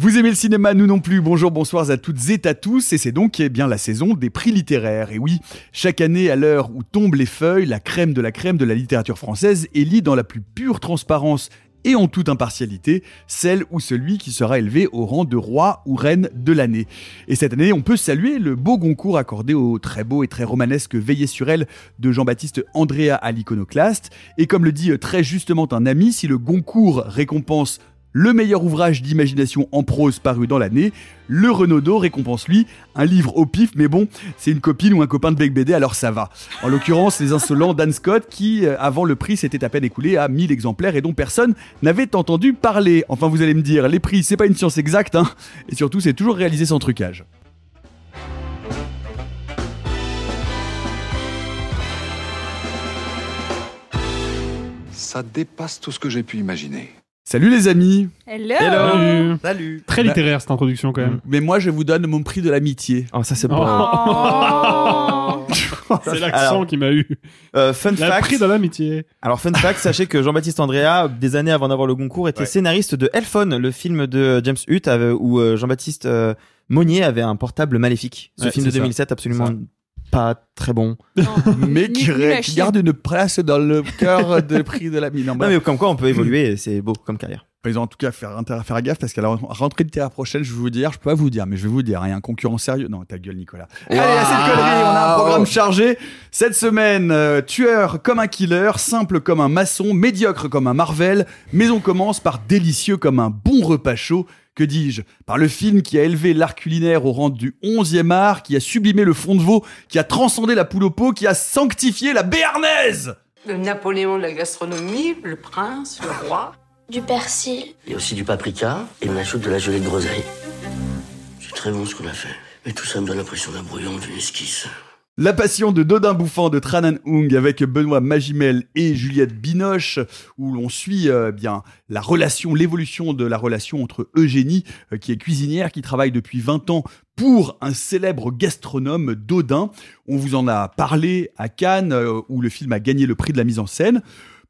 Vous aimez le cinéma, nous non plus. Bonjour, bonsoir à toutes et à tous. Et c'est donc eh bien la saison des prix littéraires. Et oui, chaque année, à l'heure où tombent les feuilles, la crème de la crème de la littérature française élit dans la plus pure transparence et en toute impartialité, celle ou celui qui sera élevé au rang de roi ou reine de l'année. Et cette année, on peut saluer le beau concours accordé au très beau et très romanesque Veillé sur elle de Jean-Baptiste Andrea à l'iconoclaste. Et comme le dit très justement un ami, si le Goncourt récompense le meilleur ouvrage d'imagination en prose paru dans l'année. Le Renaudot récompense lui un livre au pif, mais bon, c'est une copine ou un copain de Bec BD, alors ça va. En l'occurrence, Les Insolents d'Anne Scott, qui, euh, avant le prix, s'était à peine écoulé à 1000 exemplaires et dont personne n'avait entendu parler. Enfin, vous allez me dire, les prix, c'est pas une science exacte, hein, et surtout, c'est toujours réalisé sans trucage. Ça dépasse tout ce que j'ai pu imaginer. Salut les amis Hello, Salut Très littéraire cette introduction quand même. Mais moi, je vous donne mon prix de l'amitié. Oh, ça c'est Oh. bon. C'est l'accent qui m'a eu. Euh, fun La fact. prix de l'amitié. Alors fun fact, sachez que Jean-Baptiste Andrea, des années avant d'avoir le Goncourt, était Ouais. scénariste de Elphone, le film de James Hutt, avec- où euh, Jean-Baptiste euh, Monnier avait un portable maléfique. Ce Ouais, film de c'est ça. 2007, absolument pas très bon. Mais qui, garde une place dans le cœur des prix de l'ami. Non, Non mais comme quoi on peut évoluer, et c'est beau comme carrière. Ils ont en tout cas faire, intérêt à faire gaffe parce qu'à la rentrée littéraire prochaine, je vais vous dire, je peux pas vous dire, mais je vais vous dire, il y a un concurrent sérieux. Non, ta gueule, Nicolas. Allez, assez de conneries, on a un programme chargé. Cette semaine, euh, tueur comme un killer, simple comme un maçon, médiocre comme un Marvel, mais on commence par délicieux comme un bon repas chaud. Que dis-je? Par le film qui a élevé l'art culinaire au rang du 11e art, qui a sublimé le fond de veau, qui a transcendé la poule au pot, qui a sanctifié la béarnaise Le Napoléon de la gastronomie, le prince, le roi. Du persil. Il y a aussi du paprika et on ajoute de la gelée de groseille. C'est très bon ce qu'on a fait. Mais tout ça me donne l'impression d'un brouillon d'une esquisse. La passion de Dodin Bouffant de Tranan Hung avec Benoît Magimel et Juliette Binoche, où l'on suit euh, bien la relation, l'évolution de la relation entre Eugénie, euh, qui est cuisinière, qui travaille depuis 20 ans pour un célèbre gastronome Dodin. On vous en a parlé à Cannes, euh, où le film a gagné le prix de la mise en scène.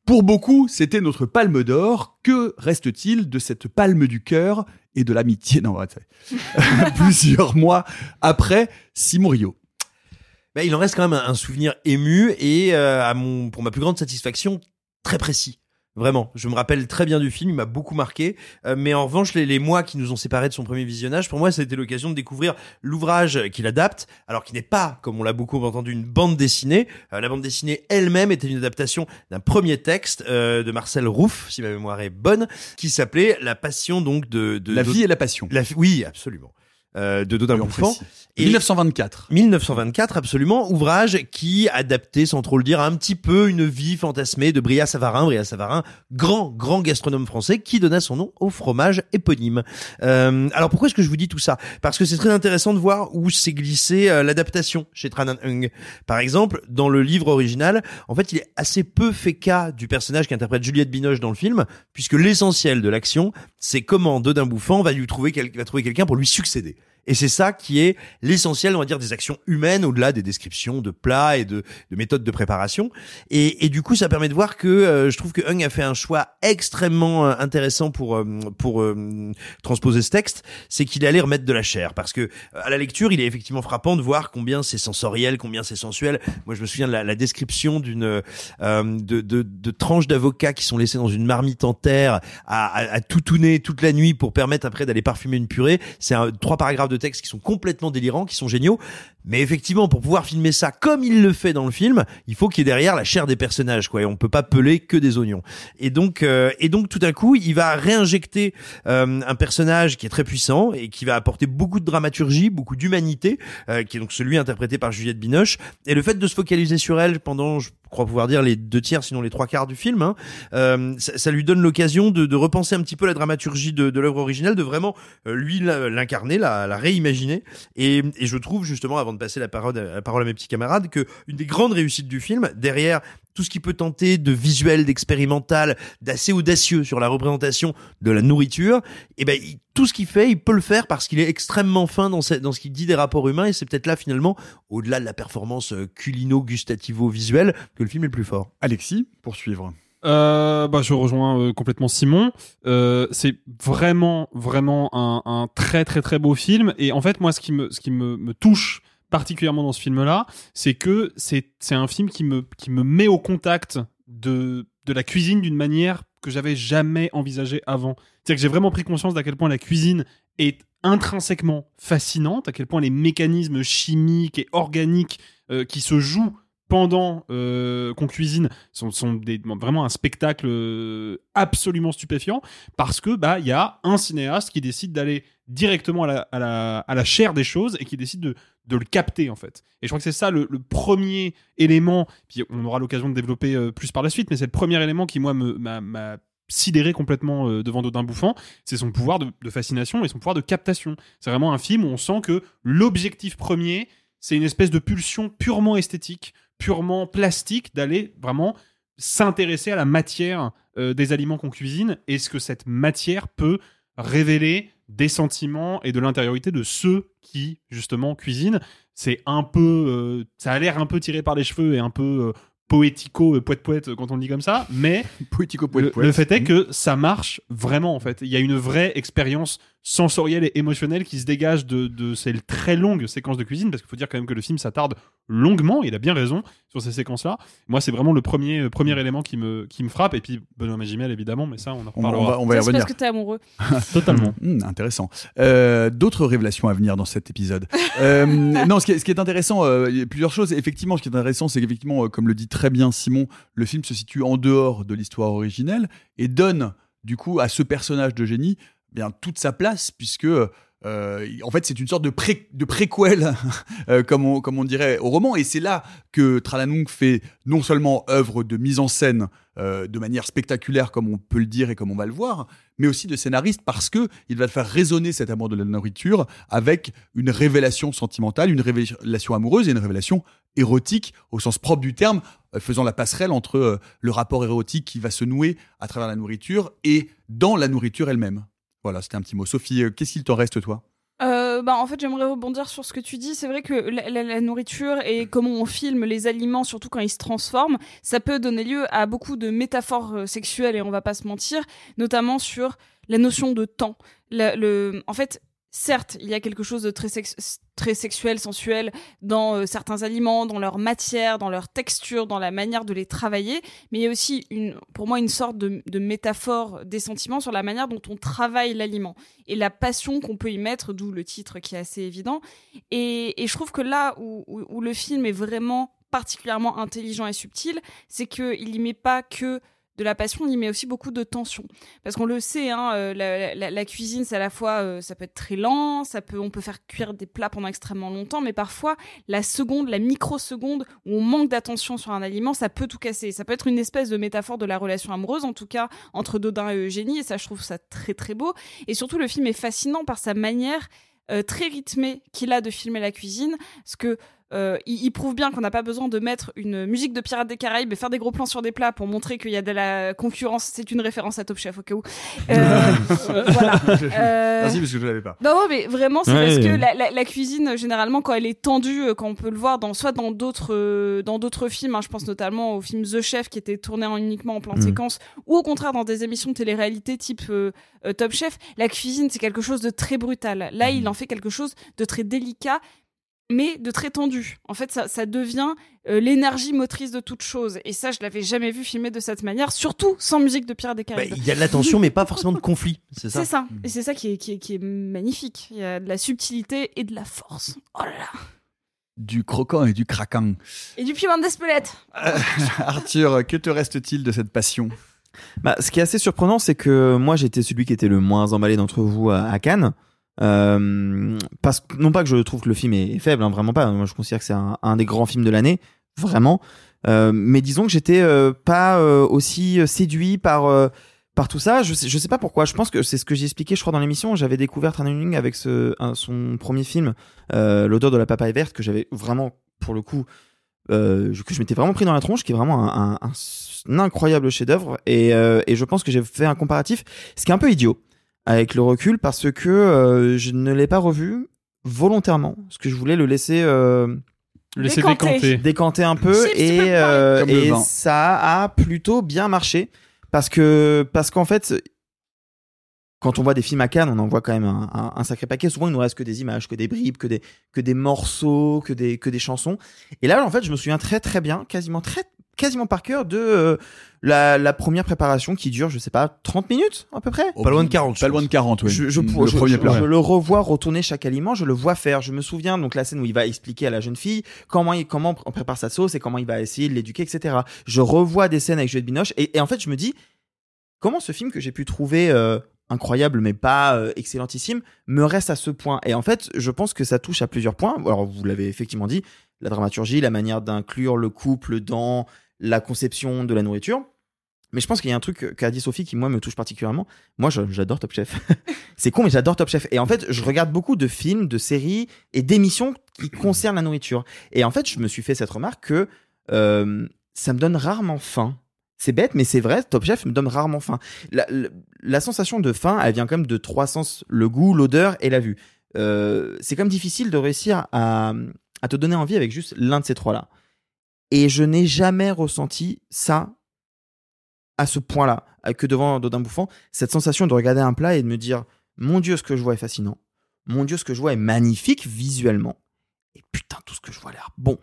Pour beaucoup, c'était notre palme d'or. Que reste-t-il de cette palme du cœur et de l'amitié? Non, c'est- plusieurs mois après Simon Rio. Bah, il en reste quand même un, un souvenir ému et euh, à mon, pour ma plus grande satisfaction, très précis. Vraiment, je me rappelle très bien du film, il m'a beaucoup marqué. Euh, mais en revanche, les, les mois qui nous ont séparés de son premier visionnage, pour moi, ça a été l'occasion de découvrir l'ouvrage qu'il adapte, alors qu'il n'est pas, comme on l'a beaucoup entendu, une bande dessinée. Euh, la bande dessinée elle-même était une adaptation d'un premier texte euh, de Marcel Rouff, si ma mémoire est bonne, qui s'appelait La Passion donc de, de La vie et la passion. la, oui, absolument. Euh, de Dodin Bouffant. précise. Et- 1924. 1924, absolument, ouvrage qui adaptait, sans trop le dire, un petit peu une vie fantasmée de Bria Savarin. Bria Savarin, grand, grand gastronome français qui donna son nom au fromage éponyme. Euh, alors pourquoi est-ce que je vous dis tout ça? Parce que c'est très intéressant de voir où s'est glissée euh, l'adaptation chez Tran Anh Hung. Par exemple, dans le livre original, en fait, il est assez peu fait cas du personnage qu'interprète Juliette Binoche dans le film, puisque l'essentiel de l'action, c'est comment Dodin Bouffant va lui trouver quel- va trouver quelqu'un pour lui succéder. Et c'est ça qui est l'essentiel, on va dire, des actions humaines au-delà des descriptions de plats et de, de méthodes de préparation. Et, du coup, ça permet de voir que euh, je trouve que Hung a fait un choix extrêmement euh, intéressant pour euh, transposer ce texte, c'est qu'il allait remettre de la chair parce que à la lecture, il est effectivement frappant de voir combien c'est sensoriel, combien c'est sensuel. Moi, je me souviens de la, description d'une de, de, tranches d'avocats qui sont laissées dans une marmite en terre à, à, à tout tourner toute la nuit pour permettre après d'aller parfumer une purée. C'est trois paragraphes de texte qui sont complètement délirants, qui sont géniaux. Mais effectivement, pour pouvoir filmer ça comme il le fait dans le film, il faut qu'il y ait derrière la chair des personnages, quoi. Et on peut pas peler que des oignons. Et donc, euh, et donc, tout à coup, il va réinjecter euh, un personnage qui est très puissant et qui va apporter beaucoup de dramaturgie, beaucoup d'humanité, euh, qui est donc celui interprété par Juliette Binoche. Et le fait de se focaliser sur elle pendant, je crois pouvoir dire les deux tiers, sinon les trois quarts du film, hein, euh, ça, ça, lui donne l'occasion de, de, repenser un petit peu la dramaturgie de, de l'œuvre originelle, de vraiment euh, lui l'incarner, la, la, réimaginer. Et, et, je trouve justement, avant de passer la parole, la parole à mes petits camarades, que une des grandes réussites du film, derrière tout ce qui peut tenter de visuel, d'expérimental, d'assez audacieux sur la représentation de la nourriture, et eh ben tout ce qu'il fait, il peut le faire parce qu'il est extrêmement fin dans, dans ce qu'il dit des rapports humains et c'est peut-être là finalement, au-delà de la performance euh, culino-gustativo-visuelle, que le film est le plus fort. Alexis, pour suivre. Euh, bah, je rejoins euh, complètement Simon. Euh, c'est vraiment, vraiment un, un, très, très, très beau film. Et en fait, moi, ce qui me, ce qui me, me touche particulièrement dans ce film-là, c'est que c'est un film qui me qui me met au contact de de la cuisine d'une manière que j'avais jamais envisagée avant. C'est-à-dire que j'ai vraiment pris conscience d'à quel point la cuisine est intrinsèquement fascinante, à quel point les mécanismes chimiques et organiques euh, qui se jouent pendant euh, qu'on cuisine sont, vraiment un spectacle euh, absolument stupéfiant parce que bah il y a un cinéaste qui décide d'aller directement à la, chair des choses et qui décide de, le capter en fait. Et je crois que c'est ça le, premier élément, puis on aura l'occasion de développer euh, plus par la suite, mais c'est le premier élément qui moi m'a sidéré complètement devant Dodin Bouffant, c'est son pouvoir de, de, fascination et son pouvoir de captation. C'est vraiment un film où on sent que l'objectif premier, c'est une espèce de pulsion purement esthétique, purement plastique, d'aller vraiment s'intéresser à la matière euh, des aliments qu'on cuisine et ce que cette matière peut révéler des sentiments et de l'intériorité de ceux qui justement cuisinent. C'est un peu, euh, ça a l'air un peu tiré par les cheveux et un peu euh, poético euh, poète poète quand on le dit comme ça, mais poético poète, le, le fait est que ça marche vraiment en fait. Il y a une vraie expérience sensorielle et émotionnelle qui se dégage de, de ces très longues séquences de cuisine, parce qu'il faut dire quand même que le film s'attarde longuement, il a bien raison sur ces séquences-là. Moi, c'est vraiment le premier, euh, premier élément qui me, qui me frappe, et puis Benoît Magimel, évidemment, mais ça, on en reparlera. On, va, on va y revenir. parce que t'es amoureux. Totalement. Mmh, intéressant. Euh, D'autres révélations à venir dans cet épisode. euh, non, ce qui, est, ce qui est intéressant, euh, il y a plusieurs choses. Effectivement, ce qui est intéressant, c'est qu'effectivement, euh, comme le dit très bien Simon, le film se situe en dehors de l'histoire originelle et donne, du coup, à ce personnage de génie bien toute sa place puisque euh, en fait, c'est une sorte de, pré de préquel, euh, comme, on, comme on dirait au roman. Et c'est là que Tralanung fait non seulement œuvre de mise en scène euh, de manière spectaculaire, comme on peut le dire et comme on va le voir, mais aussi de scénariste parce que il va faire résonner cet amour de la nourriture avec une révélation sentimentale, une révélation amoureuse et une révélation érotique au sens propre du terme, faisant la passerelle entre le rapport érotique qui va se nouer à travers la nourriture et dans la nourriture elle-même. Voilà, c'était un petit mot. Sophie, euh, qu'est-ce qu'il t'en reste, toi? Euh, bah, en fait, j'aimerais rebondir sur ce que tu dis. C'est vrai que la, nourriture et comment on filme les aliments, surtout quand ils se transforment, ça peut donner lieu à beaucoup de métaphores euh, sexuelles et on va pas se mentir, notamment sur la notion de temps. Le, en fait, certes, il y a quelque chose de très, très sexuel, sensuel dans euh, certains aliments, dans leur matière, dans leur texture, dans la manière de les travailler, mais il y a aussi, pour moi, une sorte de, métaphore des sentiments sur la manière dont on travaille l'aliment et la passion qu'on peut y mettre, d'où le titre qui est assez évident. Et, je trouve que là où, où, le film est vraiment particulièrement intelligent et subtil, c'est qu'il y met pas que de la passion, il met aussi beaucoup de tension. Parce qu'on le sait, hein, euh, la, cuisine, c'est à la fois, euh, ça peut être très lent, ça peut, on peut faire cuire des plats pendant extrêmement longtemps, mais parfois, la seconde, la microseconde où on manque d'attention sur un aliment, ça peut tout casser. Ça peut être une espèce de métaphore de la relation amoureuse, en tout cas, entre Dodin et Eugénie, et ça, je trouve ça très très beau. Et surtout, le film est fascinant par sa manière euh, très rythmé qu'il a de filmer la cuisine, parce que euh, il, il prouve bien qu'on n'a pas besoin de mettre une musique de Pirates des Caraïbes et faire des gros plans sur des plats pour montrer qu'il y a de la concurrence. C'est une référence à Top Chef au cas où. Euh, voilà. Euh, Merci parce que je l'avais pas. non, non, mais vraiment, c'est Ouais, parce que la, la- la cuisine, généralement, quand elle est tendue, euh, quand on peut le voir dans soit dans d'autres euh, dans d'autres films, hein, je pense notamment au film The Chef qui était tourné en, uniquement en plan Mm. séquence, ou au contraire dans des émissions de télé-réalité type euh, euh, Top Chef, la cuisine c'est quelque chose de très brutal. Là, il en fait quelque chose de très délicat. Mais de très tendu. En fait, ça, ça devient euh, l'énergie motrice de toute chose. Et ça, je l'avais jamais vu filmé de cette manière, surtout sans musique de Pirates des Bah, Caraïbes. Il y a de la tension, mais pas forcément de conflit. C'est ça? C'est ça. Et c'est ça qui est, qui, est, qui est magnifique. Il y a de la subtilité et de la force. Oh là là. Du croquant et du craquant. Et du piment d'Espelette. Arthur, que te reste-t-il de cette passion? Bah, ce qui est assez surprenant, c'est que moi j'étais celui qui était le moins emballé d'entre vous à, à Cannes. Euh, parce que non pas que je trouve que le film est faible, hein, vraiment pas. Moi, je considère que c'est un, des grands films de l'année, vraiment. Euh, mais disons que j'étais euh, pas euh, aussi séduit par euh, par tout ça. Je sais, je sais pas pourquoi. Je pense que c'est ce que j'ai expliqué, je crois, dans l'émission. J'avais découvert Tran Ling avec ce, son premier film, euh, L'odeur de la papaye verte, que j'avais vraiment, pour le coup, euh, que je m'étais vraiment pris dans la tronche, qui est vraiment un, un- un incroyable chef-d'œuvre. Et, euh, et je pense que j'ai fait un comparatif, ce qui est un peu idiot avec le recul, parce que euh, je ne l'ai pas revu volontairement, parce que je voulais le laisser. euh, Le laisser Décanter. un peu et, euh, et ça a plutôt bien marché parce que parce qu'en fait quand on voit des films à Cannes, on en voit quand même un, un- un sacré paquet. Souvent, il nous reste que des images, que des bribes, que des, que des morceaux, que des, que des chansons. Et là, en fait, je me souviens très très bien, quasiment très, quasiment par cœur de euh, la, la première préparation qui dure, je sais pas, 30 minutes à peu près? Pas loin de 40. Pas loin de 40, oui. Je, je, le je- premier je- plat. je le revois retourner chaque aliment, je le vois faire. Je me souviens donc la scène où il va expliquer à la jeune fille comment il, comment on prépare sa sauce et comment il va essayer de l'éduquer, etc. Je revois des scènes avec Juliette Binoche et, et en fait je me dis comment ce film que j'ai pu trouver euh, incroyable mais pas euh, excellentissime me reste à ce point? Et en fait je pense que ça touche à plusieurs points. Alors vous l'avez effectivement dit, la dramaturgie, la manière d'inclure le couple dans la conception de la nourriture. Mais je pense qu'il y a un truc qu'a dit Sophie qui, moi, me touche particulièrement. Moi, j'adore Top Chef. c'est con, mais j'adore Top Chef. Et en fait, je regarde beaucoup de films, de séries et d'émissions qui concernent la nourriture. Et en fait, je me suis fait cette remarque que euh, ça me donne rarement faim. C'est bête, mais c'est vrai, Top Chef me donne rarement faim. La, sensation de faim, elle vient quand même de trois sens le goût, l'odeur et la vue. Euh, c'est même difficile de réussir à te donner envie avec juste l'un de ces trois-là. Et je n'ai jamais ressenti ça à ce point-là, euh, que devant Dodin Bouffant, cette sensation de regarder un plat et de me dire Mon Dieu, ce que je vois est fascinant. Mon Dieu, ce que je vois est magnifique visuellement. Et putain, tout ce que je vois a l'air bon.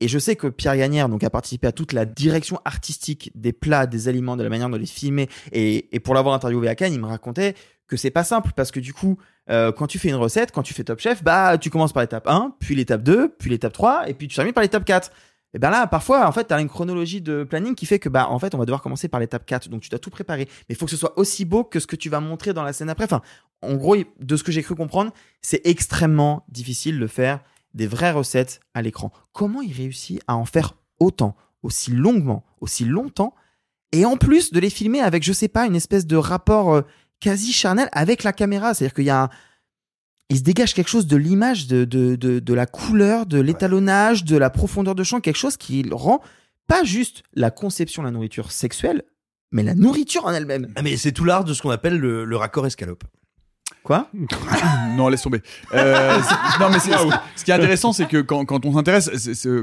Et je sais que Pierre Gagnère donc, a participé à toute la direction artistique des plats, des aliments, de la manière de les filmer. Et, et pour l'avoir interviewé à Cannes, il me racontait que c'est pas simple parce que du coup, euh, quand tu fais une recette, quand tu fais Top Chef, bah tu commences par l'étape 1, puis l'étape 2, puis l'étape 3, et puis tu termines par l'étape 4. Et ben là, parfois, en fait, tu as une chronologie de planning qui fait que, bah, en fait, on va devoir commencer par l'étape 4. Donc, tu dois tout préparer. Mais il faut que ce soit aussi beau que ce que tu vas montrer dans la scène après. Enfin, en gros, de ce que j'ai cru comprendre, c'est extrêmement difficile de faire des vraies recettes à l'écran. Comment il réussit à en faire autant, aussi longuement, aussi longtemps, et en plus de les filmer avec, je sais pas, une espèce de rapport euh, quasi charnel avec la caméra? C'est-à-dire qu'il y a un, il se dégage quelque chose de l'image, de, de, de, de la couleur, de l'étalonnage, de la profondeur de champ, quelque chose qui rend pas juste la conception de la nourriture sexuelle, mais la nourriture en elle-même. Ah, mais c'est tout l'art de ce qu'on appelle le, le raccord escalope. Quoi? Non, laisse tomber. Euh, non, mais ce, ce qui est intéressant, c'est que quand, quand on s'intéresse,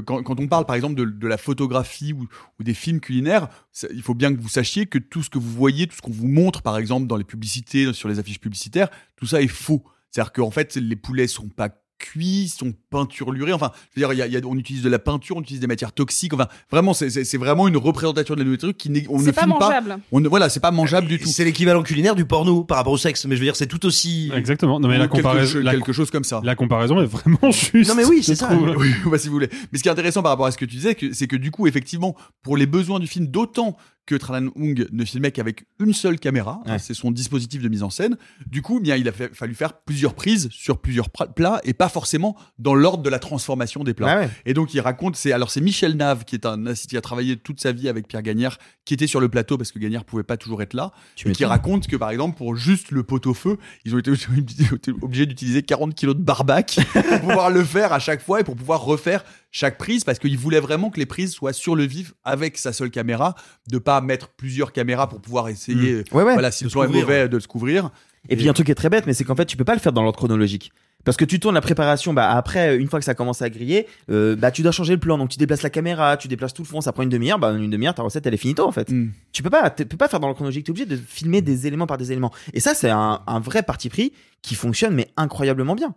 quand, quand on parle par exemple de, de la photographie ou, ou des films culinaires, il faut bien que vous sachiez que tout ce que vous voyez, tout ce qu'on vous montre par exemple dans les publicités, sur les affiches publicitaires, tout ça est faux. C'est-à-dire qu'en fait, les poulets sont pas cuits, sont peinturlurés. Enfin, je veux dire, il y a- il y a- on utilise de la peinture, on utilise des matières toxiques. Enfin, vraiment, c'est- vraiment une représentation de la nourriture qui n'est, on ne C'est pas filme mangeable. pas. On ne, voilà, c'est pas mangeable du tout. C'est l'équivalent culinaire du porno par rapport au sexe, mais je veux dire, c'est tout aussi. Exactement. Non, mais la Quelque comparaison, chose- la, quelque chose comme ça. la comparaison est vraiment juste. Non, mais oui, c'est ça. trouve. Oui, bah, si vous voulez. Mais ce qui est intéressant par rapport à ce que tu disais, que- c'est que du coup, effectivement, pour les besoins du film, d'autant que Tralan Hung ne filmait qu'avec une seule caméra, Ouais. c'est son dispositif de mise en scène. Du coup, eh bien, il a fait- fallu faire plusieurs prises sur plusieurs plats et pas forcément dans l'ordre de la transformation des plats. Ah ouais. Et donc, il raconte, c'est alors c'est Michel Nave qui est un qui a travaillé toute sa vie avec Pierre Gagnère, qui était sur le plateau parce que Gagnère pouvait pas toujours être là, Tu et qui raconte que par exemple pour juste le pot-au-feu, ils ont été obligés d'utiliser 40 kilos de barbac pour pouvoir le faire à chaque fois et pour pouvoir refaire chaque prise parce qu'il voulait vraiment que les prises soient sur le vif avec sa seule caméra, de pas mettre plusieurs caméras pour pouvoir essayer, Mm. Ouais, ouais. voilà, si le plan est mauvais, de se couvrir. Et puis un truc qui est très bête, mais c'est qu'en fait tu peux pas le faire dans l'ordre chronologique. Parce que tu tournes la préparation, bah après une fois que ça commence à griller, euh, bah tu dois changer le plan, donc tu déplaces la caméra, tu déplaces tout le fond, ça prend une demi-heure, bah une demi-heure ta recette elle est finito en fait. Mm. Tu peux pas, tu peux pas faire dans l'ordre chronologique, t'es obligé de filmer des éléments par des éléments. Et ça c'est un, un vrai parti pris qui fonctionne mais incroyablement bien.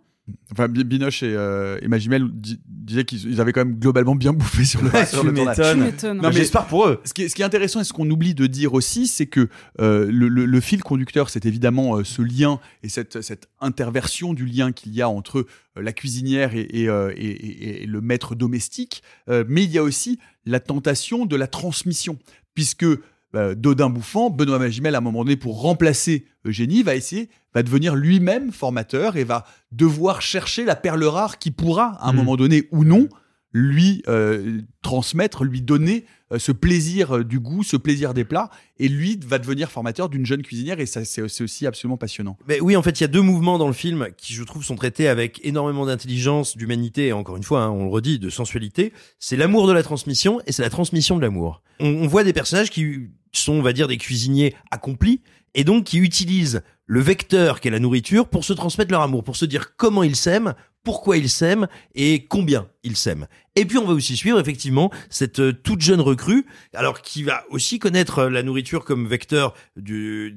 Enfin, Bi- Binoche et, euh, et Magimel di- disaient qu'ils ils avaient quand même globalement bien bouffé sur le, Ouais, sur tu le tournage. m'étonnes. Tu m'étonnes. Non, mais J'espère pour eux. Ce qui, est, ce qui est intéressant et ce qu'on oublie de dire aussi, c'est que euh, le, le- le fil conducteur, c'est évidemment euh, ce lien et cette, cette interversion du lien qu'il y a entre euh, la cuisinière et, et, euh, et- et- et le maître domestique, Euh, mais il y a aussi la tentation de la transmission, puisque euh, Dodin Bouffant, Benoît Magimel, à un moment donné, pour remplacer Eugénie, va essayer, va devenir lui-même formateur et va devoir chercher la perle rare qui pourra, à un Mhm. moment donné ou non, lui euh, transmettre, lui donner euh, ce plaisir euh, du goût, ce plaisir des plats, et lui va devenir formateur d'une jeune cuisinière, et ça c'est c'est aussi absolument passionnant. Mais oui, en fait, il y a deux mouvements dans le film qui, je trouve, sont traités avec énormément d'intelligence, d'humanité et encore une fois, hein, on le redit, de sensualité. C'est l'amour de la transmission et c'est la transmission de l'amour. On, on voit des personnages qui sont, on va dire, des cuisiniers accomplis et donc qui utilisent le vecteur qu'est la nourriture pour se transmettre leur amour, pour se dire comment ils s'aiment, pourquoi ils s'aiment et combien ils s'aiment. Et puis on va aussi suivre effectivement cette euh, toute jeune recrue, alors qui va aussi connaître euh, la nourriture comme vecteur du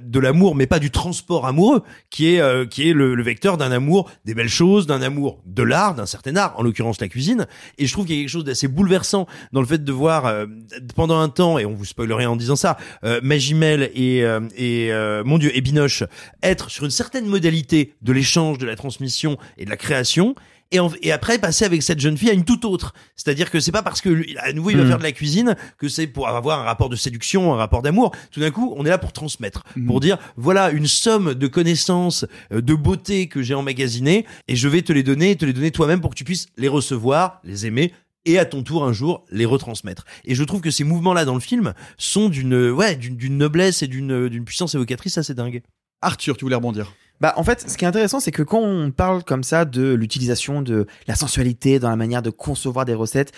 de l'amour, mais pas du transport amoureux, qui est euh, qui est le, le vecteur d'un amour des belles choses, d'un amour de l'art, d'un certain art, en l'occurrence la cuisine. Et je trouve qu'il y a quelque chose d'assez bouleversant dans le fait de voir euh, pendant un temps, et on vous spoile rien en disant ça, euh, Magimel et euh, et euh, mon Dieu et Binoche être sur une certaine modalité de l'échange, de la transmission et de la création. Et, en- et après passer avec cette jeune fille à une toute autre. C'est-à-dire que c'est pas parce que lui, à nouveau il va Mhm. faire de la cuisine que c'est pour avoir un rapport de séduction, un rapport d'amour. Tout d'un coup, on est là pour transmettre, pour dire voilà une somme de connaissances, euh, de beauté que j'ai emmagasinées et je vais te les donner, te les donner toi-même pour que tu puisses les recevoir, les aimer et à ton tour un jour les retransmettre. Et je trouve que ces mouvements-là dans le film sont d'une ouais d'une d'une noblesse et d'une d'une puissance évocatrice assez dingue. Arthur, tu voulais rebondir? Bah, en fait, ce qui est intéressant, c'est que quand on parle comme ça de l'utilisation de la sensualité dans la manière de concevoir des recettes,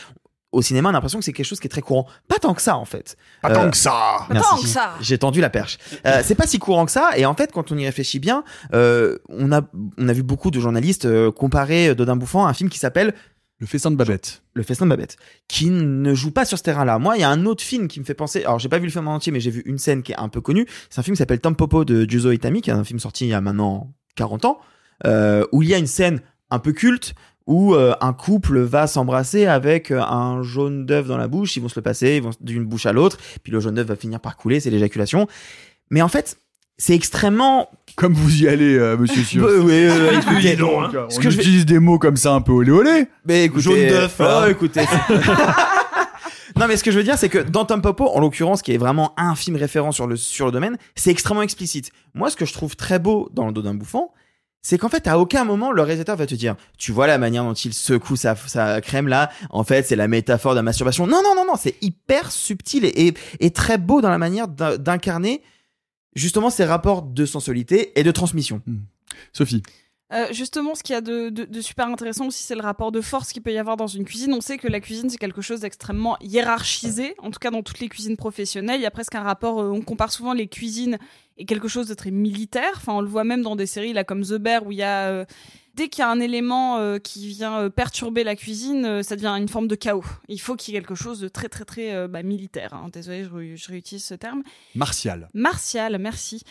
au cinéma, on a l'impression que c'est quelque chose qui est très courant. Pas tant que ça, en fait. Pas Euh, tant que ça Pas tant que ça. J'ai tendu la perche. Euh, c'est pas si courant que ça. Et en fait, quand on y réfléchit bien, euh, on a on a vu beaucoup de journalistes euh, comparer Dodin Bouffant à un film qui s'appelle Le festin de Babette. Le festin de Babette, qui ne joue pas sur ce terrain-là. Moi, il y a un autre film qui me fait penser. Alors, j'ai pas vu le film en entier, mais j'ai vu une scène qui est un peu connue. C'est un film qui s'appelle Tampopo de Juzo Itami, qui est un film sorti il y a maintenant 40 ans, euh, où il y a une scène un peu culte où euh, un couple va s'embrasser avec euh, un jaune d'œuf dans la bouche, ils vont se le passer, ils vont d'une bouche à l'autre, puis le jaune d'œuf va finir par couler, c'est l'éjaculation. Mais en fait, c'est extrêmement Comme vous y allez, euh, monsieur. Bah, oui, euh, écoutez, donc, hein. On que je vais- utilise des mots comme ça un peu olé olé. Mais écoutez, Jaune d'œuf, là. oh, écoutez. non, mais ce que je veux dire, c'est que dans Tom Popo, en l'occurrence, qui est vraiment un film référent sur le, sur le domaine, c'est extrêmement explicite. Moi, ce que je trouve très beau dans le dos d'un bouffon, c'est qu'en fait, à aucun moment, le réalisateur va te dire, tu vois la manière dont il secoue sa, sa crème là, en fait, c'est la métaphore de la masturbation. Non, non, non, non, c'est hyper subtil et, et, et très beau dans la manière d'in- d'incarner justement ces rapports de sensualité et de transmission. Sophie. Euh, justement, ce qu'il y a de, de- de super intéressant aussi, c'est le rapport de force qu'il peut y avoir dans une cuisine. On sait que la cuisine, c'est quelque chose d'extrêmement hiérarchisé, en tout cas dans toutes les cuisines professionnelles. Il y a presque un rapport, euh, on compare souvent les cuisines et quelque chose de très militaire. Enfin, on le voit même dans des séries là comme The Bear où il y a... euh, Dès qu'il y a un élément euh, qui vient euh, perturber la cuisine, euh, ça devient une forme de chaos. Il faut qu'il y ait quelque chose de très très très euh, bah, militaire. hein. Désolée, je, ré- je réutilise ce terme. Martial. Martial, merci.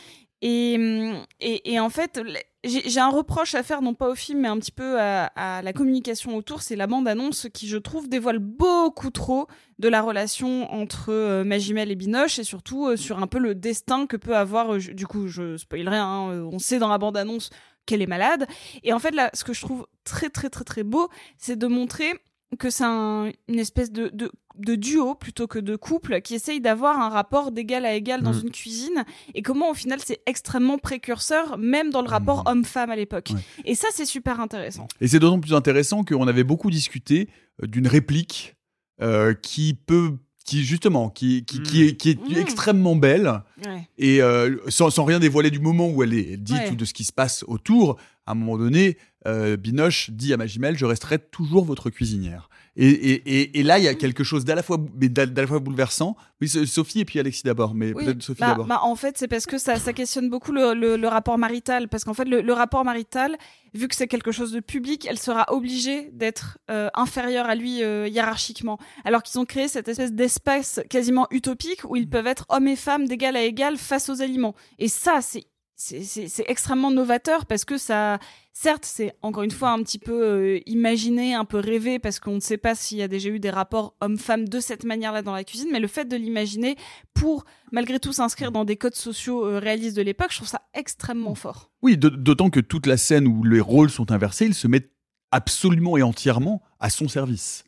Et, hum, et, et en fait, j'ai un reproche à faire, non pas au film, mais un petit peu à, à la communication autour. C'est la bande-annonce qui, je trouve, dévoile beaucoup trop de la relation entre Magimel et Binoche et surtout sur un peu le destin que peut avoir. du coup, je spoilerai, hein, on sait dans la bande-annonce qu'elle est malade. Et en fait, là, ce que je trouve très, très, très, très beau, c'est de montrer que c'est un- une espèce de, de, de duo plutôt que de couple qui essaye d'avoir un rapport d'égal à égal dans Mm. Une cuisine et comment au final c'est extrêmement précurseur même dans le rapport homme-femme à l'époque. Ouais. Et ça c'est super intéressant. Et c'est d'autant plus intéressant qu'on avait beaucoup discuté euh, d'une réplique euh, qui peut, qui justement, qui, qui, qui est, qui est Mm. extrêmement belle Ouais. et euh, sans, sans rien dévoiler du moment où elle est dite Ouais. ou de ce qui se passe autour, à un moment donné, euh, Binoche dit à Magimel, je resterai toujours votre cuisinière. Et, et, et, et là, il y a quelque chose d'à la fois, d'à la fois bouleversant. Oui, Sophie et puis Alexis d'abord, mais Oui, peut-être Sophie bah, d'abord. bah, en fait, c'est parce que ça, ça questionne beaucoup le, le- le rapport marital. Parce qu'en fait, le, le rapport marital, vu que c'est quelque chose de public, elle sera obligée d'être euh, inférieure à lui euh, hiérarchiquement. Alors qu'ils ont créé cette espèce d'espace quasiment utopique où ils peuvent être hommes et femmes d'égal à égal face aux aliments. Et ça, c'est c'est- extrêmement novateur parce que ça, certes, c'est encore une fois un petit peu euh, imaginé, un peu rêvé parce qu'on ne sait pas s'il y a déjà eu des rapports hommes-femmes de cette manière-là dans la cuisine, mais le fait de l'imaginer pour malgré tout s'inscrire dans des codes sociaux euh, réalistes de l'époque, je trouve ça extrêmement fort. Oui, d'autant que toute la scène où les rôles sont inversés, il se met absolument et entièrement à son service.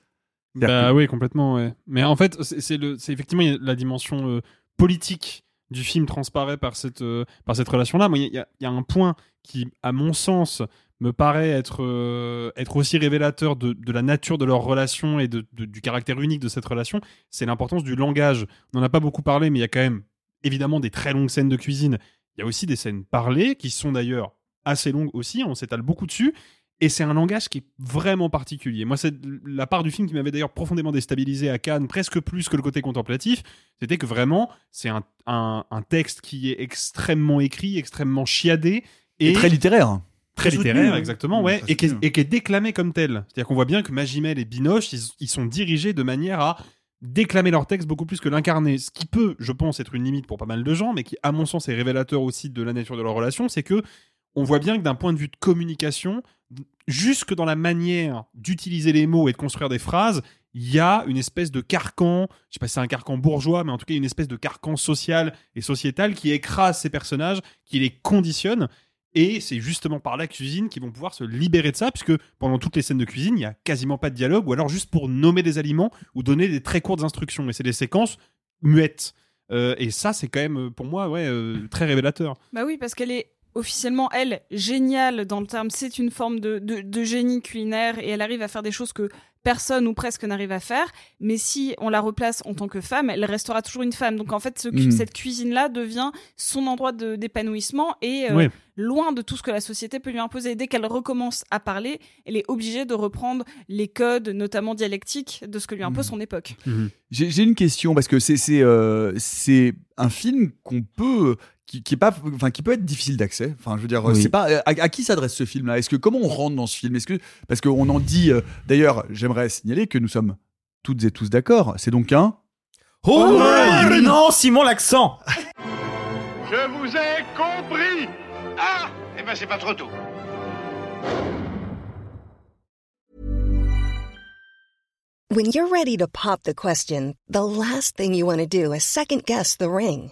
Bah que- oui, complètement. Ouais. Mais en fait, c'est c'est le, c'est effectivement la dimension euh, politique du film transparaît par cette euh, par cette relation-là. Moi, il y, a- un point qui, à mon sens, me paraît être euh, être aussi révélateur de, de la nature de leur relation et de- du caractère unique de cette relation. C'est l'importance du langage. On n'en a pas beaucoup parlé, mais il y a quand même évidemment des très longues scènes de cuisine. Il y a aussi des scènes parlées qui sont d'ailleurs assez longues aussi. On s'étale beaucoup dessus. Et c'est un langage qui est vraiment particulier. Moi, c'est la part du film qui m'avait d'ailleurs profondément déstabilisé à Cannes, presque plus que le côté contemplatif. C'était que vraiment, c'est un, un- un texte qui est extrêmement écrit, extrêmement chiadé. Et très littéraire. Très Très littéraire, soutenu, hein. exactement, ouais. très Et qui, est, soutenu. et qui est déclamé comme tel. C'est-à-dire qu'on voit bien que Magimel et Binoche, ils, ils sont dirigés de manière à déclamer leur texte beaucoup plus que l'incarner. Ce qui peut, je pense, être une limite pour pas mal de gens, mais qui, à mon sens, est révélateur aussi de la nature de leur relation, c'est que on voit bien que d'un point de vue de communication, jusque dans la manière d'utiliser les mots et de construire des phrases, il y a une espèce de carcan, je sais pas si c'est un carcan bourgeois, mais en tout cas une espèce de carcan social et sociétal qui écrase ces personnages, qui les conditionne. Et c'est justement par la cuisine qu'ils vont pouvoir se libérer de ça, puisque pendant toutes les scènes de cuisine, il n'y a quasiment pas de dialogue, ou alors juste pour nommer des aliments ou donner des très courtes instructions. Et c'est des séquences muettes. Euh, et ça, c'est quand même, pour moi, ouais, euh, très révélateur. Bah oui, parce qu'elle est officiellement, elle, géniale dans le terme. C'est une forme de, de, de génie culinaire et elle arrive à faire des choses que personne ou presque n'arrive à faire. Mais si on la replace en tant que femme, elle restera toujours une femme. Donc en fait, ce Mhm. cette cuisine-là devient son endroit d'épanouissement et euh, loin de tout ce que la société peut lui imposer. Dès qu'elle recommence à parler, elle est obligée de reprendre les codes, notamment dialectiques, de ce que lui impose son époque. J'ai j'ai une question parce que c'est euh, c'est un film qu'on peut qui, qui est pas enfin qui peut être difficile d'accès. Enfin je veux dire Oui. c'est pas à, à qui s'adresse ce film là Est-ce que comment on rentre dans ce film? Est-ce que parce qu'on en dit euh, d'ailleurs j'aimerais signaler que nous sommes toutes et tous d'accord. C'est donc un Oh, non, Simon l'accent Je vous ai compris Ah Eh ben c'est pas trop tôt. When you're ready to pop the question, the last thing you want to do is second guess the ring.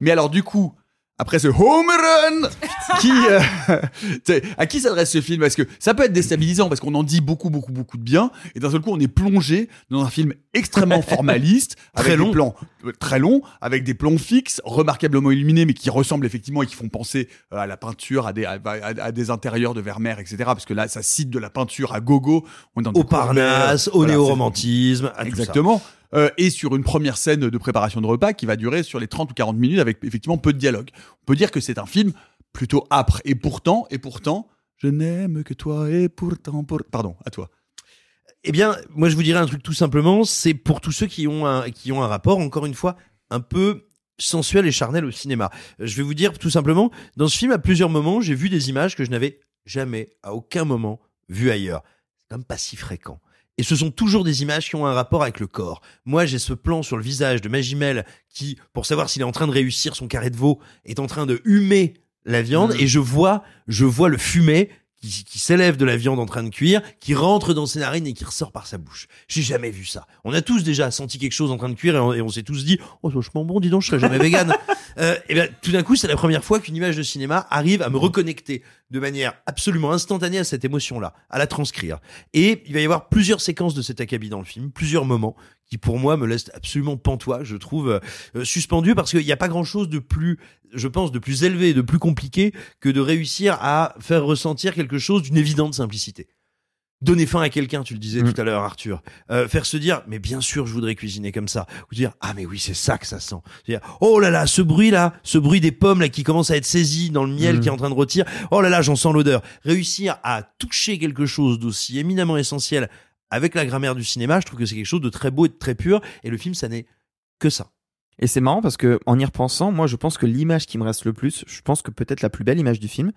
Mais alors du coup, après ce home run, qui, euh, à qui s'adresse ce film? Parce que ça peut être déstabilisant parce qu'on en dit beaucoup, beaucoup, beaucoup de bien, et d'un seul coup, on est plongé dans un film extrêmement formaliste, Très avec long. des plans euh, très longs, avec des plans fixes, remarquablement illuminés, mais qui ressemblent effectivement et qui font penser euh, à la peinture, à des, à, à- à des intérieurs de Vermeer, etc. Parce que là, ça cite de la peinture à gogo. On est dans Au Parnasse, au voilà, néo-romantisme, tout ça. Euh, et sur une première scène de préparation de repas qui va durer sur les 30 ou 40 minutes avec effectivement peu de dialogue. On peut dire que c'est un film plutôt âpre. Et pourtant, et pourtant, je n'aime que toi et pourtant, pour... pardon, à toi. Eh bien, moi je vous dirais un truc tout simplement, c'est pour tous ceux qui ont un, qui ont un rapport, encore une fois, un peu sensuel et charnel au cinéma. Je vais vous dire tout simplement, dans ce film, à plusieurs moments, j'ai vu des images que je n'avais jamais, à aucun moment, vues ailleurs. quand même pas si fréquent. Et ce sont toujours des images qui ont un rapport avec le corps. Moi, j'ai ce plan sur le visage de Magimel qui, pour savoir s'il est en train de réussir son carré de veau, est en train de humer la viande Mm. et je vois, je vois le fumet qui, qui s'élève de la viande en train de cuire, qui rentre dans ses narines et qui ressort par sa bouche. J'ai jamais vu ça. On a tous déjà senti quelque chose en train de cuire et on, s'est tous dit, oh, c'est vachement bon, dis donc, je serais jamais vegan. Euh, et ben, tout d'un coup, c'est la première fois qu'une image de cinéma arrive à me reconnecter de manière absolument instantanée à cette émotion-là, à la transcrire. Et il va y avoir plusieurs séquences de cet acabit dans le film, plusieurs moments qui pour moi me laissent absolument pantois, je trouve euh, suspendu parce qu'il n'y a pas grand-chose de plus, je pense, de plus élevé, de plus compliqué que de réussir à faire ressentir quelque chose d'une évidente simplicité. Donner faim à quelqu'un, tu le disais Mm. tout à l'heure, Arthur. Euh, faire se dire, mais bien sûr, je voudrais cuisiner comme ça. Ou dire, ah mais oui, c'est ça que ça sent. Dire, oh là là, ce bruit là, ce bruit des pommes là qui commence à être saisi dans le miel Mm. qui est en train de rôtir. Oh là là, j'en sens l'odeur. Réussir à toucher quelque chose d'aussi éminemment essentiel avec la grammaire du cinéma, je trouve que c'est quelque chose de très beau et de très pur. Et le film, ça n'est que ça. Et c'est marrant parce que en y repensant, moi je pense que l'image qui me reste le plus, je pense que peut-être la plus belle image du film,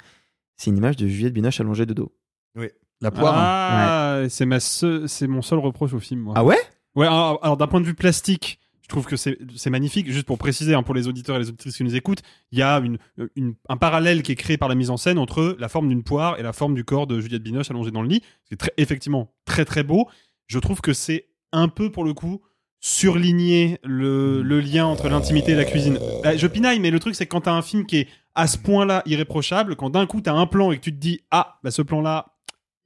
c'est une image de Juliette Binoche allongée de dos. Oui. La poire. Ah, c'est ma c'est mon seul reproche au film. Moi. Ah ouais? Ouais. Alors, alors, d'un point de vue plastique, je trouve que c'est c'est magnifique. Juste pour préciser hein, pour les auditeurs et les auditrices qui nous écoutent, il y a une, une- un parallèle qui est créé par la mise en scène entre la forme d'une poire et la forme du corps de Juliette Binoche allongée dans le lit. C'est très, effectivement très très beau. Je trouve que c'est un peu pour le coup surligner le, le lien entre l'intimité et la cuisine. Euh, je pinaille, mais le truc c'est que quand t'as un film qui est à ce point-là irréprochable, quand d'un coup t'as un plan et que tu te dis ah bah ce plan-là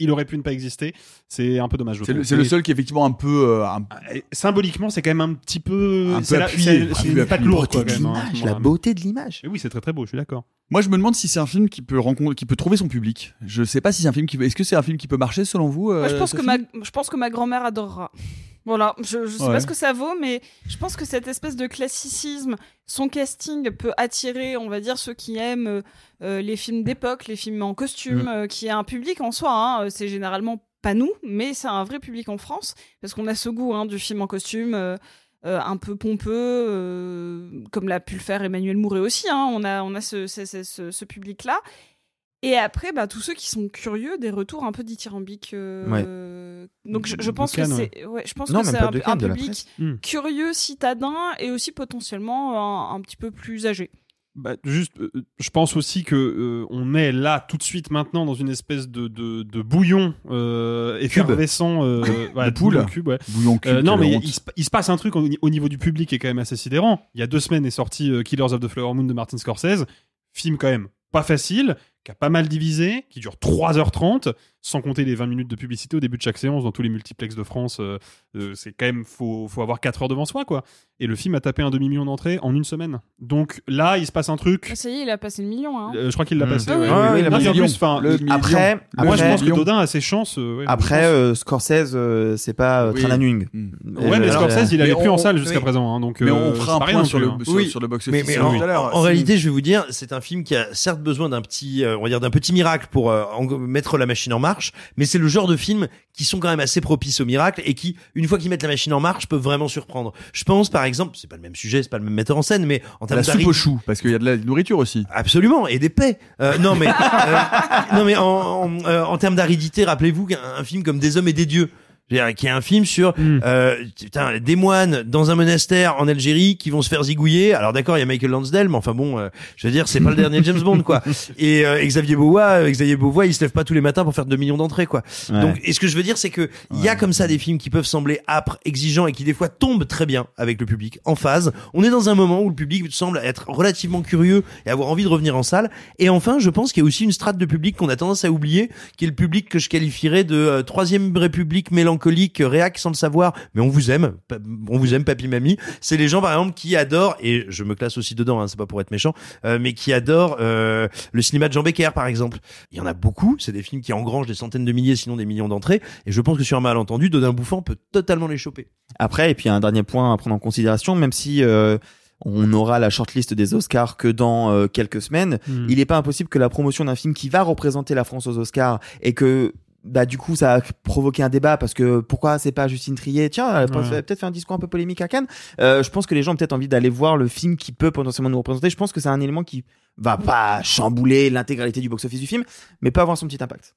il aurait pu ne pas exister, c'est un peu dommage. C'est le, seul qui est effectivement un peu. euh, un- et symboliquement, c'est quand même un petit peu. Un peu c'est la- appuyé. c'est- une patte lourde, quoi, quand même. hein, la beauté de l'image. Oui, c'est très très beau, je suis d'accord. Moi, je me demande si c'est un film qui peut rencontrer, qui peut trouver son public. Je sais pas si c'est un film qui. Est-ce que c'est un film qui peut marcher selon vous Moi, je euh, pense que ma, je pense que ma grand-mère adorera. Voilà, je, je sais Ouais. pas ce que ça vaut, mais je pense que cette espèce de classicisme, son casting peut attirer, on va dire, ceux qui aiment euh, euh, les films d'époque, les films en costume, Mm. euh, qui est un public en soi. hein. C'est généralement pas nous, mais c'est un vrai public en France, parce qu'on a ce goût hein, du film en costume. euh, un peu pompeux, comme l'a pu le faire Emmanuel Mouret aussi. hein. On a, on a ce- ce- ce public-là. Et après, bah, tous ceux qui sont curieux des retours un peu dithyrambiques. euh, Donc, je, pense que c'est, ouais, je pense Non, que c'est un, public. Hmm. curieux, citadin, et aussi potentiellement un, un petit peu plus âgé. Bah, juste, euh, je pense aussi que euh, on est là tout de suite maintenant dans une espèce de, de, de bouillon euh, effervescent euh, voilà, De poule. bouillon cube, ouais. Bouillon cul. Euh, non, mais il, se- il se passe un truc au, au niveau du public qui est quand même assez sidérant. Il y a deux semaines est sorti euh, Killers of the Flower Moon de Martin Scorsese, film quand même pas facile, qui a pas mal divisé, qui dure 3h30, sans compter les 20 minutes de publicité au début de chaque séance dans tous les multiplex de France. euh, euh, c'est quand même, faut, faut avoir 4 heures devant soi, quoi. Et le film a tapé un demi-million d'entrées en une semaine. Donc là, il se passe un truc. Ah, ça y est, il a passé le million. Hein. Euh, je crois qu'il l'a Mm. passé. Ah ouais. il a passé plus, le- Le Après, moi, après, je pense que. Dodin a ses chances. euh, ouais, Après, euh, Scorsese, euh, c'est pas euh, Oui. Tran-Anung. Mm. Ouais, mais Scorsese, il allait plus on- en salle jusqu'à oui. présent. hein, donc, Mais on fera un point sur plus, le, hein. sur, Oui. sur le box Mais, office mais euh, en, réalité, je vais vous dire, c'est un film qui a certes besoin d'un petit, on va dire d'un petit miracle pour euh, en- mettre la machine en marche, mais c'est le genre de films qui sont quand même assez propices au miracle et qui, une fois qu'ils mettent la machine en marche, peuvent vraiment surprendre. Je pense, par exemple, c'est pas le même sujet, c'est pas le même metteur en scène, mais en termes la soupe aux choux, parce qu'il y a de la nourriture aussi. Absolument, et des paix. Euh, non mais, euh, non mais en, en, euh, en termes d'aridité, rappelez-vous qu'un un film comme Des hommes et des dieux, qui est un film sur Mm. euh, putain, des moines dans un monastère en Algérie qui vont se faire zigouiller. Alors d'accord, il y a Michael Lansdale, mais enfin bon, euh, je veux dire, c'est pas le dernier James Bond quoi. Et, euh, Xavier Beauvois, euh, Xavier Beauvois, il se lève pas tous les matins pour faire 2 millions d'entrées quoi. Ouais. Donc, et ce que je veux dire, c'est que il y a comme ça des films qui peuvent sembler âpres, exigeants et qui des fois tombent très bien avec le public, en phase. On est dans un moment où le public semble être relativement curieux et avoir envie de revenir en salle. Et enfin, je pense qu'il y a aussi une strate de public qu'on a tendance à oublier, qui est le public que je qualifierais de euh, troisième république mélancolique, euh, réac sans le savoir, mais on vous aime, on vous aime, papy, mamie. C'est les gens, par exemple, qui adorent, et je me classe aussi dedans, hein, c'est pas pour être méchant, euh, mais qui adorent euh, le cinéma de Jean Becker, par exemple. Il y en a beaucoup, c'est des films qui engrangent des centaines de milliers, sinon des millions d'entrées, et je pense que sur un malentendu, Dodin Bouffant peut totalement les choper. Après, et puis un dernier point à prendre en considération, même si euh, on aura la shortlist des Oscars que dans euh, quelques semaines, Mm. il n'est pas impossible que la promotion d'un film qui va représenter la France aux Oscars et que bah du coup ça a provoqué un débat parce que pourquoi c'est pas Justine Trier? Tiens elle Ouais. peut-être fait un discours un peu polémique à Cannes euh, je pense que les gens ont peut-être envie d'aller voir le film qui peut potentiellement nous représenter je pense que c'est un élément qui va pas chambouler l'intégralité du box-office du film mais peut avoir son petit impact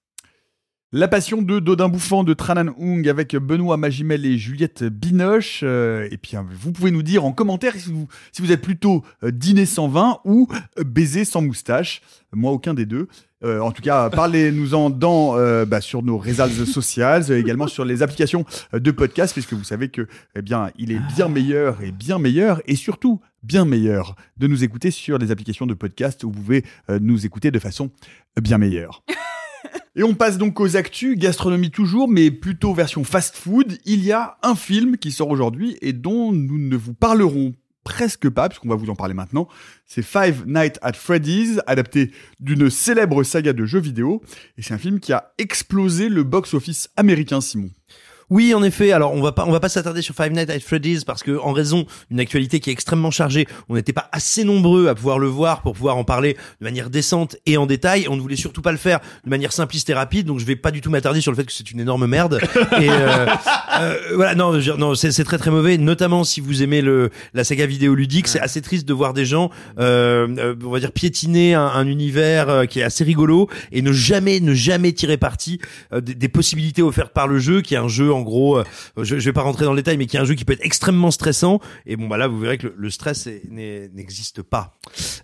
La Passion de Dodin Bouffant de Tranan Hung avec Benoît Magimel et Juliette Binoche. Euh, et puis, hein, vous pouvez nous dire en commentaire si vous, si vous êtes plutôt euh, dîner sans vin ou baiser sans moustache. Moi, aucun des deux. Euh, en tout cas, parlez-nous-en dans, euh, bah, sur nos réseaux sociaux, euh, également sur les applications de podcast, puisque vous savez que, eh bien, il est bien meilleur et bien meilleur, et surtout bien meilleur de nous écouter sur les applications de podcast où vous pouvez nous écouter de façon bien meilleure. Et on passe donc aux actus, gastronomie toujours, mais plutôt version fast-food. Il y a un film qui sort aujourd'hui et dont nous ne vous parlerons presque pas, puisqu'on va vous en parler maintenant. C'est Five Nights at Freddy's, adapté d'une célèbre saga de jeux vidéo. Et c'est un film qui a explosé le box-office américain, Simon. Oui, en effet. Alors, on va pas, on va pas s'attarder sur Five Nights at Freddy's parce que, en raison d'une actualité qui est extrêmement chargée, on n'était pas assez nombreux à pouvoir le voir pour pouvoir en parler de manière décente et en détail. On ne voulait surtout pas le faire de manière simpliste et rapide, donc je vais pas du tout m'attarder sur le fait que c'est une énorme merde. et euh, euh, voilà, non, je- non, c'est très très mauvais. Notamment si vous aimez le la saga vidéoludique, c'est assez triste de voir des gens, euh, euh, on va dire piétiner un, un univers euh, qui est assez rigolo et ne jamais, ne jamais tirer parti des, des possibilités offertes par le jeu, qui est un jeu en gros, euh, je, je vais pas rentrer dans le détail, mais qui est un jeu qui peut être extrêmement stressant. Et bon bah là, vous verrez que le, le stress n'existe pas.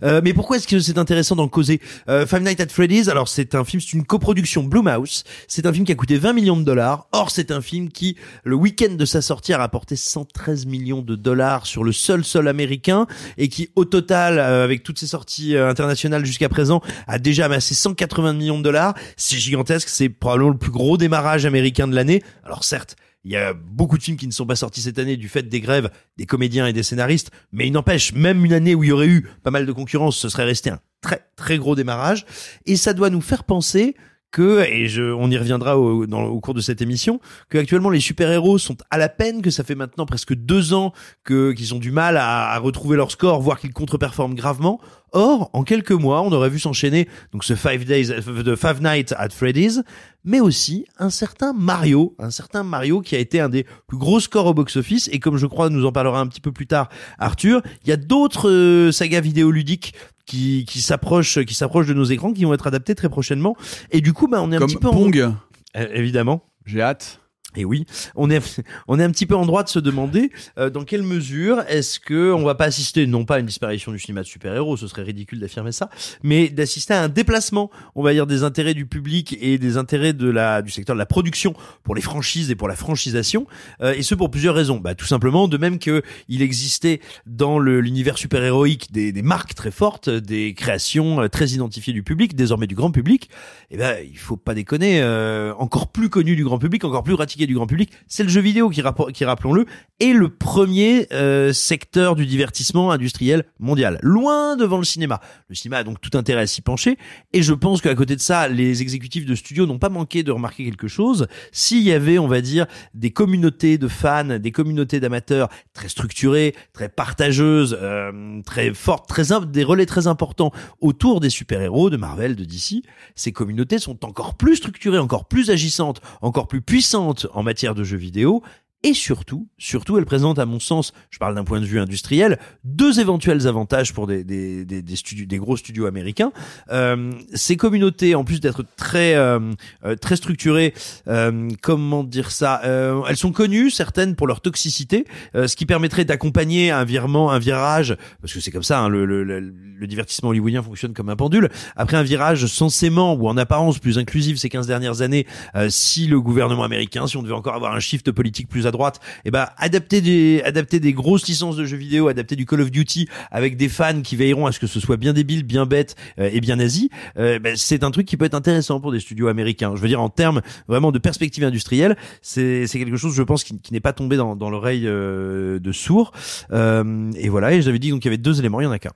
Euh, mais pourquoi est-ce que c'est intéressant d'en causer? Euh, Five Nights at Freddy's, alors c'est un film, c'est une coproduction Blumhouse. C'est un film qui a coûté 20 millions de dollars. Or, c'est un film qui, le week-end de sa sortie, a rapporté 113 millions de dollars sur le seul sol américain et qui, au total, euh, avec toutes ses sorties euh, internationales jusqu'à présent, a déjà amassé 180 millions de dollars. C'est gigantesque. C'est probablement le plus gros démarrage américain de l'année. Alors certes, il y a beaucoup de films qui ne sont pas sortis cette année du fait des grèves des comédiens et des scénaristes, mais il n'empêche, même une année où il y aurait eu pas mal de concurrence, ce serait resté un très très gros démarrage. Et ça doit nous faire penser que, et je, on y reviendra au, cours de cette émission, que actuellement les super-héros sont à la peine, que ça fait maintenant presque deux ans qu'ils ont du mal à, à retrouver leur score, voire qu'ils contre-performent gravement. Or, en quelques mois, on aurait vu s'enchaîner donc ce Five Days, euh, de Five Nights at Freddy's, mais aussi un certain Mario, un certain Mario qui a été un des plus gros scores au box-office. Et comme je crois, nous en parlera un petit peu plus tard, Arthur, il y a d'autres euh, sagas vidéoludiques qui qui s'approchent, qui s'approchent de nos écrans, qui vont être adaptés très prochainement. Et du coup, bah, on est un Comme petit peu en- Pong. Euh, évidemment. J'ai hâte. Et oui, on est on est un petit peu en droit de se demander euh, dans quelle mesure est-ce que on va pas assister non pas à une disparition du cinéma de super-héros, ce serait ridicule d'affirmer ça, mais d'assister à un déplacement, on va dire des intérêts du public et des intérêts de la du secteur de la production pour les franchises et pour la franchisation euh, et ce pour plusieurs raisons. Bah tout simplement de même que il existait dans l'univers super-héroïque des, des marques très fortes, des créations euh, très identifiées du public, désormais du grand public, et ben il faut pas déconner, euh, encore plus connu du grand public, encore plus pratiqué du grand public, c'est le jeu vidéo qui, rappelons-le, est le premier euh, secteur du divertissement industriel mondial, loin devant le cinéma. Le cinéma a donc tout intérêt à s'y pencher, et je pense qu'à côté de ça, les exécutifs de studio n'ont pas manqué de remarquer quelque chose. S'il y avait, on va dire, des communautés de fans, des communautés d'amateurs très structurées, très partageuses, euh, très fortes, très des relais très importants autour des super-héros de Marvel, de DC, ces communautés sont encore plus structurées, encore plus agissantes, encore plus puissantes en matière de jeux vidéo. Et surtout, surtout, elles présentent, à mon sens, je parle d'un point de vue industriel, deux éventuels avantages pour des, des, des, des studios, des gros studios américains. Euh, ces communautés, en plus d'être très, euh, euh, très structurées, euh, comment dire ça, euh, elles sont connues, certaines, pour leur toxicité, euh, ce qui permettrait d'accompagner un virement, un virage, parce que c'est comme ça, hein, le, le, le, le divertissement hollywoodien fonctionne comme un pendule. Après un virage censément ou en apparence plus inclusif ces 15 dernières années, si le gouvernement américain, si on devait encore avoir un shift politique plus droite, et ben adapter des adapter des grosses licences de jeux vidéo, adapter du Call of Duty avec des fans qui veilleront à ce que ce soit bien débile, bien bête euh, et bien nazi, euh, ben, c'est un truc qui peut être intéressant pour des studios américains. Je veux dire en termes vraiment de perspective industrielle, c'est c'est quelque chose je pense qui, qui n'est pas tombé dans, dans l'oreille euh, de sourds. Euh, et voilà, et j'avais dit donc qu'il y avait deux éléments, il y en a qu'un.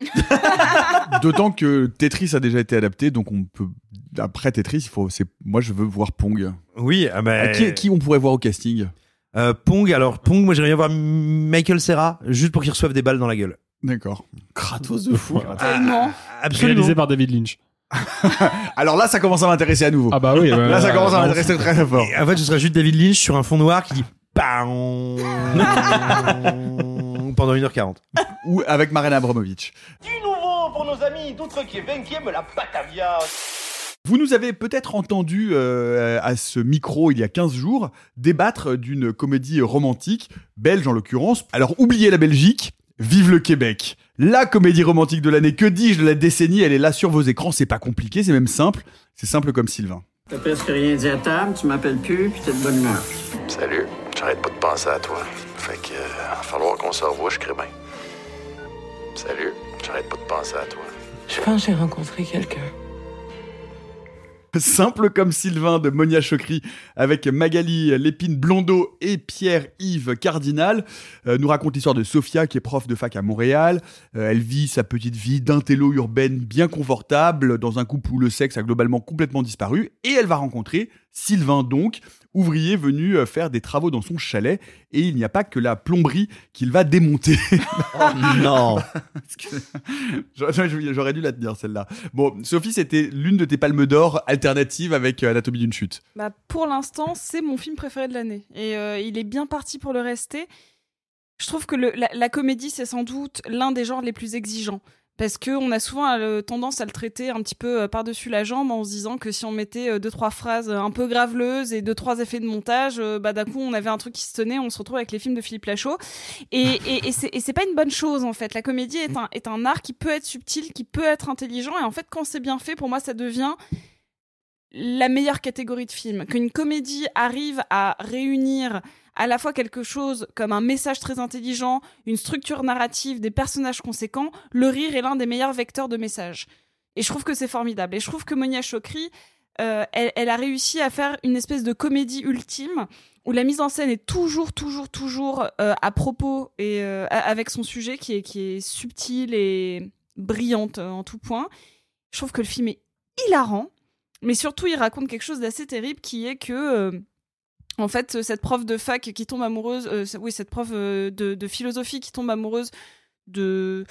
D'autant que Tetris a déjà été adapté, donc on peut. Après Tetris, il faut. C'est moi, je veux voir Pong. Oui, ah bah, qui, qui on pourrait voir au casting? Euh, Pong, alors Pong, moi j'aimerais bien voir Michael Serra, juste pour qu'il reçoive des balles dans la gueule. D'accord. Kratos de fou. Tellement. Absolument. Réalisé par David Lynch. Alors là, ça commence à m'intéresser à nouveau. Ah bah oui. là, ça commence à m'intéresser très très fort. Et en fait, ce sera juste David Lynch sur un fond noir qui dit Paon pendant 1h40. Ou avec Marina Abramovic. Du nouveau pour nos amis d'outre-Québec qui aiment la Batavia. Vous nous avez peut-être entendu euh, à ce micro il y a 15 jours débattre d'une comédie romantique, belge en l'occurrence. Alors oubliez la Belgique, vive le Québec. La comédie romantique de l'année, que dis-je, de la décennie, elle est là sur vos écrans, c'est pas compliqué, c'est même simple. C'est simple comme Sylvain. T'as presque rien dit à table, tu m'appelles plus, puis t'es de bonne humeur. Salut, j'arrête pas de penser à toi. Fait que, euh, va falloir qu'on se revoie, je crée bien. Salut, j'arrête pas de penser à toi. Je pense que j'ai rencontré quelqu'un. Simple comme Sylvain de Monia Chokri avec Magali Lépine Blondeau et Pierre-Yves Cardinal euh, nous raconte l'histoire de Sophia qui est prof de fac à Montréal. Euh, elle vit sa petite vie d'intello urbaine bien confortable dans un couple où le sexe a globalement complètement disparu et elle va rencontrer Sylvain donc, ouvrier venu euh, faire des travaux dans son chalet et il n'y a pas que la plomberie qu'il va démonter. Oh, non. J'aurais j'aurais dû la tenir celle-là. Bon, Sophie, c'était l'une de tes palmes d'or alternatives avec euh, Anatomie d'une chute. Bah, pour l'instant, c'est mon film préféré de l'année. Et euh, il est bien parti pour le rester. Je trouve que le- la, la comédie, c'est sans doute l'un des genres les plus exigeants. Parce qu'on a souvent euh, tendance à le traiter un petit peu euh, par-dessus la jambe en se disant que si on mettait euh, deux, trois phrases un peu graveleuses et deux, trois effets de montage, bah, d'un coup, on avait un truc qui se tenait, on se retrouve avec les films de Philippe Lachaud. Et, et, et c'est pas une bonne chose, en fait. La comédie est un, est un art qui peut être subtil, qui peut être intelligent. Et en fait, quand c'est bien fait, pour moi, ça devient la meilleure catégorie de film. Qu'une comédie arrive à réunir à la fois quelque chose comme un message très intelligent, une structure narrative, des personnages conséquents, le rire est l'un des meilleurs vecteurs de message. Et je trouve que c'est formidable. Et je trouve que Monia Chokri, euh, elle, a réussi à faire une espèce de comédie ultime où la mise en scène est toujours, toujours, toujours euh, à propos et euh, avec son sujet qui est, qui est subtil et brillante en tout point. Je trouve que le film est hilarant, mais surtout il raconte quelque chose d'assez terrible qui est que en fait, euh, cette prof de fac qui tombe amoureuse, euh, oui, cette prof euh, de, philosophie qui tombe amoureuse de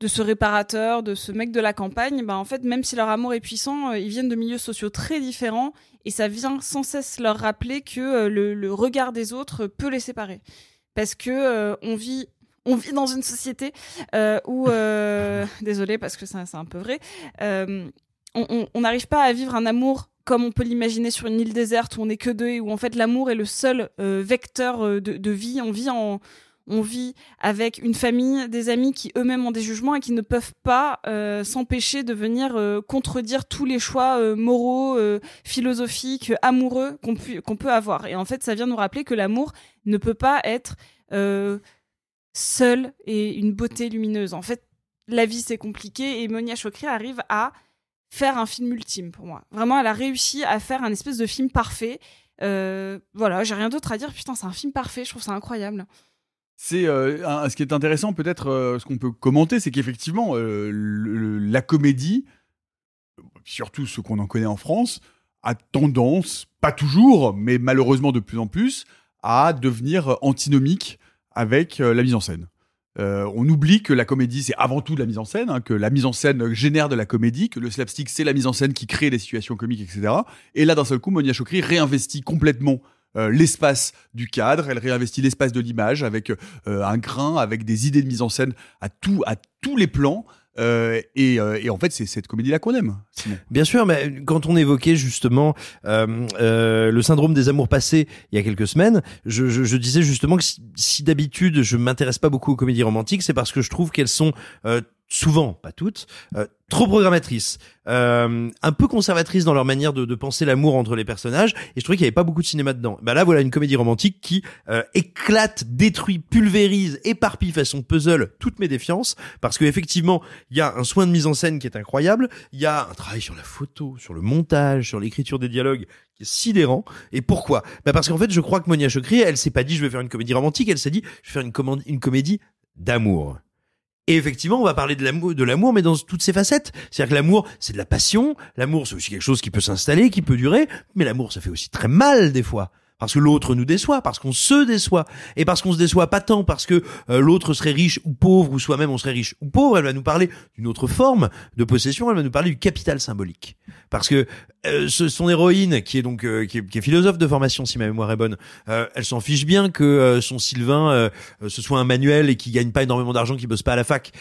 de ce réparateur, de ce mec de la campagne, bah en fait, même si leur amour est puissant, ils viennent de milieux sociaux très différents et ça vient sans cesse leur rappeler que le, regard des autres peut les séparer. Parce que on vit on vit dans une société où, désolé parce que c'est un peu vrai, on n'arrive pas à vivre un amour comme on peut l'imaginer sur une île déserte où on n'est que deux et où en fait l'amour est le seul euh, vecteur euh, de, vie. On vit on avec une famille, des amis qui eux-mêmes ont des jugements et qui ne peuvent pas euh, s'empêcher de venir contredire tous les choix moraux, philosophiques, amoureux qu'on peut avoir. Et en fait, ça vient nous rappeler que l'amour ne peut pas être seul et une beauté lumineuse. En fait, la vie c'est compliqué et Monia Chokri arrive à faire un film ultime pour moi. Vraiment, elle a réussi à faire un espèce de film parfait. Euh, voilà, j'ai rien d'autre à dire. Putain, c'est un film parfait. Je trouve ça incroyable. C'est euh, ce qui est intéressant, peut-être, euh, ce qu'on peut commenter, c'est qu'effectivement, la comédie, surtout ce qu'on en connaît en France, a tendance, pas toujours, mais malheureusement de plus en plus, à devenir antinomique avec la mise en scène. Euh, on oublie que la comédie, c'est avant tout de la mise en scène, hein, que la mise en scène génère de la comédie, que le slapstick, c'est la mise en scène qui crée les situations comiques, etc. Et là, d'un seul coup, Monia Chokri réinvestit complètement euh, l'espace du cadre, elle réinvestit l'espace de l'image avec euh, un grain, avec des idées de mise en scène à, tout, à tous les plans. Euh, et, euh, et en fait, c'est cette comédie-là qu'on aime. Bien sûr, mais quand on évoquait justement euh, euh, le syndrome des amours passés il y a quelques semaines, je, je, je disais justement que si, si d'habitude je m'intéresse pas beaucoup aux comédies romantiques, c'est parce que je trouve qu'elles sont euh, souvent, pas toutes, euh, trop programmatrices, euh, un peu conservatrices dans leur manière de, de penser l'amour entre les personnages, et je trouvais qu'il y avait pas beaucoup de cinéma dedans. Bah là, voilà une comédie romantique qui euh, éclate, détruit, pulvérise, éparpille façon puzzle toutes mes défiances, parce que effectivement, il y a un soin de mise en scène qui est incroyable, il y a un travail sur la photo, sur le montage, sur l'écriture des dialogues qui est sidérant. Et pourquoi? Bah Parce qu'en fait, je crois que Monia Chokri, elle s'est pas dit je vais faire une comédie romantique, elle s'est dit je vais faire une, une comédie d'amour. Et effectivement, on va parler de l'amour, de l'amour, mais dans toutes ses facettes. C'est-à-dire que l'amour, c'est de la passion. L'amour, c'est aussi quelque chose qui peut s'installer, qui peut durer. Mais l'amour, ça fait aussi très mal des fois. Parce que l'autre nous déçoit, parce qu'on se déçoit. Et parce qu'on se déçoit pas tant parce que euh, l'autre serait riche ou pauvre, ou soi-même on serait riche ou pauvre. Elle va nous parler d'une autre forme de possession. Elle va nous parler du capital symbolique. Parce que euh, son héroïne, qui est donc euh, qui, est, qui est philosophe de formation, si ma mémoire est bonne, euh, elle s'en fiche bien que euh, son Sylvain ce soit un manuel et qui gagne pas énormément d'argent, qui bosse pas à la fac.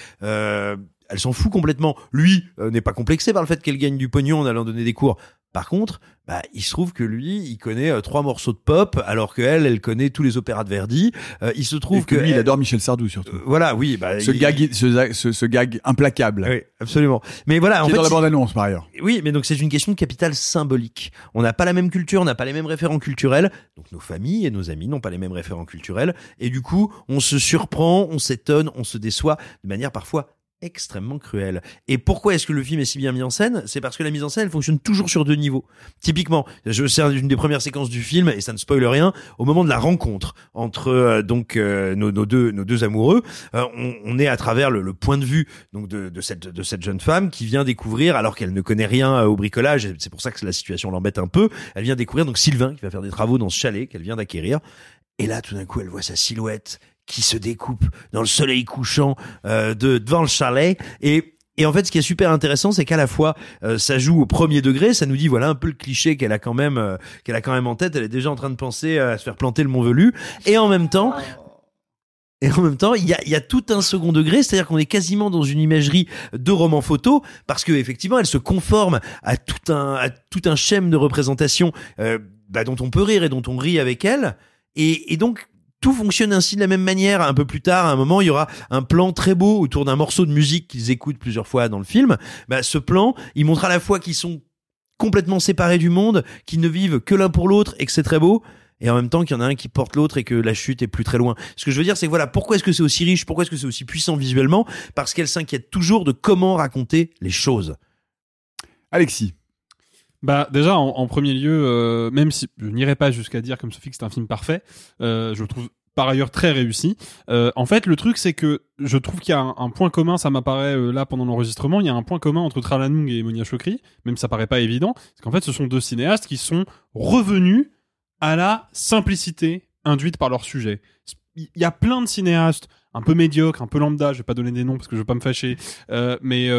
Euh, elle s'en fout complètement. Lui euh, n'est pas complexé par le fait qu'elle gagne du pognon en allant donner des cours. Par contre, bah, il se trouve que lui, il connaît euh, trois morceaux de pop, alors que elle, connaît tous les opéras de Verdi. Euh, il se trouve Et que que lui, il adore Michel Sardou surtout. voilà, oui, bah, ce, il- gag, ce, ce- ce gag implacable. Oui, absolument. Mais voilà, en Qui est fait, dans la bande-annonce par ailleurs. oui, mais donc c'est une question de capital symbolique. On n'a pas la même culture, on n'a pas les mêmes référents culturels, donc nos familles et nos amis n'ont pas les mêmes référents culturels, et du coup, on se surprend, on s'étonne, on se déçoit de manière parfois extrêmement cruelle. Et pourquoi est-ce que le film est si bien mis en scène? C'est parce que la mise en scène elle fonctionne toujours sur deux niveaux. Typiquement, je c'est une des premières séquences du film et ça ne spoile rien. Au moment de la rencontre entre euh, donc euh, nos, nos deux nos deux amoureux, euh, on, on est à travers le, le point de vue donc de, de cette de cette jeune femme qui vient découvrir alors qu'elle ne connaît rien euh, au bricolage. C'est pour ça que la situation l'embête un peu. Elle vient découvrir donc Sylvain qui va faire des travaux dans ce chalet qu'elle vient d'acquérir. Et là, tout d'un coup, elle voit sa silhouette qui se découpe dans le soleil couchant euh, de devant le chalet. Et et en fait, ce qui est super intéressant, c'est qu'à la fois euh, ça joue au premier degré, ça nous dit voilà un peu le cliché qu'elle a quand même euh, qu'elle a quand même en tête. Elle est déjà en train de penser euh, à se faire planter le Mont Velu, et en même temps, et en même temps, il y a, y a tout un second degré, c'est-à-dire qu'on est quasiment dans une imagerie de roman photo, parce que effectivement, elle se conforme à tout un, à tout un schème de représentation euh, bah, dont on peut rire et dont on rit avec elle, et, et donc tout fonctionne ainsi de la même manière. Un peu plus tard, à un moment, il y aura un plan très beau autour d'un morceau de musique qu'ils écoutent plusieurs fois dans le film. Bah, ce plan, il montre à la fois qu'ils sont complètement séparés du monde, qu'ils ne vivent que l'un pour l'autre et que c'est très beau. Et en même temps qu'il y en a un qui porte l'autre et que la chute est plus très loin. Ce que je veux dire, c'est que voilà, pourquoi est-ce que c'est aussi riche, pourquoi est-ce que c'est aussi puissant visuellement? Parce qu'elle s'inquiète toujours de comment raconter les choses. Alexis. Bah déjà en, premier lieu, euh, même si je n'irai pas jusqu'à dire comme Sophie que c'est un film parfait, euh, je le trouve par ailleurs très réussi. Euh, en fait, le truc c'est que je trouve qu'il y a un, point commun, ça m'apparaît là pendant l'enregistrement, il y a un point commun entre Tralanoung et Monia Chokri, même si ça paraît pas évident, c'est qu'en fait ce sont deux cinéastes qui sont revenus à la simplicité induite par leur sujet. Il y a plein de cinéastes un peu médiocres, un peu lambda, je vais pas donner des noms parce que je veux pas me fâcher, mais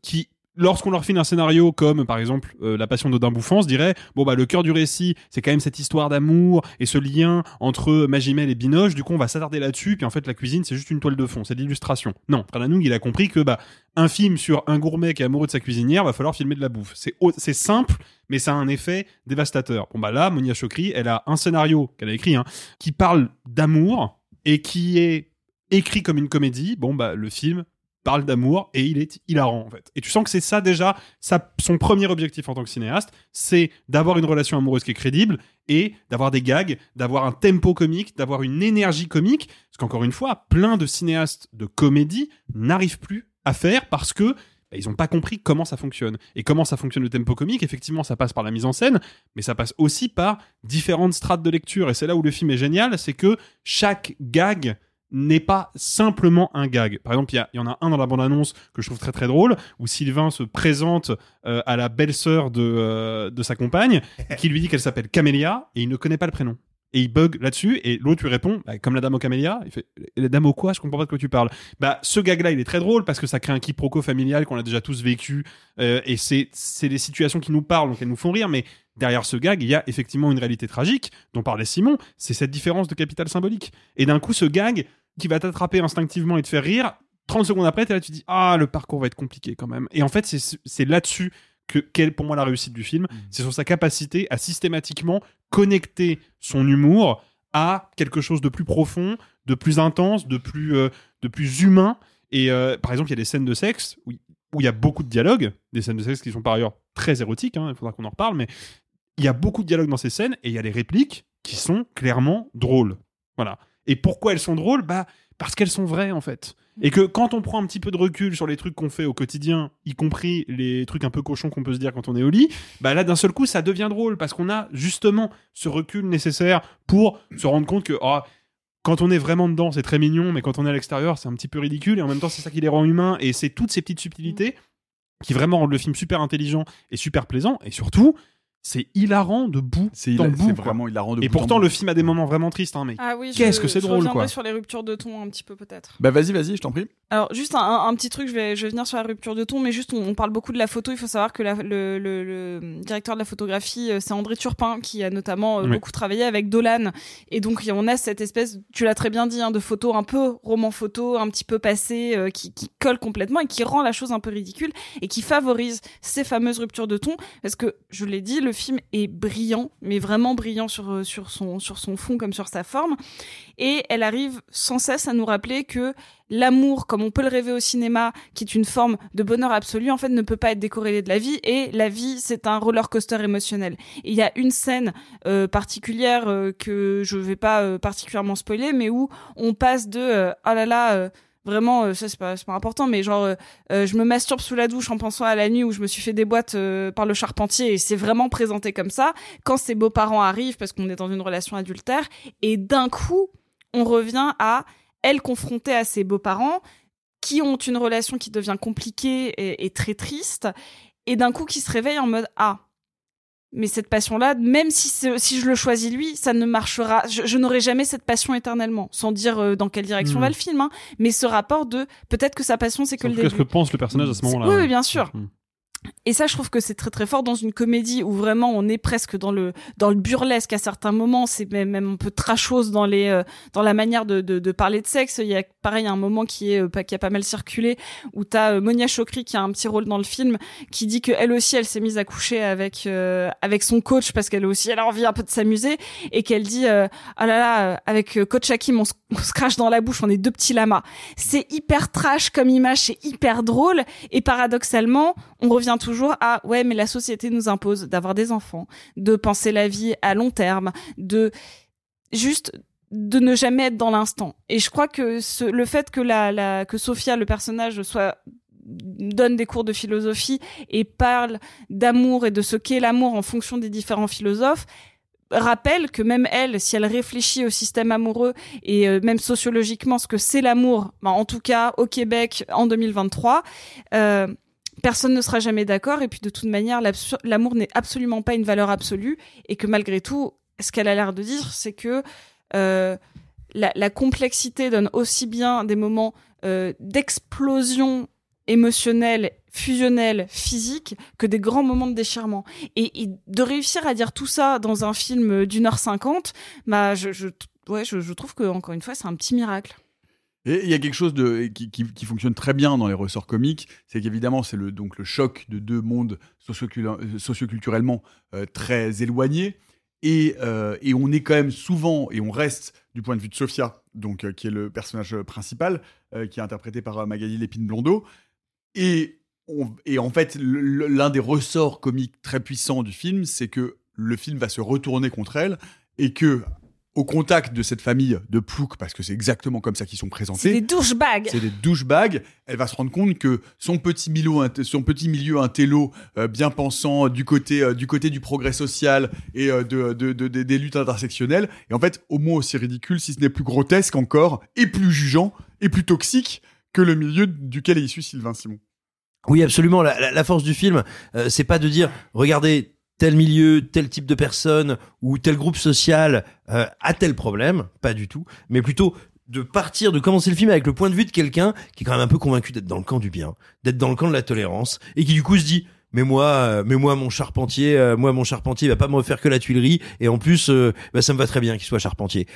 qui lorsqu'on leur file un scénario comme par exemple euh, La Passion d'Odin Bouffant, se dirait bon bah le cœur du récit c'est quand même cette histoire d'amour et ce lien entre Magimel et Binoche. Du coup on va s'attarder là-dessus. Puis en fait la cuisine c'est juste une toile de fond, c'est de l'illustration. Non, Tralanoung il a compris que bah un film sur un gourmet qui est amoureux de sa cuisinière va falloir filmer de la bouffe. C'est c'est simple mais ça a un effet dévastateur. Bon bah là Monia Chokri elle a un scénario qu'elle a écrit hein, qui parle d'amour et qui est écrit comme une comédie. Bon bah le film parle d'amour et il est hilarant en fait. Et tu sens que c'est ça déjà, son premier objectif en tant que cinéaste, c'est d'avoir une relation amoureuse qui est crédible et d'avoir des gags, d'avoir un tempo comique, d'avoir une énergie comique. Parce qu'encore une fois, plein de cinéastes de comédie n'arrivent plus à faire parce que bah, ils n'ont pas compris comment ça fonctionne. Et comment ça fonctionne le tempo comique, effectivement, ça passe par la mise en scène, mais ça passe aussi par différentes strates de lecture. Et c'est là où le film est génial, c'est que chaque gag n'est pas simplement un gag. Par exemple, il y, en a un dans la bande-annonce que je trouve très très drôle, où Sylvain se présente euh, à la belle-sœur de, euh, de sa compagne, qui lui dit qu'elle s'appelle Camélia, et il ne connaît pas le prénom. Et il bug là-dessus, et l'autre lui répond, bah, comme la dame au camélia, il fait, la dame au quoi? Je comprends pas de quoi tu parles. Bah, ce gag-là, il est très drôle parce que ça crée un quiproquo familial qu'on a déjà tous vécu, euh, et c'est, c'est des situations qui nous parlent, donc elles nous font rire, mais derrière ce gag, il y a effectivement une réalité tragique dont parlait Simon, c'est cette différence de capital symbolique. Et d'un coup, ce gag qui va t'attraper instinctivement et te faire rire, 30 secondes après, t'es là, tu dis, ah, le parcours va être compliqué quand même. Et en fait, c'est, là-dessus que, quelle pour moi la réussite du film, c'est sur sa capacité à systématiquement connecter son humour à quelque chose de plus profond, de plus intense, de plus, euh, de plus humain. Et euh, par exemple, il y a des scènes de sexe où où il y a beaucoup de dialogues, des scènes de sexe qui sont par ailleurs très érotiques, hein, il faudra qu'on en reparle, mais il y a beaucoup de dialogues dans ces scènes et il y a des répliques qui sont clairement drôles. Voilà. Et pourquoi elles sont drôles? Bah parce qu'elles sont vraies en fait. Et que quand on prend un petit peu de recul sur les trucs qu'on fait au quotidien, y compris les trucs un peu cochons qu'on peut se dire quand on est au lit, bah là d'un seul coup ça devient drôle parce qu'on a justement ce recul nécessaire pour se rendre compte que oh, quand on est vraiment dedans, c'est très mignon, mais quand on est à l'extérieur, c'est un petit peu ridicule, et en même temps, c'est ça qui les rend humains, et c'est toutes ces petites subtilités qui vraiment rendent le film super intelligent et super plaisant, et surtout, c'est hilarant de bout C'est en bout. vraiment hilarant de Et bout pourtant, bout. le film a des moments vraiment tristes, hein, mais Ah oui, je- qu'est-ce que c'est je drôle, quoi. sur les ruptures de ton un petit peu peut-être. Bah vas-y, vas-y, je t'en prie. Alors juste un, petit truc, je vais, je vais venir sur la rupture de ton, mais juste on, on parle beaucoup de la photo. Il faut savoir que la- le, le- le directeur de la photographie, euh, c'est André Turpin, qui a notamment euh, Oui. beaucoup travaillé avec Dolan. Et donc on a cette espèce, tu l'as très bien dit, hein, de photo un peu roman photo, un petit peu passé, euh, qui, qui colle complètement et qui rend la chose un peu ridicule et qui favorise ces fameuses ruptures de ton. Parce que je l'ai dit, le film est brillant, mais vraiment brillant sur, euh, sur, son, sur son fond comme sur sa forme. Et elle arrive sans cesse à nous rappeler que l'amour, comme on peut le rêver au cinéma, qui est une forme de bonheur absolu, en fait, ne peut pas être décorrélé de la vie. Et la vie, c'est un roller coaster émotionnel. Il y a une scène euh, particulière euh, que je vais pas particulièrement spoiler, mais où on passe de oh là là. Vraiment, euh, ça c'est pas, pas important, mais genre, euh, euh, je me masturbe sous la douche en pensant à la nuit où je me suis fait des boîtes par le charpentier et c'est vraiment présenté comme ça. Quand ses beaux-parents arrivent, parce qu'on est dans une relation adultère, et d'un coup, on revient à elle confrontée à ses beaux-parents qui ont une relation qui devient compliquée et, et très triste, et d'un coup qui se réveille en mode ah. Mais cette passion-là, même si, si je le choisis lui, ça ne marchera. Je, je n'aurai jamais cette passion éternellement, sans dire euh, dans quelle direction Hmm. va le film. Hein. Mais ce rapport de peut-être que sa passion c'est que le tout cas, début. ce que pense le personnage à ce moment-là. Oui, ouais. oui, bien sûr. Mm. Et ça, je trouve que c'est très très fort dans une comédie où vraiment on est presque dans le dans le burlesque à certains moments. C'est même, même un peu trashos dans les euh, dans la manière de, de, parler de sexe. Il y a pareil un moment qui est euh, qui a pas mal circulé où t'as euh, Monia Chokri qui a un petit rôle dans le film qui dit que elle aussi elle s'est mise à coucher avec euh, avec son coach parce qu'elle aussi elle a envie un peu de s'amuser et qu'elle dit ah là là euh, avec coach Hakim on se crache dans la bouche on est deux petits lamas. C'est hyper trash comme image, c'est hyper drôle et paradoxalement, on revient toujours à ouais, mais la société nous impose d'avoir des enfants, de penser la vie à long terme, de juste de ne jamais être dans l'instant. Et je crois que le fait que la, la que Sophia, le personnage, soit donne des cours de philosophie et parle d'amour et de ce qu'est l'amour en fonction des différents philosophes rappelle que même elle, si elle réfléchit au système amoureux et euh, même sociologiquement ce que c'est l'amour, ben, en tout cas au Québec en 2023, euh, personne ne sera jamais d'accord. Et puis de toute manière, l'amour n'est absolument pas une valeur absolue et que malgré tout, ce qu'elle a l'air de dire, c'est que euh, la, complexité donne aussi bien des moments euh, d'explosion émotionnelle, fusionnelle, physique, que des grands moments de déchirement. Et, de réussir à dire tout ça dans un film d'une heure cinquante, bah, je, je trouve que encore une fois, c'est un petit miracle. Et il y a quelque chose qui, fonctionne très bien dans les ressorts comiques, c'est qu'évidemment c'est le, le choc de deux mondes euh, socioculturellement euh, très éloignés, et, euh, et on est quand même souvent, et on reste du point de vue de Sophia, donc, qui est le personnage principal, qui est interprété par Magali Lépine-Blondeau, et, on- et en fait l'un des ressorts comiques très puissants du film, c'est que le film va se retourner contre elle, et que au contact de cette famille de ploucs, parce que c'est exactement comme ça qu'ils sont présentés. C'est des douchebags. C'est des douchebags. Elle va se rendre compte que son petit milieu, son petit milieu intello, euh, bien pensant du côté, euh, du côté du progrès social et euh, de, de- de- de- des luttes intersectionnelles, est en fait au moins aussi ridicule, si ce n'est plus grotesque encore, et plus jugeant, et plus toxique que le milieu duquel est issu Sylvain Simon. Oui, absolument. La, la- la force du film, euh, c'est pas de dire, regardez tel milieu, tel type de personne ou tel groupe social euh, a tel problème, pas du tout, mais plutôt de partir, de commencer le film avec le point de vue de quelqu'un qui est quand même un peu convaincu d'être dans le camp du bien, d'être dans le camp de la tolérance, et qui du coup se dit, mais moi, euh, mais moi mon charpentier, euh, moi mon charpentier il va pas me refaire que la tuilerie, et en plus, euh, bah, ça me va très bien qu'il soit charpentier.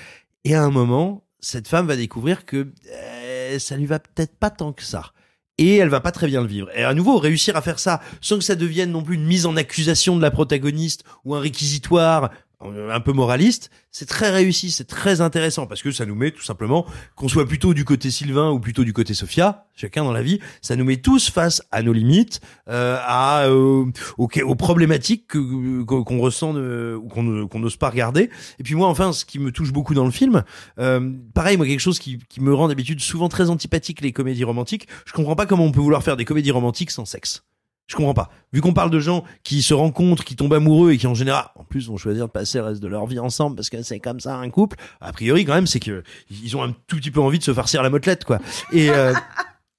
Et à un moment, cette femme va découvrir que euh, ça lui va peut-être pas tant que ça et elle va pas très bien le vivre. Et à nouveau, réussir à faire ça sans que ça devienne non plus une mise en accusation de la protagoniste ou un réquisitoire un peu moraliste, c'est très réussi, c'est très intéressant parce que ça nous met tout simplement, qu'on soit plutôt du côté Sylvain ou plutôt du côté Sophia, chacun dans la vie, ça nous met tous face à nos limites, euh, à euh, aux, problématiques que- qu'on ressent ou qu'on n'ose pas regarder. Et puis moi, enfin, ce qui me touche beaucoup dans le film, euh, pareil, moi quelque chose qui, qui me rend d'habitude souvent très antipathique les comédies romantiques. Je comprends pas comment on peut vouloir faire des comédies romantiques sans sexe. Je comprends pas. Vu qu'on parle de gens qui se rencontrent, qui tombent amoureux et qui en général, en plus, vont choisir de passer le reste de leur vie ensemble parce que c'est comme ça un couple. A priori, quand même, c'est que ils ont un tout petit peu envie de se farcir la motelette, quoi. Et euh,